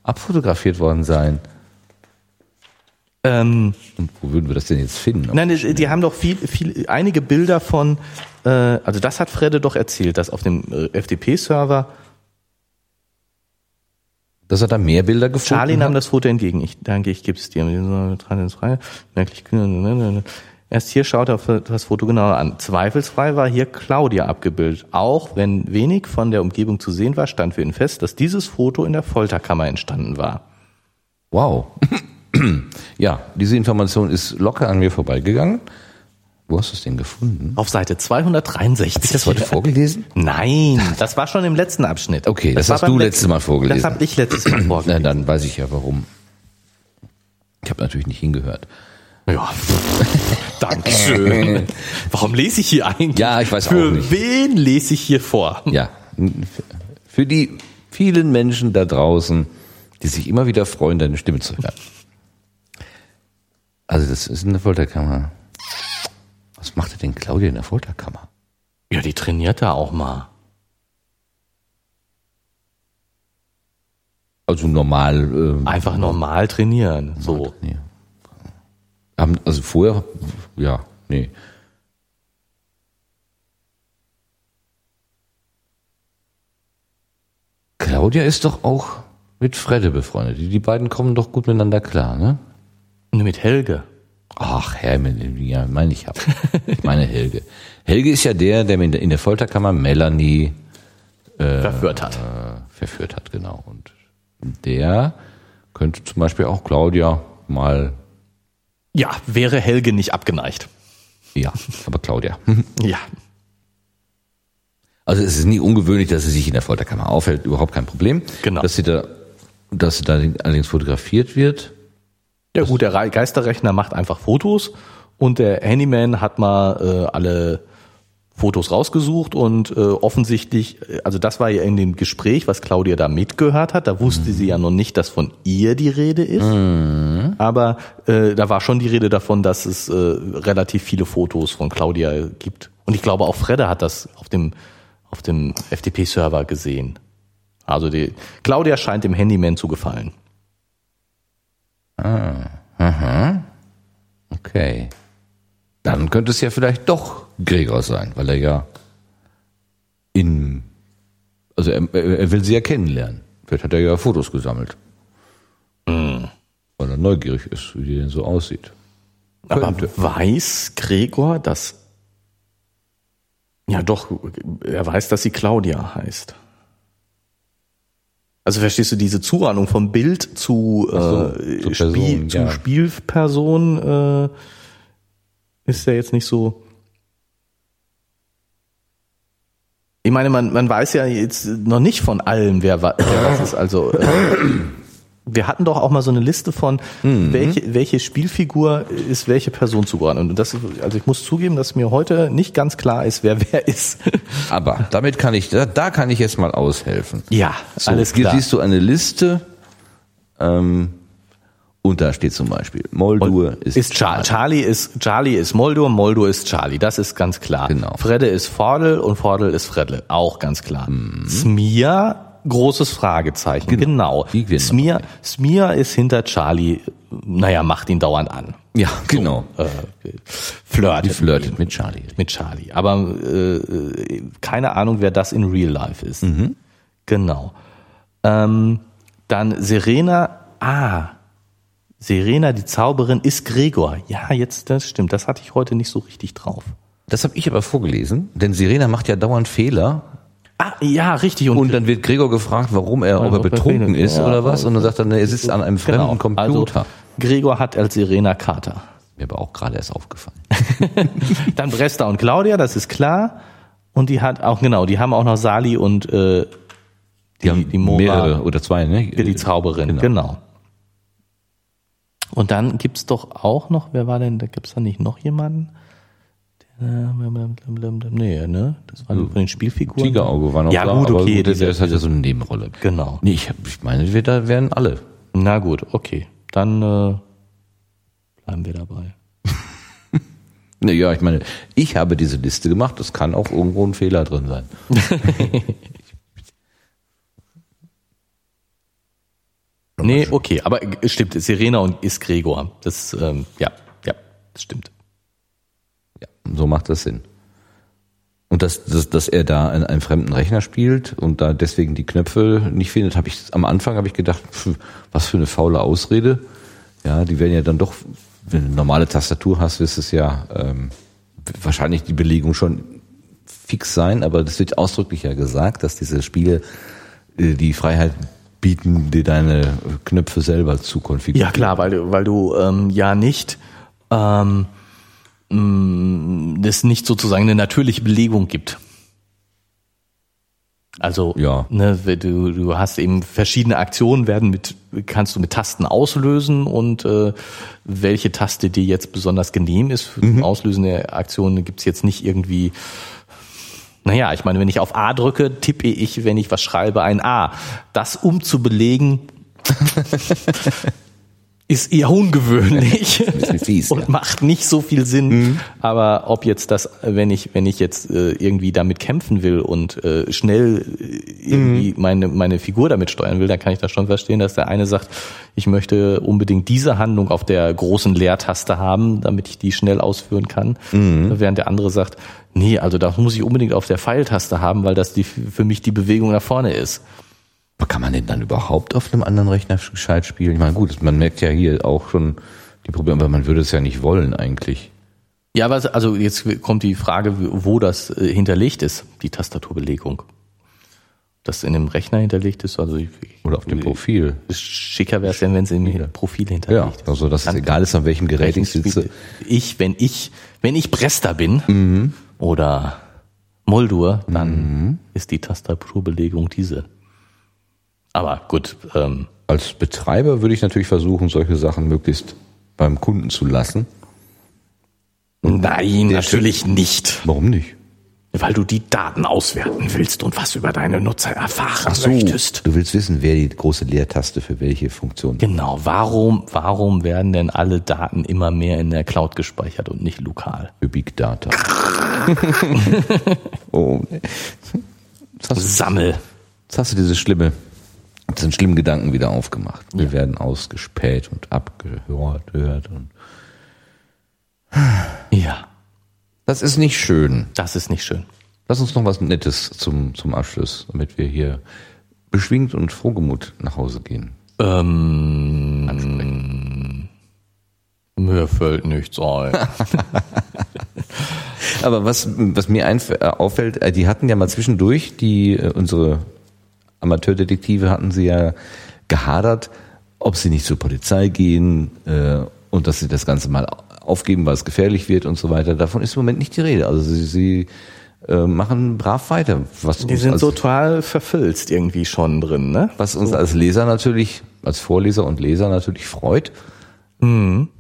A: abfotografiert worden sein?
B: Ähm,
A: Und wo würden wir das denn jetzt finden?
B: Nein, die, die haben doch viel, viel, einige Bilder von, äh, also das hat Fredde doch erzählt, dass auf dem äh, FTP-Server
A: Dass er da mehr Bilder gefunden
B: Charlie
A: hat?
B: nahm das Foto entgegen. Ich danke, ich gebe es dir. Merklich kühn. Erst hier schaut er das Foto genauer an. Zweifelsfrei war hier Claudia abgebildet. Auch wenn wenig von der Umgebung zu sehen war, stand für ihn fest, dass dieses Foto in der Folterkammer entstanden war.
A: Wow. *laughs* *clears throat* ja, diese Information ist locker an mir vorbeigegangen. Wo hast du es denn gefunden?
B: Auf Seite 263.
A: Habe ich das heute vorgelesen? *laughs*
B: Nein, das war schon im letzten Abschnitt.
A: Okay, das
B: war
A: hast du letztes Mal vorgelesen.
B: Das habe ich letztes Mal *clears throat*
A: Na,
B: vorgelesen.
A: dann weiß ich ja warum. Ich habe natürlich nicht hingehört.
B: Ja, *laughs* Dankeschön. Warum lese ich hier eigentlich?
A: Ja, ich weiß
B: Für
A: auch nicht.
B: wen lese ich hier vor?
A: Ja, für die vielen Menschen da draußen, die sich immer wieder freuen, deine Stimme zu hören. Also das ist eine Folterkammer. Was macht denn Claudia in der Folterkammer?
B: Ja, die trainiert da auch mal.
A: Also normal. Ähm,
B: Einfach normal trainieren. So.
A: Nee. Haben, also vorher, ja, nee. Claudia ist doch auch mit Fredde befreundet. Die, die beiden kommen doch gut miteinander klar, ne?
B: Und mit Helge.
A: Ach, Herr, ja, meine ich hab. Ich meine Helge. Helge ist ja der, der in der, Folterkammer Melanie
B: verführt hat.
A: äh, verführt hat, genau. Und der könnte zum Beispiel auch Claudia mal,
B: Ja, wäre Helge nicht abgeneigt.
A: ja, aber Claudia. *laughs*
B: Ja.
A: Also es ist nie ungewöhnlich, dass sie sich in der Folterkammer aufhält, überhaupt kein Problem.
B: Genau.
A: Dass sie da, dass sie da allerdings fotografiert wird.
B: Ja gut, der Re- Geisterrechner macht einfach Fotos und der Handyman hat mal äh, alle Fotos rausgesucht und äh, offensichtlich, äh, also das war ja in dem Gespräch, was Claudia da mitgehört hat, da wusste sie ja noch nicht, dass von ihr die Rede ist, aber äh, da war schon die Rede davon, dass es äh, relativ viele Fotos von Claudia gibt. Und ich glaube auch Fredde hat das auf dem, auf dem FTP-Server gesehen. Also die Claudia scheint dem Handyman zu gefallen.
A: Okay. Dann könnte es ja vielleicht doch Gregor sein, weil er ja in, also er, er will sie ja kennenlernen. Vielleicht hat er ja Fotos gesammelt. Weil er neugierig ist, wie die denn so aussieht.
B: Aber
A: Könnte.
B: weiß Gregor, dass ja doch, er weiß, dass sie Claudia heißt. Also verstehst du diese Zuordnung vom Bild zu,
A: so,
B: äh,
A: zur Person,
B: Spiel, zu
A: ja.
B: Spielperson äh, ist ja jetzt nicht so. Ich meine, man, man weiß ja jetzt noch nicht von allen, wer, wer was ist. Also äh, *clears throat* wir hatten doch auch mal so eine Liste von,
A: Mhm.
B: welche, welche Spielfigur ist welche Person zugeordnet. Und das, also ich muss zugeben, dass mir heute nicht ganz klar ist, wer wer ist. *laughs*
A: Aber damit kann ich, da, da kann ich jetzt mal aushelfen.
B: Ja,
A: So,
B: alles
A: hier
B: klar.
A: siehst du eine Liste, ähm, und da steht zum Beispiel, Moldur ist,
B: ist Char Charlie ist Charlie ist Moldur, Moldur ist Charlie, das ist ganz klar.
A: Genau.
B: Fredde ist Vordel und Vordel ist Fredle, auch ganz klar.
A: Mhm.
B: Smia, großes Fragezeichen, genau.
A: Werden
B: Smia, Smia ist hinter Charlie, naja, macht ihn dauernd an.
A: Ja, genau.
B: Äh, flirtet.
A: Die flirtet mit Charlie.
B: mit Charlie. Aber äh, keine Ahnung, wer das in Real Life ist.
A: Mhm.
B: Genau. Ähm, dann Serena, ah, Serena, die Zauberin, ist Gregor. Ja, jetzt, das stimmt. Das hatte ich heute nicht so richtig drauf.
A: Das habe ich aber vorgelesen, denn Sirena macht ja dauernd Fehler
B: Ja, richtig.
A: und dann wird Gregor gefragt, warum er, ob er betrunken ist oder was und dann sagt er, ne, er sitzt an einem fremden Computer.
B: Also, Gregor hat als Serena Kater.
A: Mir aber auch gerade erst aufgefallen. *laughs*
B: Dann Bresta und Claudia, das ist klar. Und die hat auch, genau, die haben auch noch Sali und äh, die,
A: haben
B: die Mora.
A: mehrere oder zwei, ne?
B: Die Zauberin,
A: Genau.
B: genau. Und dann gibt's doch auch noch, wer war denn, da gibt's da nicht noch jemanden? Nee, ne? Das war von den Spielfiguren.
A: Tigerauge war noch
B: Ja,
A: da,
B: gut, okay,
A: der,
B: diese-
A: ist halt ja so eine Nebenrolle.
B: Genau.
A: Nee, ich, hab- ich meine, wir da wären alle.
B: Na gut, okay. Dann äh, bleiben wir dabei. *laughs*
A: Ne, ja, ich meine, ich habe diese Liste gemacht, es kann auch irgendwo ein Fehler drin sein. *laughs*
B: Nee, okay, aber es stimmt, Serena und ist Gregor. Das, ähm, ja, ja, das stimmt.
A: So macht das Sinn. Und dass, dass, dass er da in einem fremden Rechner spielt und da deswegen die Knöpfe nicht findet, habe ich am Anfang habe ich gedacht, pf, was für eine faule Ausrede. Ja, die werden ja dann doch, wenn du eine normale Tastatur hast, wirst es ja ähm, wahrscheinlich die Belegung schon fix sein, aber das wird ausdrücklich ja gesagt, dass diese Spiele äh, die Freiheit bieten, dir deine Knöpfe selber zu konfigurieren.
B: Ja klar, weil du, weil du ähm, ja nicht ähm, mh, das nicht sozusagen eine natürliche Belegung gibt. Also
A: Ja.
B: ne, du, du hast eben verschiedene Aktionen werden mit kannst du mit Tasten auslösen und äh, welche Taste dir jetzt besonders genehm ist für
A: Mhm.
B: zum Auslösen der Aktion gibt's jetzt nicht irgendwie naja, ich meine, wenn ich auf A drücke, tippe ich, wenn ich was schreibe, ein A. Das um zu belegen, *laughs* ist eher ungewöhnlich
A: fies, *laughs*
B: und
A: ja.
B: macht nicht so viel Sinn. Aber ob jetzt das, wenn ich, wenn ich jetzt äh, irgendwie damit kämpfen will und äh, schnell äh, irgendwie meine, meine Figur damit steuern will, dann kann ich das schon verstehen, dass der eine sagt, ich möchte unbedingt diese Handlung auf der großen Leertaste haben, damit ich die schnell ausführen kann. Während der andere sagt, nee, also das muss ich unbedingt auf der Pfeiltaste haben, weil das die, für mich die Bewegung nach vorne ist.
A: Kann man den dann überhaupt auf einem anderen Rechner gescheit spielen? Ich meine, gut, man merkt ja hier auch schon die Probleme, aber man würde es ja nicht wollen eigentlich.
B: Ja, aber also jetzt kommt die Frage, wo das äh, hinterlegt ist, die Tastaturbelegung. Das in dem Rechner hinterlegt ist, also ich,
A: Oder auf dem Profil.
B: Schicker wäre es denn, wenn es im Profil
A: Ja,
B: hinterlegt ist.
A: also dass es egal ist, an welchem Gerät ich sitze.
B: Ich, wenn ich, wenn ich Brester bin
A: Mhm.
B: oder Moldur, dann ist die Tastaturbelegung diese. Aber gut, ähm,
A: Als Betreiber würde ich natürlich versuchen, solche Sachen möglichst beim Kunden zu lassen.
B: nein, natürlich nicht.
A: Warum nicht?
B: Weil du die Daten auswerten willst und was über deine Nutzer erfahren möchtest.
A: du willst wissen, wer die große Leertaste für welche Funktion.
B: Genau, warum, warum werden denn alle Daten immer mehr in der Cloud gespeichert und nicht lokal?
A: Für Big Data. *laughs* oh,
B: Sammel.
A: jetzt hast du diese schlimme, diesen schlimmen Gedanken wieder aufgemacht. Wir werden ausgespäht und abgehört hört und
B: Ja,
A: das ist nicht schön.
B: das ist nicht schön.
A: Lass uns noch was Nettes zum, zum Abschluss, damit wir hier beschwingt und frohgemut nach Hause gehen.
B: Ähm, mir fällt nichts ein. *laughs*
A: Aber was, was mir äh, auffällt, äh, die hatten ja mal zwischendurch, die, äh, unsere Amateurdetektive hatten sie ja gehadert, ob sie nicht zur Polizei gehen äh, und dass sie das Ganze mal aufgeben, weil es gefährlich wird und so weiter. Davon ist im Moment nicht die Rede. Also sie, sie äh, machen brav weiter. Was
B: Die
A: uns
B: sind
A: als,
B: total verfilzt irgendwie schon drin, ne?
A: was uns als Leser natürlich, als Vorleser und Leser natürlich freut.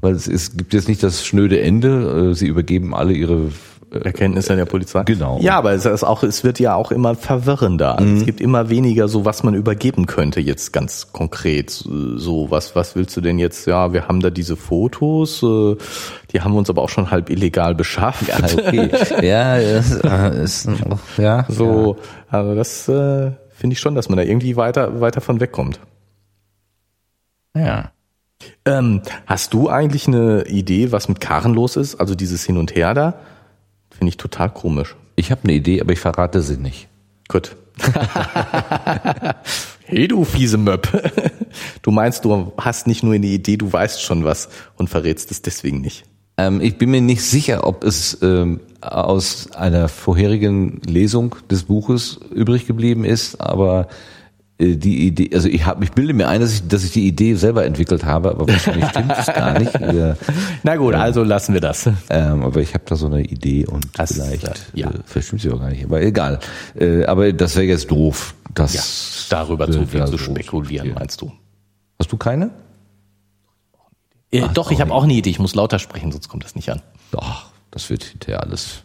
A: Weil es, ist, gibt jetzt nicht das schnöde Ende. Äh, Sie übergeben alle ihre
B: Erkenntnisse der Polizei.
A: Genau.
B: Ja, aber es, ist auch, es wird ja auch immer verwirrender. Also Es gibt immer weniger so, was man übergeben könnte jetzt ganz konkret. So, was, was willst du denn jetzt? Ja, wir haben da diese Fotos, äh, die haben wir uns aber auch schon halb illegal beschafft.
A: Ja, okay. ja, das äh, ist auch, ja.
B: So, also das äh, finde ich schon, dass man da irgendwie weiter, weiter von wegkommt.
A: Ja.
B: Ähm, hast du eigentlich eine Idee, was mit Karen los ist? Also dieses Hin und Her da? Finde ich total komisch.
A: Ich habe eine Idee, aber ich verrate sie nicht.
B: Gut. *laughs* hey du fiese Möb. *laughs* Du meinst, du hast nicht nur eine Idee, du weißt schon was und verrätst es deswegen nicht.
A: Ähm, ich bin mir nicht sicher, ob es ähm, aus einer vorherigen Lesung des Buches übrig geblieben ist, aber die Idee, also ich habe, ich bilde mir ein, dass ich, dass ich die Idee selber entwickelt habe, aber wahrscheinlich stimmt es gar nicht. *laughs* Äh,
B: Na gut, also lassen wir das.
A: ähm, aber ich habe da so eine Idee und
B: Das,
A: vielleicht,
B: äh, ja.
A: äh, vielleicht stimmt sie auch gar nicht, aber egal. Äh, aber das wäre jetzt doof. Das
B: Ja, darüber zu
A: äh,
B: viel zu spekulieren, meinst du?
A: Hast du keine?
B: Äh, doch, ich habe auch eine Idee. Ich muss lauter sprechen, sonst kommt das nicht an.
A: Doch, das wird hinterher alles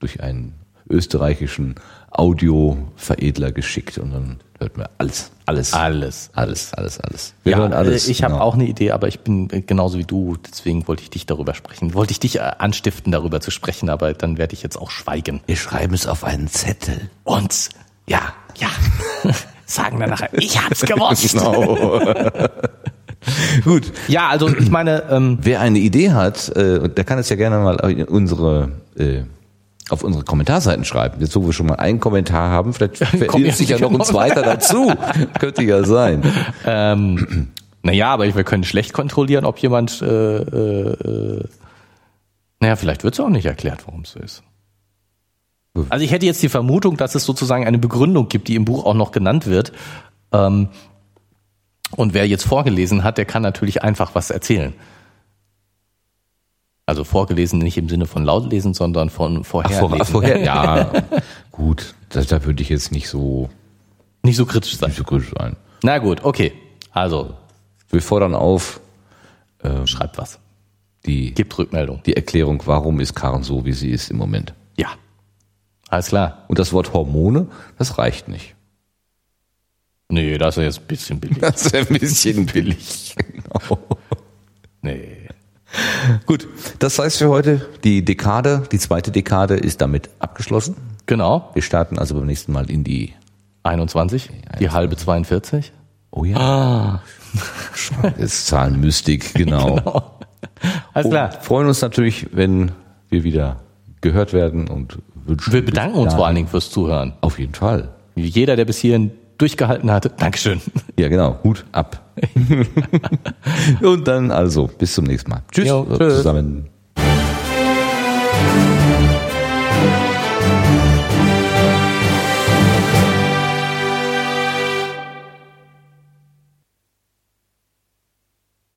A: durch einen österreichischen Audioveredler geschickt und dann hört man alles, alles,
B: Alles.
A: alles, alles, alles. Wir
B: Ja,
A: hören alles.
B: äh, ich habe
A: genau.
B: auch eine Idee, aber ich bin äh, genauso wie du, deswegen wollte ich dich darüber sprechen. Wollte ich dich äh, anstiften, darüber zu sprechen, aber dann werde ich jetzt auch schweigen.
A: Wir schreiben es auf einen Zettel.
B: Und ja, ja, *laughs* sagen dann nachher, ich hab's *laughs* gewusst.
A: Genau. *laughs* Gut.
B: Ja, also ich meine, ähm,
A: Wer eine Idee hat, äh, der kann es ja gerne mal in unsere äh, auf unsere Kommentarseiten schreiben. Jetzt, wo wir schon mal einen Kommentar haben, vielleicht verirrt sich ja noch ein
B: noch.
A: zweiter dazu. *laughs* Könnte ja sein.
B: ähm, naja, aber wir können schlecht kontrollieren, ob jemand, äh, äh, naja, vielleicht wird es auch nicht erklärt, warum es so ist. Also ich hätte jetzt die Vermutung, dass es sozusagen eine Begründung gibt, die im Buch auch noch genannt wird. Ähm, und wer jetzt vorgelesen hat, der kann natürlich einfach was erzählen. Also vorgelesen nicht im Sinne von lautlesen, sondern von
A: Ach,
B: vorherlesen.
A: vor, vorher, ja, *laughs* gut. Da, da würde ich jetzt nicht so,
B: Nicht so kritisch sein.
A: nicht so kritisch sein.
B: Na gut, okay. Also
A: Wir fordern auf,
B: schreibt was.
A: die,
B: Gibt Rückmeldung.
A: die Erklärung, warum ist Karen so, wie sie ist im Moment.
B: Ja. Alles klar.
A: Und das Wort Hormone, das reicht nicht.
B: Nee, das ist jetzt ein bisschen billig.
A: Das ist ein bisschen *laughs* billig. Genau. Gut, das heißt für heute, die Dekade, die zweite Dekade ist damit abgeschlossen.
B: Genau.
A: Wir starten also beim nächsten Mal in die
B: 21, die halbe 42.
A: Oh ja. Ah. ist Zahlenmystik, genau. genau.
B: Alles klar.
A: Und freuen uns natürlich, wenn wir wieder gehört werden und
B: wünschen. Wir bedanken uns vor allen Dingen fürs Zuhören.
A: Auf jeden Fall.
B: Jeder, der bis hierhin durchgehalten hatte, Dankeschön.
A: Ja, genau. Hut ab. *laughs* und dann also bis zum nächsten Mal.
B: Tschüss jo,
A: zusammen.